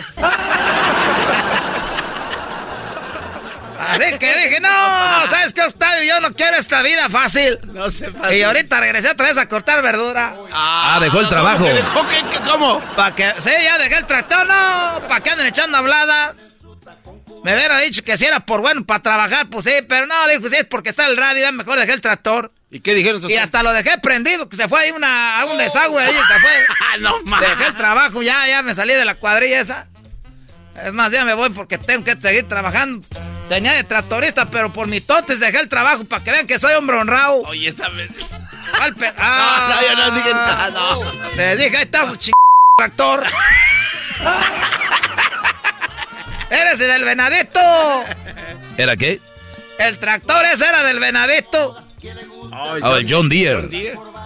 Así que dije, no, ¿sabes qué, Octavio? Yo no quiero esta vida fácil. No se Y ahorita regresé otra vez a cortar verdura. Ah, dejó el trabajo. ¿Cómo que dejó? ¿Qué- qué- ¿Cómo? Para que, sí, ya dejé el tractor, no, para que anden echando habladas. Me hubiera dicho que si era por bueno, para trabajar, pues sí, pero no, dijo, si es porque está el radio, ya mejor dejé el tractor. ¿Y qué dijeron esos Y hasta lo dejé prendido, que se fue ahí una, a un desagüe ahí, se fue. Ah, no mames. Dejé el trabajo, ya, ya me salí de la cuadrilla esa. Es más, ya me voy porque tengo que seguir trabajando. Tenía de tractorista, pero por mi totes dejé el trabajo para que vean que soy hombre honrado. Oye, esa vez. Ah, No, no, yo no dije nada, no. Les dije, ahí está su ching tractor. Eres el del venadito. ¿Era qué? El tractor ese era del venadito. Ah, el John Deere.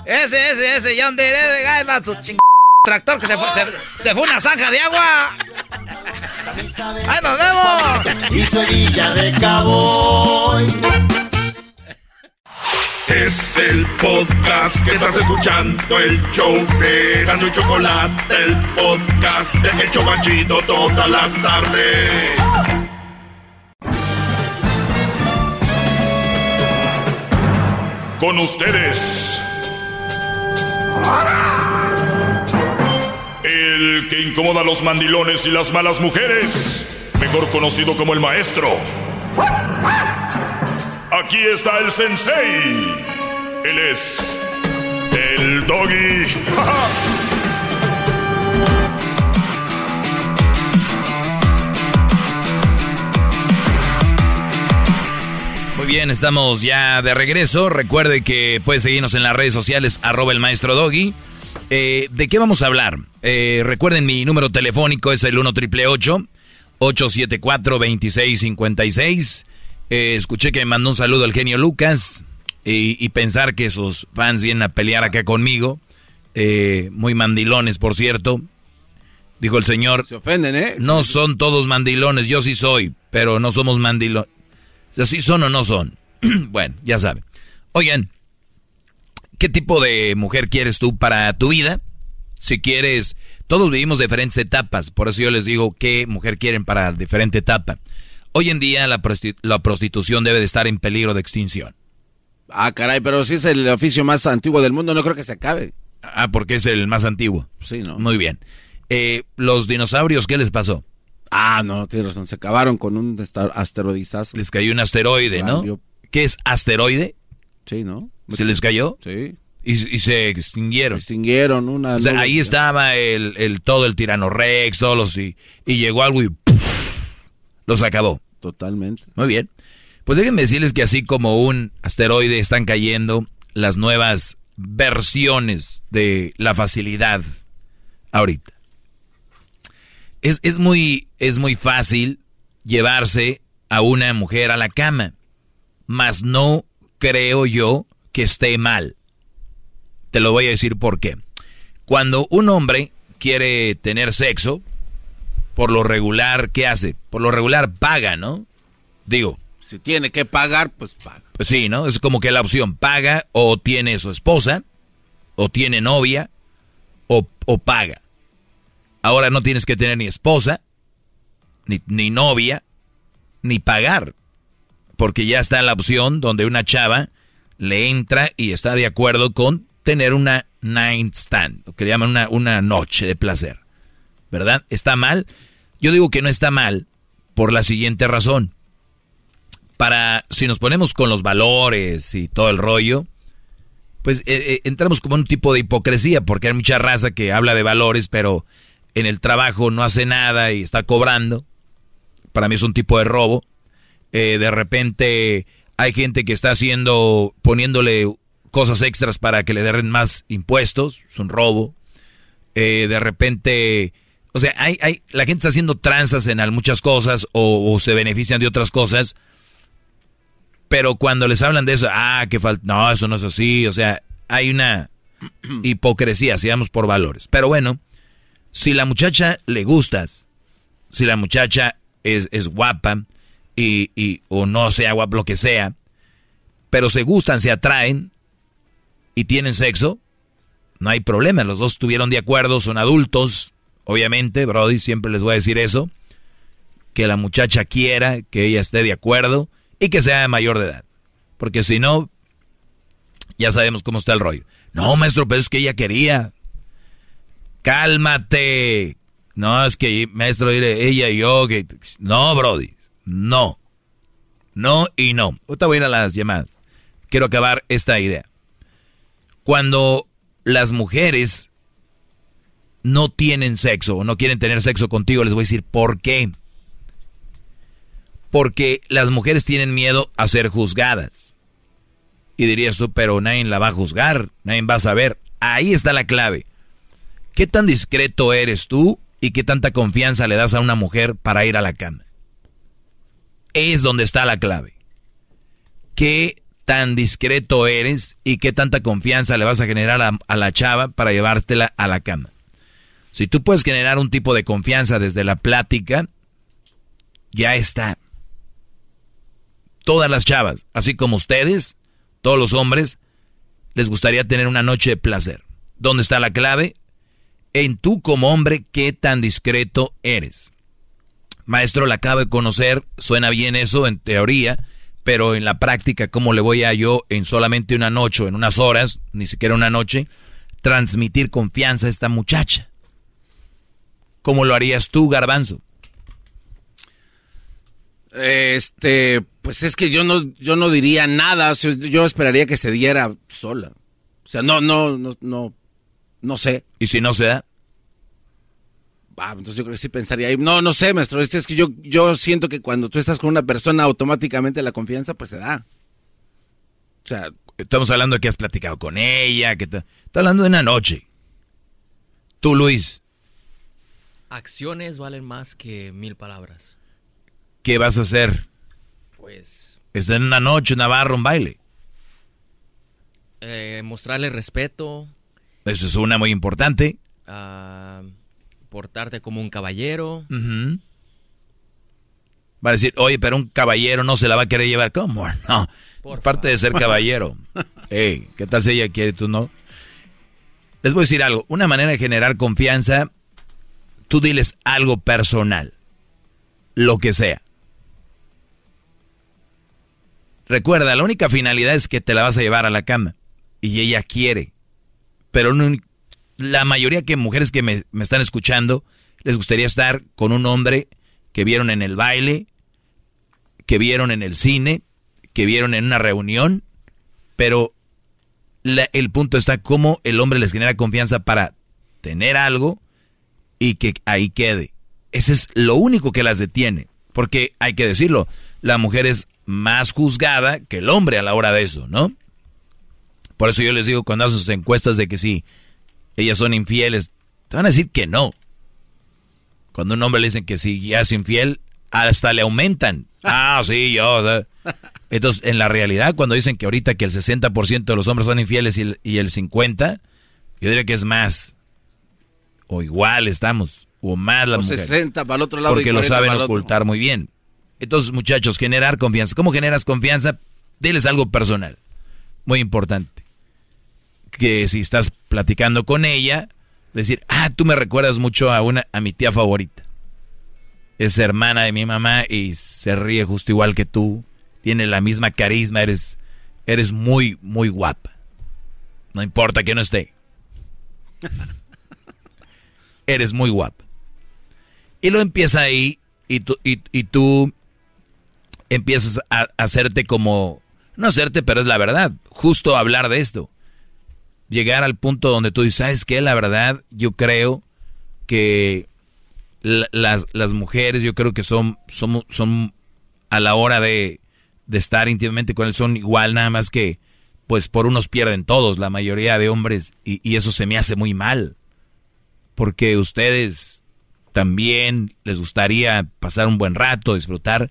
Ese, ese, ese, John Deere. Ahí va su ching tractor que se fue, se, se fue una zanja de agua. ¡Ahí nos vemos! Y Sevilla de Cabo. Es el podcast que estás escuchando, el show de Gano y Chocolate, el podcast de El Chobachito todas las tardes. Con ustedes. El que incomoda a los mandilones y las malas mujeres, mejor conocido como el maestro. Aquí está el sensei. Él es el doggy. Muy bien, estamos ya de regreso. Recuerde que puede seguirnos en las redes sociales, arroba el maestro Doggy. Eh, ¿De qué vamos a hablar? Eh, recuerden, mi número telefónico es el 1 triple 874 2656 eh, escuché que me mandó un saludo al genio Lucas y, pensar que sus fans vienen a pelear acá conmigo. Eh, muy mandilones, por cierto. Dijo el señor. Se ofenden, ¿eh? No son todos mandilones, yo sí soy, pero no somos mandilones. O sea, ¿sí son o no son? bueno, ya saben. Oigan, ¿qué tipo de mujer quieres tú para tu vida? Si quieres, todos vivimos diferentes etapas, por eso yo les digo qué mujer quieren para diferente etapa. Hoy en día la, prostitución debe de estar en peligro de extinción. Ah, caray, pero si es el oficio más antiguo del mundo, no creo que se acabe. Ah, porque es el más antiguo. Sí, ¿no? Muy bien. Eh, ¿Los dinosaurios qué les pasó? Ah, no, tienes razón. Se acabaron con un asteroidizazo. Les cayó un asteroide, ¿no? ¿Qué es asteroide? Sí, ¿no? ¿Se les cayó? Sí. Y, se extinguieron. Se extinguieron una. O sea, ahí estaba el, el, todo el tirano Rex, todos los y, y llegó algo y los acabó. Totalmente. Muy bien. Pues déjenme decirles que así como un asteroide están cayendo las nuevas versiones de la facilidad ahorita. Es, es, muy, es muy fácil llevarse a una mujer a la cama, mas no creo yo que esté mal. Te lo voy a decir por qué. Cuando un hombre quiere tener sexo, por lo regular, ¿qué hace? Por lo regular paga, ¿no? Digo. Si tiene que pagar, pues paga. Pues sí, ¿no? Es como que la opción paga o tiene su esposa, o tiene novia, o, paga. Ahora no tienes que tener ni esposa, ni, ni novia, ni pagar. Porque ya está la opción donde una chava le entra y está de acuerdo con tener una night stand, lo que llaman una, una noche de placer. ¿Verdad? ¿Está mal? Yo digo que no está mal por la siguiente razón. Para, si nos ponemos con los valores y todo el rollo, pues eh, eh, entramos como un tipo de hipocresía, porque hay mucha raza que habla de valores, pero en el trabajo no hace nada y está cobrando. Para mí es un tipo de robo. Eh, de repente hay gente que está haciendo, poniéndole cosas extras para que le den más impuestos, es un robo. de repente o sea, hay, hay, la gente está haciendo tranzas en muchas cosas o, se benefician de otras cosas. Pero cuando les hablan de eso, ah, que falta, no, eso no es así. O sea, hay una hipocresía, si vamos por valores. Pero bueno, si la muchacha le gustas, si la muchacha es, es guapa y, y, o no sea guapa, lo que sea, pero se gustan, se atraen y tienen sexo, no hay problema. Los dos estuvieron de acuerdo, son adultos, Obviamente, Brody, siempre les voy a decir eso. Que la muchacha quiera, que ella esté de acuerdo y que sea mayor de edad. Porque si no, ya sabemos cómo está el rollo. No, maestro, pero es que ella quería. Cálmate. No, es que, maestro, ella y yo, que... No, Brody, no. No y no. Ahorita voy a ir a las llamadas. Quiero acabar esta idea. Cuando las mujeres no tienen sexo o no quieren tener sexo contigo, les voy a decir por qué. Porque las mujeres tienen miedo a ser juzgadas. Y dirías tú, pero nadie la va a juzgar, nadie va a saber. Ahí está la clave. ¿Qué tan discreto eres tú y qué tanta confianza le das a una mujer para ir a la cama? Es donde está la clave. ¿Qué tan discreto eres y qué tanta confianza le vas a generar a, la chava para llevártela a la cama? Si tú puedes generar un tipo de confianza desde la plática, ya está. Todas las chavas, así como ustedes, todos los hombres, les gustaría tener una noche de placer. ¿Dónde está la clave? En tú como hombre, qué tan discreto eres. Maestro, la acabo de conocer, suena bien eso en teoría, pero en la práctica, ¿cómo le voy a yo en solamente una noche, en unas horas, ni siquiera una noche, transmitir confianza a esta muchacha? ¿Cómo lo harías tú, garbanzo? Este, pues es que yo no, yo no diría nada, yo esperaría que se diera sola. O sea, no, no, no, no, no sé. ¿Y si no se da? Ah, entonces yo creo que sí pensaría ahí. No, no sé, maestro. Es que yo, yo siento que cuando tú estás con una persona, automáticamente la confianza, pues se da. O sea, estamos hablando de que has platicado con ella, que está hablando de una noche. Tú, Luis. Acciones valen más que mil palabras. ¿Qué vas a hacer? Pues. Está en una noche, una barra, un baile. Eh, mostrarle respeto. Eso es una muy importante. Ah, portarte como un caballero. Va a decir, oye, pero un caballero no se la va a querer llevar. ¿Cómo? No. es parte de ser caballero. Ey, ¿qué tal si ella quiere tú no? Les voy a decir algo. Una manera de generar confianza, tú diles algo personal. Lo que sea. Recuerda, la única finalidad es que te la vas a llevar a la cama. Y ella quiere. Pero la mayoría de mujeres que me, me están escuchando les gustaría estar con un hombre que vieron en el baile, que vieron en el cine, que vieron en una reunión, pero el punto está cómo el hombre les genera confianza para tener algo y que ahí quede. Ese es lo único que las detiene, porque hay que decirlo, la mujer es más juzgada que el hombre a la hora de eso, ¿no? Por eso yo les digo cuando hacen sus encuestas de que si ellas son infieles, te van a decir que no. Cuando un hombre le dicen que si ya es infiel, hasta le aumentan. Ah, sí, yo. Entonces, en la realidad, cuando dicen que ahorita que el 60% de los hombres son infieles y el, y el 50%, yo diría que es más. O igual estamos. O más la o 60 para el otro lado. Porque lo saben ocultar muy bien. Entonces, muchachos, generar confianza. ¿Cómo generas confianza? Diles algo personal. Muy importante. Que si estás platicando con ella, decir, ah, tú me recuerdas mucho a una, a mi tía favorita. Es hermana de mi mamá y se ríe justo igual que tú. Tiene la misma carisma, eres, eres muy, muy guapa. No importa que no esté. eres muy guapa. Y lo empieza ahí y tú, y, y tú empiezas a hacerte como, no hacerte, pero es la verdad, justo hablar de esto llegar al punto donde tú dices, ¿sabes qué? La verdad, yo creo que las, mujeres, yo creo que son, son, a la hora de, estar íntimamente con él, son igual, nada más que, pues por unos pierden todos, la mayoría de hombres, y, eso se me hace muy mal. Porque ustedes también les gustaría pasar un buen rato, disfrutar,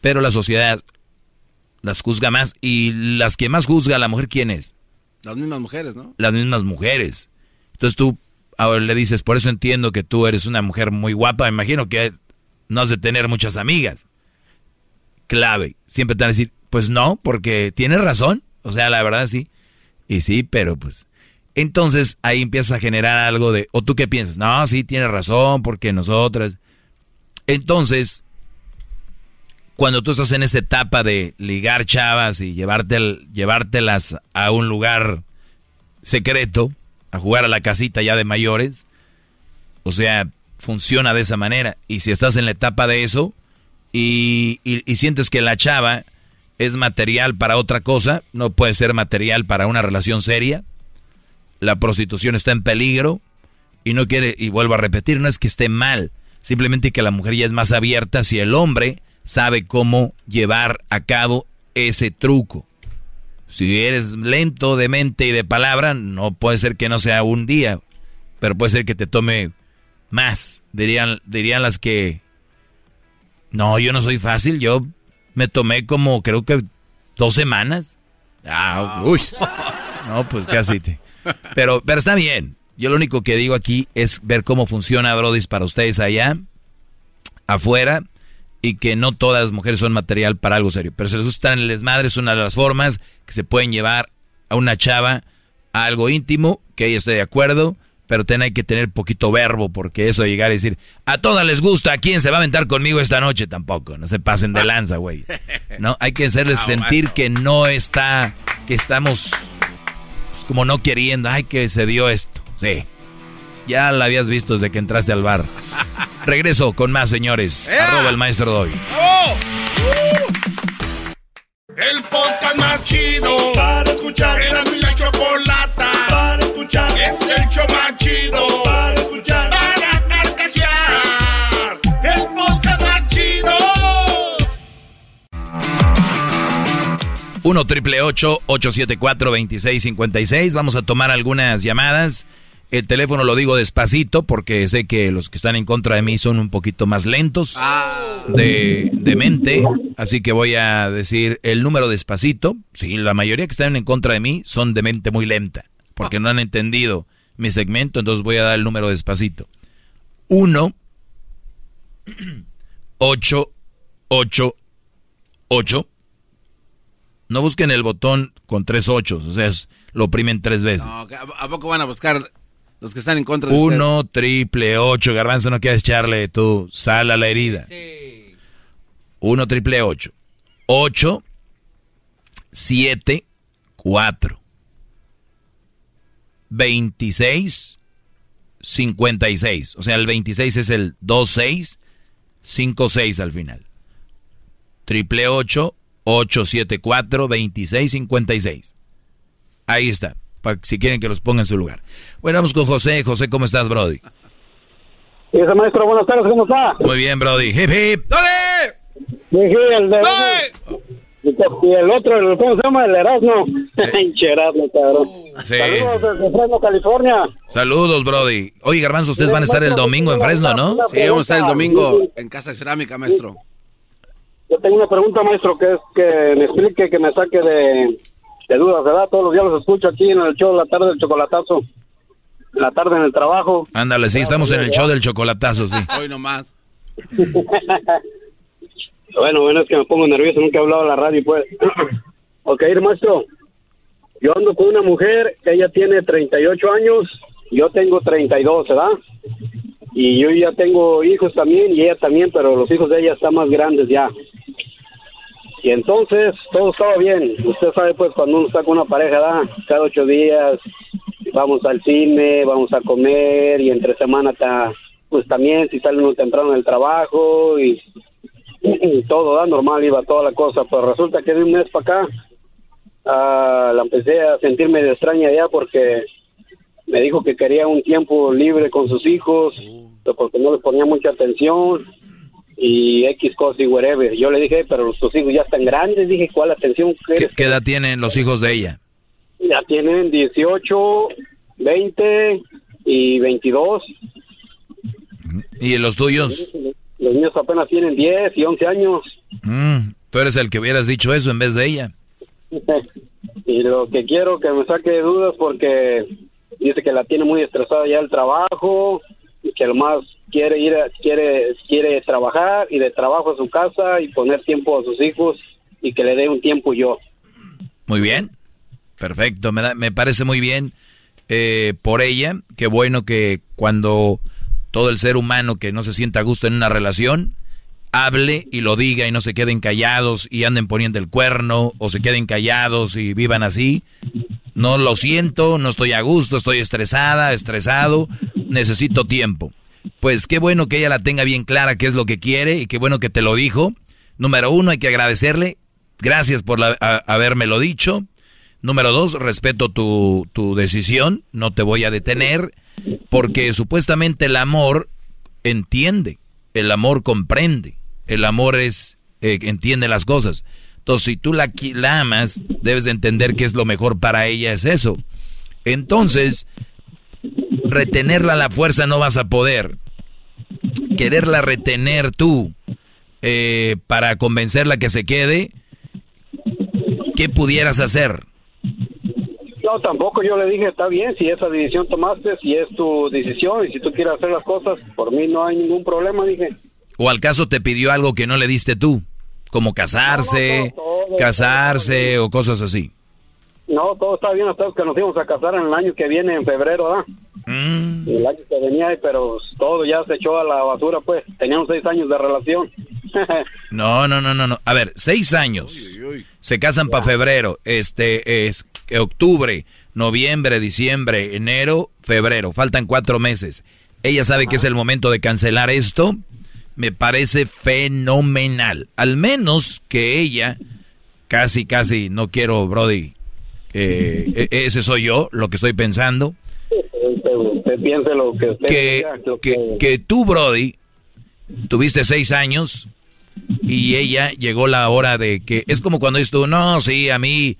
pero la sociedad las juzga más. Y las que más juzga la mujer, ¿quién es? Las mismas mujeres, ¿no? Las mismas mujeres. Entonces tú ahora le dices, por eso entiendo que tú eres una mujer muy guapa, me imagino que no has de tener muchas amigas. Clave. Siempre te van a decir, pues no, porque tienes razón. O sea, la verdad sí. Y sí, pero pues... Entonces ahí empieza a generar algo de, o tú qué piensas, no, sí, tienes razón, porque nosotras... Entonces, cuando tú estás en esa etapa de ligar chavas y llevártelas a un lugar secreto, a jugar a la casita ya de mayores, o sea, funciona de esa manera. Y si estás en la etapa de eso y, y, sientes que la chava es material para otra cosa, no puede ser material para una relación seria, la prostitución está en peligro y no quiere, y vuelvo a repetir, no es que esté mal, simplemente que la mujer ya es más abierta si el hombre sabe cómo llevar a cabo ese truco. Si eres lento de mente y de palabra, no puede ser que no sea un día, pero puede ser que te tome más. Dirían, dirían las que, no, yo no soy fácil, yo me tomé como creo que dos semanas. Ah, uy. No, pues casi te. Pero, pero está bien. Yo lo único que digo aquí es ver cómo funciona Brody para ustedes allá, afuera y que no todas las mujeres son material para algo serio. Pero si les gusta en el desmadre, es una de las formas que se pueden llevar a una chava algo íntimo, que ella esté de acuerdo, pero ten hay que tener poquito verbo, porque eso de llegar y decir, a todas les gusta, ¿a quién se va a aventar conmigo esta noche? Tampoco, no se pasen de lanza, güey. No, hay que hacerles sentir que no está, que estamos pues, como no queriendo, ay, que se dio esto. Sí. Ya la habías visto desde que entraste al bar. Regreso con más, señores. Arroba el maestro doy. El podcast más chido para escuchar. Era mi la chocolata para escuchar. Es el show más chido para escuchar. Para carcajear. El podcast más chido. 1 triple 874 2656. Vamos a tomar algunas llamadas. El teléfono lo digo despacito porque sé que los que están en contra de mí son un poquito más lentos de, de mente. Así que voy a decir el número despacito. Sí, la mayoría que están en contra de mí son de mente muy lenta porque no han entendido mi segmento. Entonces voy a dar el número despacito. 1 8 8 8 no busquen el botón con tres ochos, o sea, es- lo oprimen tres veces. No, ¿A a poco van a buscar los que están en contra de usted? Uno, triple, ocho, garbanzo, no quieres echarle tu sal a la herida. Uno, triple, ocho. Ocho, siete, cuatro. Veintiséis, cincuenta y seis. O sea, el veintiséis es el dos, seis, cinco, seis al final. Triple ocho, ocho, siete, cuatro, veintiséis, cincuenta y seis. Ahí está, para si quieren que los ponga en su lugar. Bueno, vamos con José. José, ¿cómo estás, Brody? Ese maestro, buenas tardes, ¿cómo está? Muy bien, Brody. Hip, hip. Dije, el de... Y el otro, el, ¿cómo se llama? El Erasmo. Erasmo, cabrón. Sí. Saludos desde Fresno, California. Saludos, Brody. Oye, Garbanzo, ustedes van a estar el domingo en Fresno, ¿no? Sí, vamos a estar el domingo en Casa de Cerámica, maestro. Yo tengo una pregunta, maestro, que es que me explique, que me saque de, de dudas, ¿verdad? Todos los días los escucho aquí en el show de la tarde del chocolatazo. En la tarde en el trabajo. Ándale, sí, estamos en el show del chocolatazo, sí. Hoy nomás. Bueno, bueno, es que me pongo nervioso, nunca he hablado a la radio, pues. ok, maestro. Yo ando con una mujer, ella tiene 38 años, yo tengo 32, ¿verdad? Y yo ya tengo hijos también, y ella también, pero los hijos de ella están más grandes ya. Y entonces, todo estaba bien. Usted sabe, pues, cuando uno está con una pareja, ¿verdad? Cada ocho días vamos al cine, vamos a comer, y entre semana, ta- pues también, si sale uno temprano del trabajo, y todo da normal iba toda la cosa pero resulta que de un mes para acá ah, la empecé a sentir medio extraña ya porque me dijo que quería un tiempo libre con sus hijos porque no le ponía mucha atención y X cosa y whatever yo le dije pero tus hijos ya están grandes dije cuál atención ¿Qué, edad tienen los hijos de ella? ya tienen 18 20 y 22 ¿Y los tuyos? los niños apenas tienen 10 y 11 años Mm, tú eres el que hubieras dicho eso en vez de ella. y lo que quiero que me saque de dudas porque dice que la tiene muy estresada ya el trabajo que lo más quiere ir a- quiere quiere trabajar y de trabajo a su casa y poner tiempo a sus hijos y que le dé un tiempo yo Muy bien. Perfecto, me, da- me parece muy bien eh, por ella. Qué bueno que cuando todo el ser humano que no se sienta a gusto en una relación hable y lo diga y no se queden callados y anden poniendo el cuerno o se queden callados y vivan así. No lo siento, no estoy a gusto, estoy estresada, estresado, necesito tiempo. Pues qué bueno que ella la tenga bien clara qué es lo que quiere y qué bueno que te lo dijo. Número uno, hay que agradecerle. Gracias por la, a- habérmelo dicho. Número dos, respeto tu, tu decisión, no te voy a detener, porque supuestamente el amor entiende, el amor comprende, el amor es eh, entiende las cosas. Entonces, si tú la, la amas, debes de entender que es lo mejor para ella, es eso. Entonces, retenerla a la fuerza no vas a poder. Quererla retener tú eh, para convencerla que se quede, ¿qué pudieras hacer? no tampoco yo le dije está bien si esa decisión tomaste si es tu decisión y si tú quieres hacer las cosas por mí no hay ningún problema dije ¿O al caso te pidió algo que no le diste tú? Como casarse, casarse o cosas así. No, todo está bien hasta que nos íbamos a casar en el año que viene, en febrero, ¿verdad? Mm. El año que venía, pero todo ya se echó a la basura, pues. Teníamos seis años de relación. No, no, no, no, no. A ver, seis años. Se casan para febrero. Este es octubre, noviembre, diciembre, enero, febrero. Faltan cuatro meses. Ella sabe que es el momento de cancelar esto. Me parece fenomenal. Al menos que ella, casi, casi, no quiero, Brody. eh, e- ese soy yo, lo que estoy pensando. usted, usted piense lo que usted que, diga, lo que, que tú, Brody, tuviste seis años y ella llegó la hora de que es como cuando dices tú, no, sí, a mí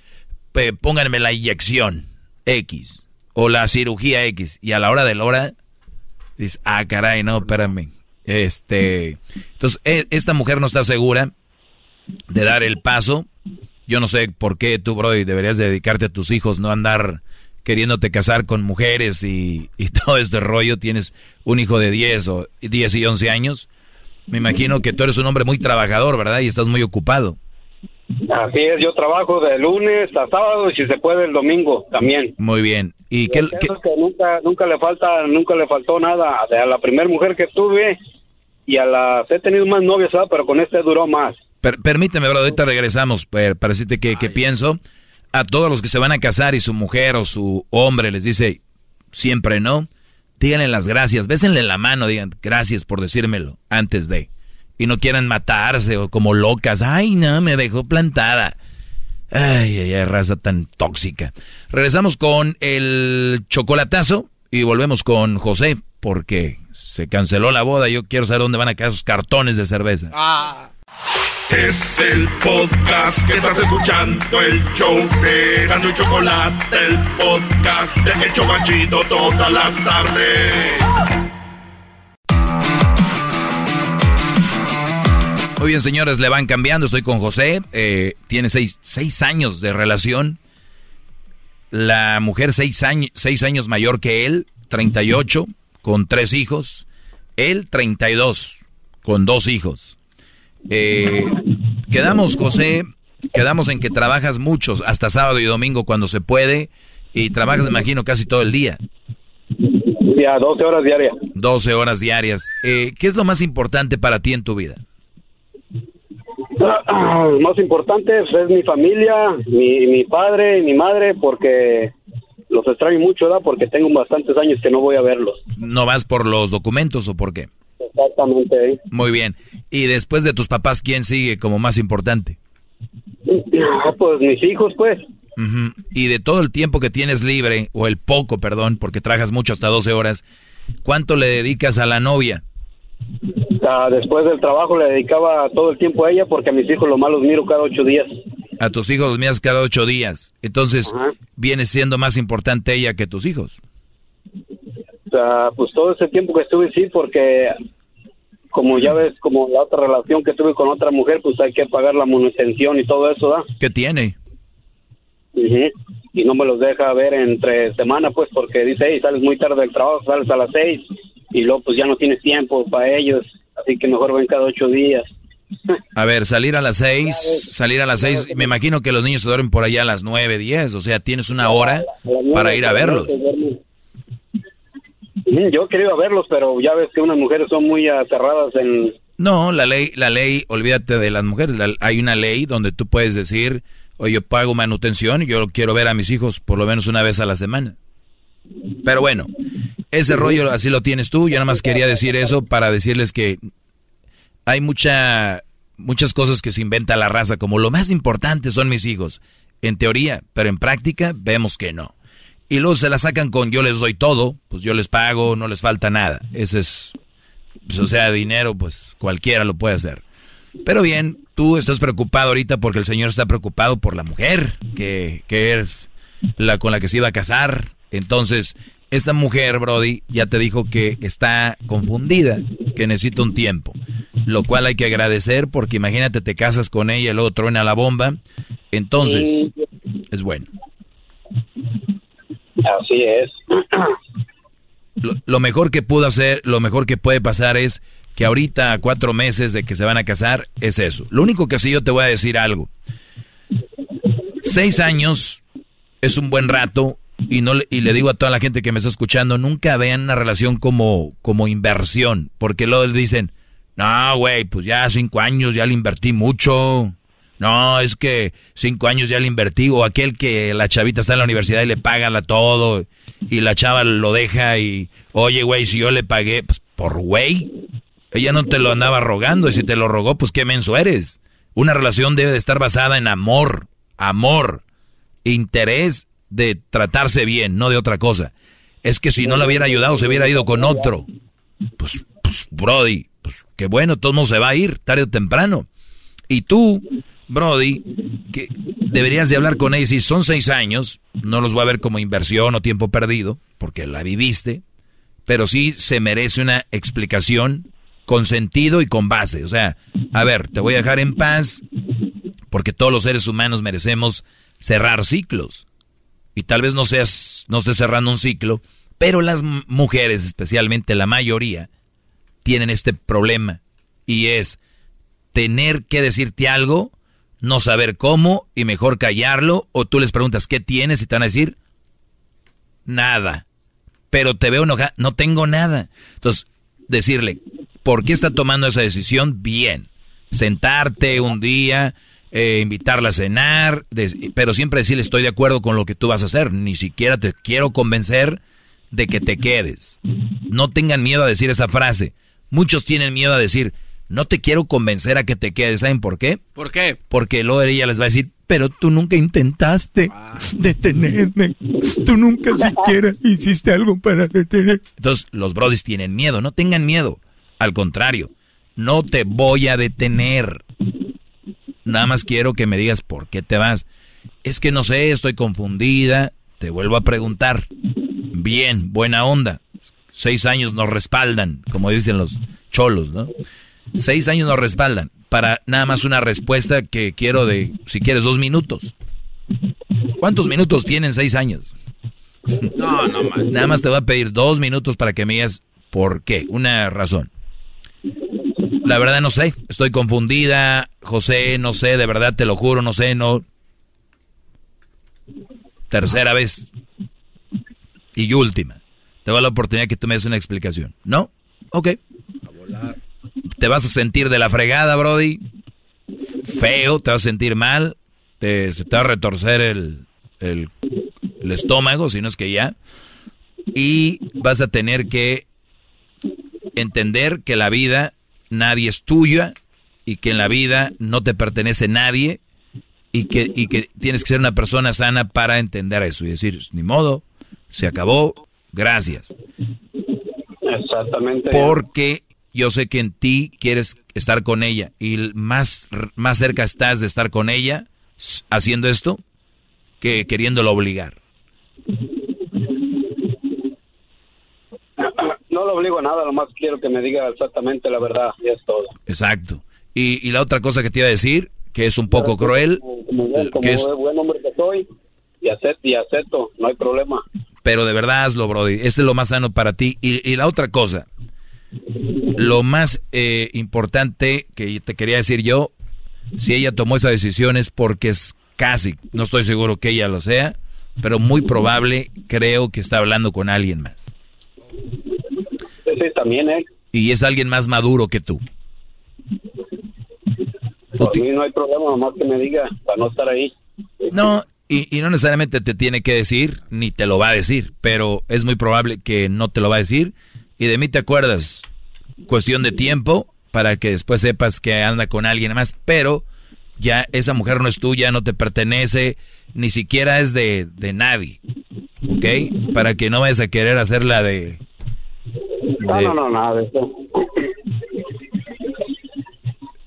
pe- pónganme la inyección X o la cirugía X y a la hora de la hora dices, ah, caray, no, espérame. Este, entonces, e- esta mujer no está segura de dar el paso. Yo no sé por qué tú, Brody, deberías dedicarte a tus hijos, no andar queriéndote casar con mujeres y, y todo este rollo. Tienes un hijo de 10 o 10 y 11 años. Me imagino que tú eres un hombre muy trabajador, ¿verdad? Y estás muy ocupado. Así es, yo trabajo de lunes a sábado y si se puede el domingo también. Muy bien. ¿Y qué- que nunca, nunca le falta, nunca le faltó nada a la primera mujer que tuve y a las he tenido más novias, ¿sabes? pero con este duró más. Per- permíteme, bro, ahorita regresamos per- para decirte que, que pienso. A todos los que se van a casar y su mujer o su hombre les dice siempre no, díganle las gracias, bésenle la mano, digan gracias por decírmelo antes de. Y no quieran matarse o como locas. Ay, no, me dejó plantada. Ay, ay, ay, raza tan tóxica. Regresamos con el chocolatazo y volvemos con José porque se canceló la boda. Yo quiero saber dónde van a caer esos cartones de cerveza. Es el podcast que estás escuchando, el show de Gano y Chocolate, el podcast de El Chobachito todas las tardes. Muy bien, señores, le van cambiando. Estoy con José. eh, tiene seis, seis años de relación. La mujer seis, años seis años mayor que él, 38, con tres hijos. Él, 32, con dos hijos. Eh, quedamos, José, quedamos en que trabajas muchos, hasta sábado y domingo cuando se puede. Y trabajas, me imagino, casi todo el día. Ya, 12 horas diarias. 12 horas diarias. Eh, ¿Qué es lo más importante para ti en tu vida? Ah, Lo más importante es mi familia, mi, mi padre y mi madre, porque los extraño mucho, ¿verdad? Porque tengo bastantes años que no voy a verlos. ¿No vas por los documentos o por qué? Exactamente. ¿eh? Muy bien. Y después de tus papás, ¿quién sigue como más importante? Ah, Pues mis hijos, pues. Y de todo el tiempo que tienes libre, o el poco, perdón, porque trabajas mucho hasta 12 horas, ¿cuánto le dedicas a la novia? Ah, después del trabajo le dedicaba todo el tiempo a ella porque a mis hijos lo más los miro cada ocho días. A tus hijos los miras cada ocho días. Entonces, viene siendo más importante ella que tus hijos. Sea, pues todo ese tiempo que estuve sí, porque como ya ves, como la otra relación que tuve con otra mujer, pues hay que pagar la manutención y todo eso, ¿da? ¿Qué tiene? Y no me los deja ver entre semana, pues, porque dice, hey, sales muy tarde del trabajo, sales a las seis, y luego pues ya no tienes tiempo para ellos, así que mejor ven cada ocho días. A ver, salir a las seis, salir a las seis, me imagino que los niños se duermen por allá a las nueve, diez, o sea, tienes una hora para ir a verlos. Yo he querido verlos, pero ya ves que unas mujeres son muy aterradas en... No, la ley, la ley, olvídate de las mujeres. la- hay una ley donde tú puedes decir, oye, yo pago manutención y yo quiero ver a mis hijos por lo menos una vez a la semana. Pero bueno, ese rollo así lo tienes tú. Yo nada más quería decir eso para decirles que hay mucha, muchas cosas que se inventa la raza, como lo más importante son mis hijos. En teoría, pero en práctica vemos que no. Y luego se la sacan con yo les doy todo, pues yo les pago, no les falta nada. Ese es, pues, o sea, dinero, pues cualquiera lo puede hacer. Pero bien, tú estás preocupado ahorita porque el señor está preocupado por la mujer que, que es la con la que se iba a casar. Entonces, esta mujer, Brody, ya te dijo que está confundida, que necesita un tiempo. Lo cual hay que agradecer porque imagínate, te casas con ella y luego truena la bomba. Entonces, es bueno. Así es. Lo, lo mejor que pudo hacer, lo mejor que puede pasar es que ahorita, a cuatro meses de que se van a casar, es eso. Lo único que sí yo te voy a decir algo. Seis años es un buen rato y no y le digo a toda la gente que me está escuchando, nunca vean una relación como, como inversión, porque luego dicen, no, güey, pues ya cinco años ya le invertí mucho. No, es que cinco años ya le invertí. O aquel que la chavita está en la universidad y le paga la todo. Y la chava lo deja y, oye, güey, si yo le pagué, pues por güey. Ella no te lo andaba rogando. Y si te lo rogó, pues qué menso eres. Una relación debe de estar basada en amor, amor, interés de tratarse bien, no de otra cosa. Es que si no le hubiera ayudado, se hubiera ido con otro. Pues, pues Brody, pues qué bueno, todo el mundo se va a ir, tarde o temprano. Y tú, Brody, que deberías de hablar con ella. Si son seis años, no los va a ver como inversión o tiempo perdido, porque la viviste, pero sí se merece una explicación con sentido y con base. O sea, a ver, te voy a dejar en paz, porque todos los seres humanos merecemos cerrar ciclos. Y tal vez no seas, no estés cerrando un ciclo, pero las mujeres, especialmente la mayoría, tienen este problema. Y es tener que decirte algo, no saber cómo y mejor callarlo. O tú les preguntas, ¿qué tienes? Y te van a decir, nada. Pero te veo enojada, no tengo nada. Entonces, decirle, ¿por qué está tomando esa decisión? Bien. Sentarte un día, eh, invitarla a cenar, pero siempre decirle estoy de acuerdo con lo que tú vas a hacer. Ni siquiera te quiero convencer de que te quedes. No tengan miedo a decir esa frase. Muchos tienen miedo a decir, no te quiero convencer a que te quedes. ¿Saben por qué? ¿Por qué? Porque luego ella les va a decir, pero tú nunca intentaste detenerme. Tú nunca siquiera hiciste algo para detener. Entonces, los brodis tienen miedo. No tengan miedo. Al contrario, no te voy a detener. Nada más quiero que me digas por qué te vas. Es que no sé, estoy confundida. Te vuelvo a preguntar. Bien, buena onda. Seis años nos respaldan, como dicen los cholos, ¿no? Seis años nos respaldan. Para nada más una respuesta que quiero de, si quieres, dos minutos. ¿Cuántos minutos tienen seis años? No, no, man. Nada más te voy a pedir dos minutos para que me digas por qué, una razón. La verdad no sé, estoy confundida, José, no sé, de verdad te lo juro, no sé, no. Tercera vez. Y última. Te va la oportunidad que tú me des una explicación. ¿No? Ok. Te vas a sentir de la fregada, Brody. Feo, te vas a sentir mal. Te, se te va a retorcer el, el, el estómago, si no es que ya. Y vas a tener que entender que la vida nadie es tuya y que en la vida no te pertenece nadie y que, y que tienes que ser una persona sana para entender eso y decir, ni modo, se acabó, gracias. Exactamente. Porque yo sé que en ti quieres estar con ella y más, más cerca estás de estar con ella haciendo esto que queriéndolo obligar. No lo obligo a nada, nomás quiero que me diga exactamente la verdad, y es todo. Exacto. Y, y la otra cosa que te iba a decir, que es un poco cruel, Como, como que es, buen hombre que soy, y acepto, y acepto, no hay problema. pero de verdad hazlo, Brody. Este es lo más sano para ti. Y, y la otra cosa, lo más eh, importante que te quería decir yo, si ella tomó esa decisión es porque es casi, no estoy seguro que ella lo sea, pero muy probable creo que está hablando con alguien más. También, ¿eh? Y es alguien más maduro que tú. Por mí no hay problema, nomás que me diga, para no estar ahí. No, y, y no necesariamente te tiene que decir, ni te lo va a decir, pero es muy probable que no te lo va a decir. Y de mí te acuerdas, cuestión de tiempo para que después sepas que anda con alguien más, pero ya esa mujer no es tuya, no te pertenece, ni siquiera es de, de nadie, ¿ok? Para que no vayas a querer hacerla de... No, de- no, no, nada de eso.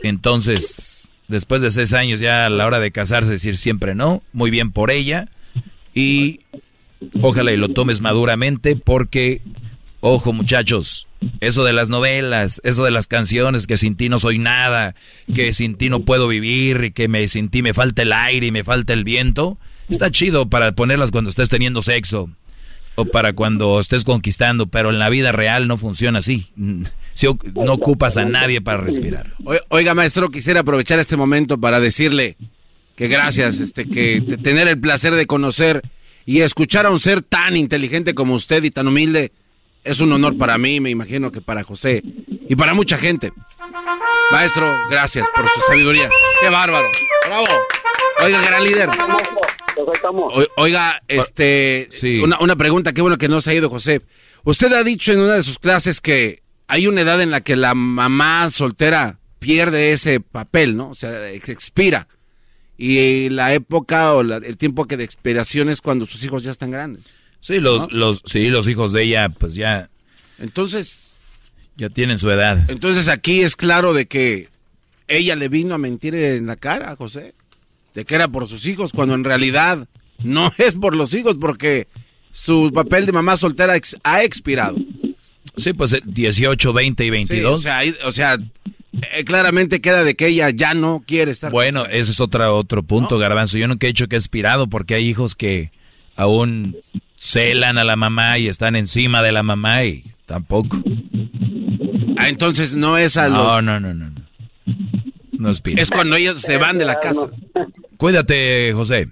Entonces, después de seis años ya a la hora de casarse decir siempre no, muy bien por ella y ojalá y lo tomes maduramente porque, ojo muchachos, eso de las novelas, eso de las canciones, que sin ti no soy nada, que sin ti no puedo vivir y que me, sin ti me falta el aire y me falta el viento, está chido para ponerlas cuando estés teniendo sexo o para cuando estés conquistando, pero en la vida real no funciona así. Si no ocupas a nadie para respirar. Oiga, maestro, quisiera aprovechar este momento para decirle que gracias, este, que tener el placer de conocer Y escuchar a un ser tan inteligente como usted y tan humilde es un honor para mí, me imagino que para José y para mucha gente. Maestro, gracias por su sabiduría. ¡Qué bárbaro! ¡Bravo! Oiga, gran líder. O- Oiga, este, una, una pregunta, qué bueno que no se ha ido, José. Usted ha dicho en una de sus clases que hay una edad en la que la mamá soltera pierde ese papel, ¿no? O sea, ex- expira. Y la época o la- el tiempo que de expiración es cuando sus hijos ya están grandes. Sí, los, los, sí, los hijos de ella, pues ya. Entonces. Ya tienen su edad. Entonces aquí es claro de que ella le vino a mentir en la cara, José. De que era por sus hijos, cuando en realidad no es por los hijos, porque su papel de mamá soltera ex- ha expirado. Sí, pues eh, 18, 20 y 22. Sí, o sea, ahí- o sea, eh, claramente queda de que ella ya no quiere estar. Bueno, ese es otra, otro punto, Garbanzo. Yo nunca he dicho que he expirado porque hay hijos que aún celan a la mamá y están encima de la mamá y tampoco. Ah, entonces no es a No, los... no, no, no. no. No expira. Es cuando ellos se van de la casa. Cuídate, José.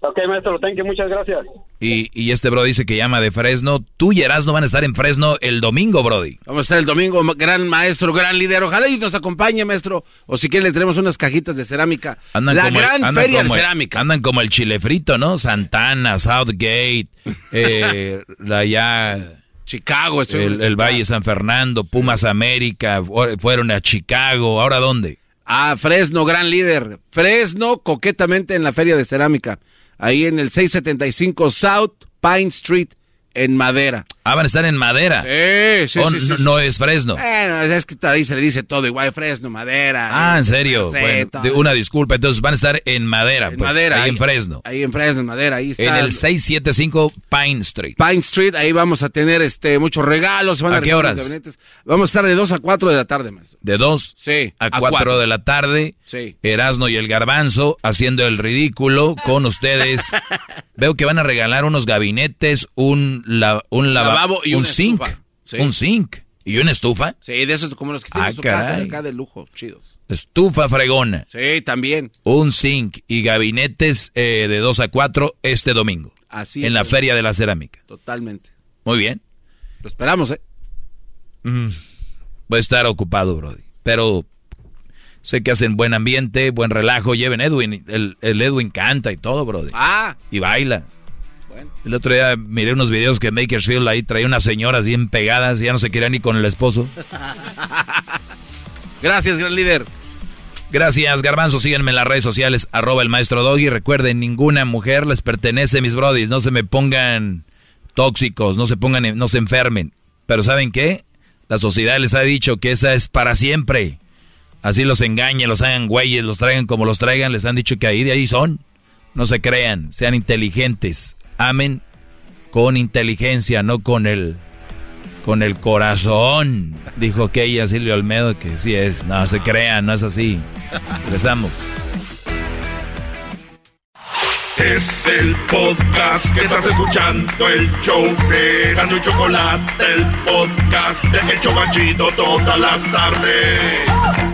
Ok, maestro, thank you, muchas gracias. Y, y este bro dice que llama de Fresno. Tú y Erasmo van a estar en Fresno el domingo, Brody. Vamos a estar el domingo, gran maestro, gran líder. Ojalá y nos acompañe, maestro. O si quiere le tenemos unas cajitas de cerámica. Andan la el- gran feria de el- cerámica. Andan como el chile frito, ¿no? Santana, Southgate, eh, ya... Chicago. El, el Valle San Fernando, Pumas América, fu- fueron a Chicago. ¿Ahora dónde? Ah, Fresno, gran líder. Fresno, coquetamente en la feria de cerámica. Ahí en el 675 South Pine Street, en Madera. Ah, van a estar en madera. Sí, sí, Oh, sí, sí, no, sí. no es Fresno. Bueno, es que ahí se le dice todo igual, Fresno, Madera. Ah, en serio. Bueno, una disculpa. Entonces van a estar en madera, En pues, Madera. ahí en Fresno. Ahí en Fresno, en Madera, ahí está. En el 675 Pine Street. Pine Street, ahí vamos a tener este muchos regalos. van ¿A qué horas? Vamos a estar de 2 a 4 de la tarde, maestro. De 2 Sí, a a 4 cuatro. de la tarde. Sí. Erasno y el Garbanzo haciendo el ridículo con ustedes. Veo que van a regalar unos gabinetes, un, la- un Lavabo y un una zinc. estufa. Sí. Un zinc. ¿Y una estufa? Sí, de esos como los que tienen Ah, su casa acá de lujo, chidos. Estufa fregona. Sí, también. Un zinc y gabinetes eh, de 2 a 4 este domingo. Así En es. la Feria de la Cerámica. Totalmente. Muy bien. Lo esperamos, ¿eh? Mm, Voy a estar ocupado, Brody. Pero sé que hacen buen ambiente, buen relajo. Lleven Edwin. El, el Edwin canta y todo, Brody. Ah. Y baila. El otro día miré unos videos que Makersfield ahí traía unas señoras bien pegadas y ya no se querían ni con el esposo. Gracias, gran líder. Gracias, Garbanzo. Síganme en las redes sociales, arroba el maestro Doggy. Recuerden, ninguna mujer les pertenece, mis brodis. No se me pongan tóxicos, no se pongan, no se enfermen. Pero ¿saben qué? La sociedad les ha dicho que esa es para siempre. Así los engañen, los hagan güeyes, los traigan como los traigan. Les han dicho que ahí de ahí son. No se crean, sean inteligentes. Amen con inteligencia, no con el con el corazón. Dijo que ella, Silvio Olmedo, que sí es. No se crean, no es así. Regresamos. Es el podcast que estás escuchando, el show de Gano y Chocolate, el podcast de El Chobachito todas las tardes.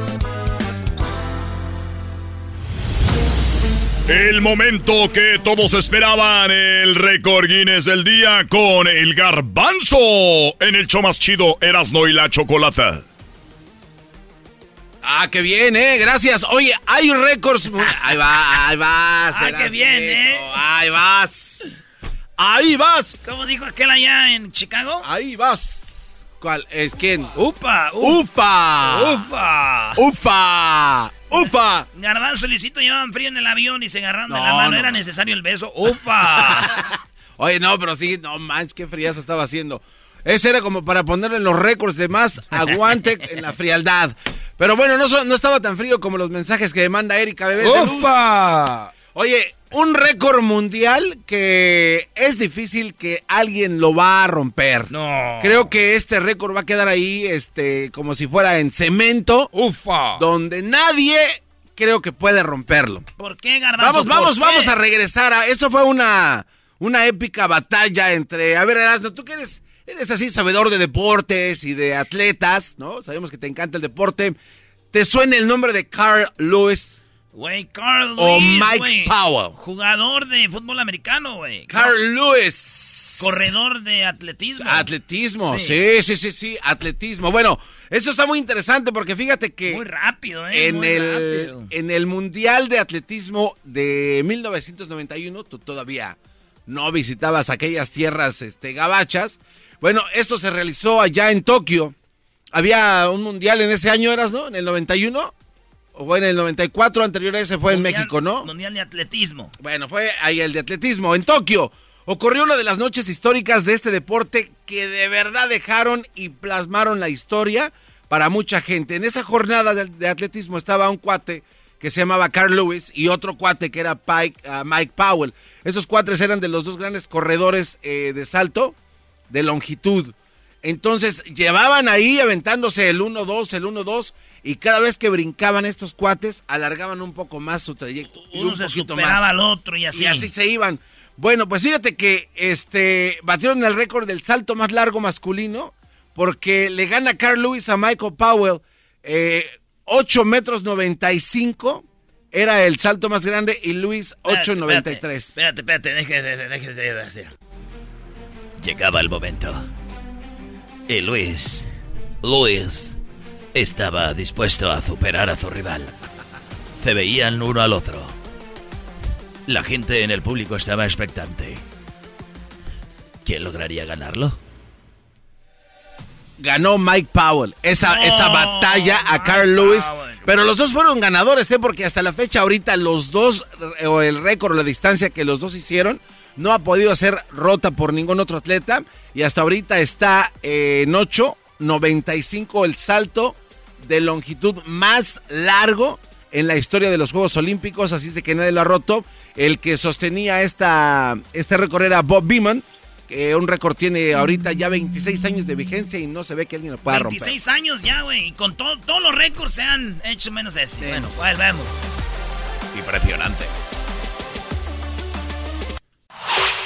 El momento que todos esperaban, el récord Guinness del día con el garbanzo en el show más chido Erasno y la Chocolata. Ah, qué bien, ¿eh? Gracias. Oye, hay récords. Ahí va, ahí vas. Ah, qué bien, ¿eh? Ahí vas. Ahí vas. ¿Cómo dijo aquel allá en Chicago? Ahí vas. ¿Cuál? ¿Es quién? Upa, Ufa. Ufa. Ufa. Ufa. Garbanzo y Luisito llevaban frío en el avión y se agarraron de la mano. no, Era no. necesario el beso. Ufa. Oye, no, pero sí, no manches, qué friazo estaba haciendo. Ese era como para ponerle los récords de más aguante en la frialdad. Pero bueno, no, no estaba tan frío como los mensajes que manda Erika Bebés de Luz. ¡Ufa! Oye, un récord mundial que es difícil que alguien lo va a romper. No. Creo que este récord va a quedar ahí, este, como si fuera en cemento. ¡Ufa! Donde nadie creo que puede romperlo. ¿Por qué, Garbanzo? Vamos, vamos, vamos a regresar a. Eso fue una, una épica batalla entre. A ver, Erasmo, tú que eres, eres así sabedor de deportes y de atletas, ¿no? Sabemos que te encanta el deporte. ¿Te suena el nombre de Carl Lewis? Güey, Carl O Lewis, Mike güey. Powell. Jugador de fútbol americano, güey. Carl Lewis. Corredor de atletismo. Atletismo, Sí. sí. sí, sí, sí, atletismo. Bueno, eso está muy interesante porque fíjate que Muy rápido, eh. en muy el, rápido. en el Mundial de Atletismo de 1991, tú todavía no visitabas aquellas tierras este, gabachas. Bueno, esto se realizó allá en Tokio. Había un Mundial en ese año, ¿eras, no? ¿En el 91? ¿O fue en el 94? Anterior a ese fue en México, ¿no? Mundial de atletismo. Bueno, fue ahí el de atletismo, en Tokio. Ocurrió una de las noches históricas de este deporte que de verdad dejaron y plasmaron la historia para mucha gente. En esa jornada de, de atletismo estaba un cuate que se llamaba Carl Lewis y otro cuate que era Pike- ah, Mike Powell. Esos cuates eran de los dos grandes corredores eh, de salto de longitud. Entonces llevaban ahí aventándose el 1-2, el 1-2 y cada vez que brincaban estos cuates alargaban un poco más su trayecto. y Uno un se superaba más. al otro y así. Y así se iban. Bueno, pues fíjate que este batieron el récord del salto más largo masculino porque le gana Carl Lewis a Michael Powell eh, 8 metros 95 era el salto más grande y Lewis 8.93. Espérate, espérate, déjate, déjate de hacer. Llegaba el momento. Y Luis, Luis, estaba dispuesto a superar a su rival. Se veían uno al otro. La gente en el público estaba expectante. ¿Quién lograría ganarlo? Ganó Mike Powell esa, esa batalla a Carl Lewis. Pero los dos fueron ganadores, ¿eh? Porque hasta la fecha ahorita los dos, eh, o el récord la distancia que los dos hicieron, no ha podido ser rota por ningún otro atleta. Y hasta ahorita está eh, en 8.95 el salto de longitud más largo en la historia de los Juegos Olímpicos. Así es de que nadie lo ha roto. El que sostenía esta, este récord era Bob Beeman. Que un récord tiene ahorita ya 26 años de vigencia y no se ve que alguien lo pueda romper. 26 años ya, güey. Y con todo- todos los récords se han hecho menos este. Bueno, pues vemos. Impresionante.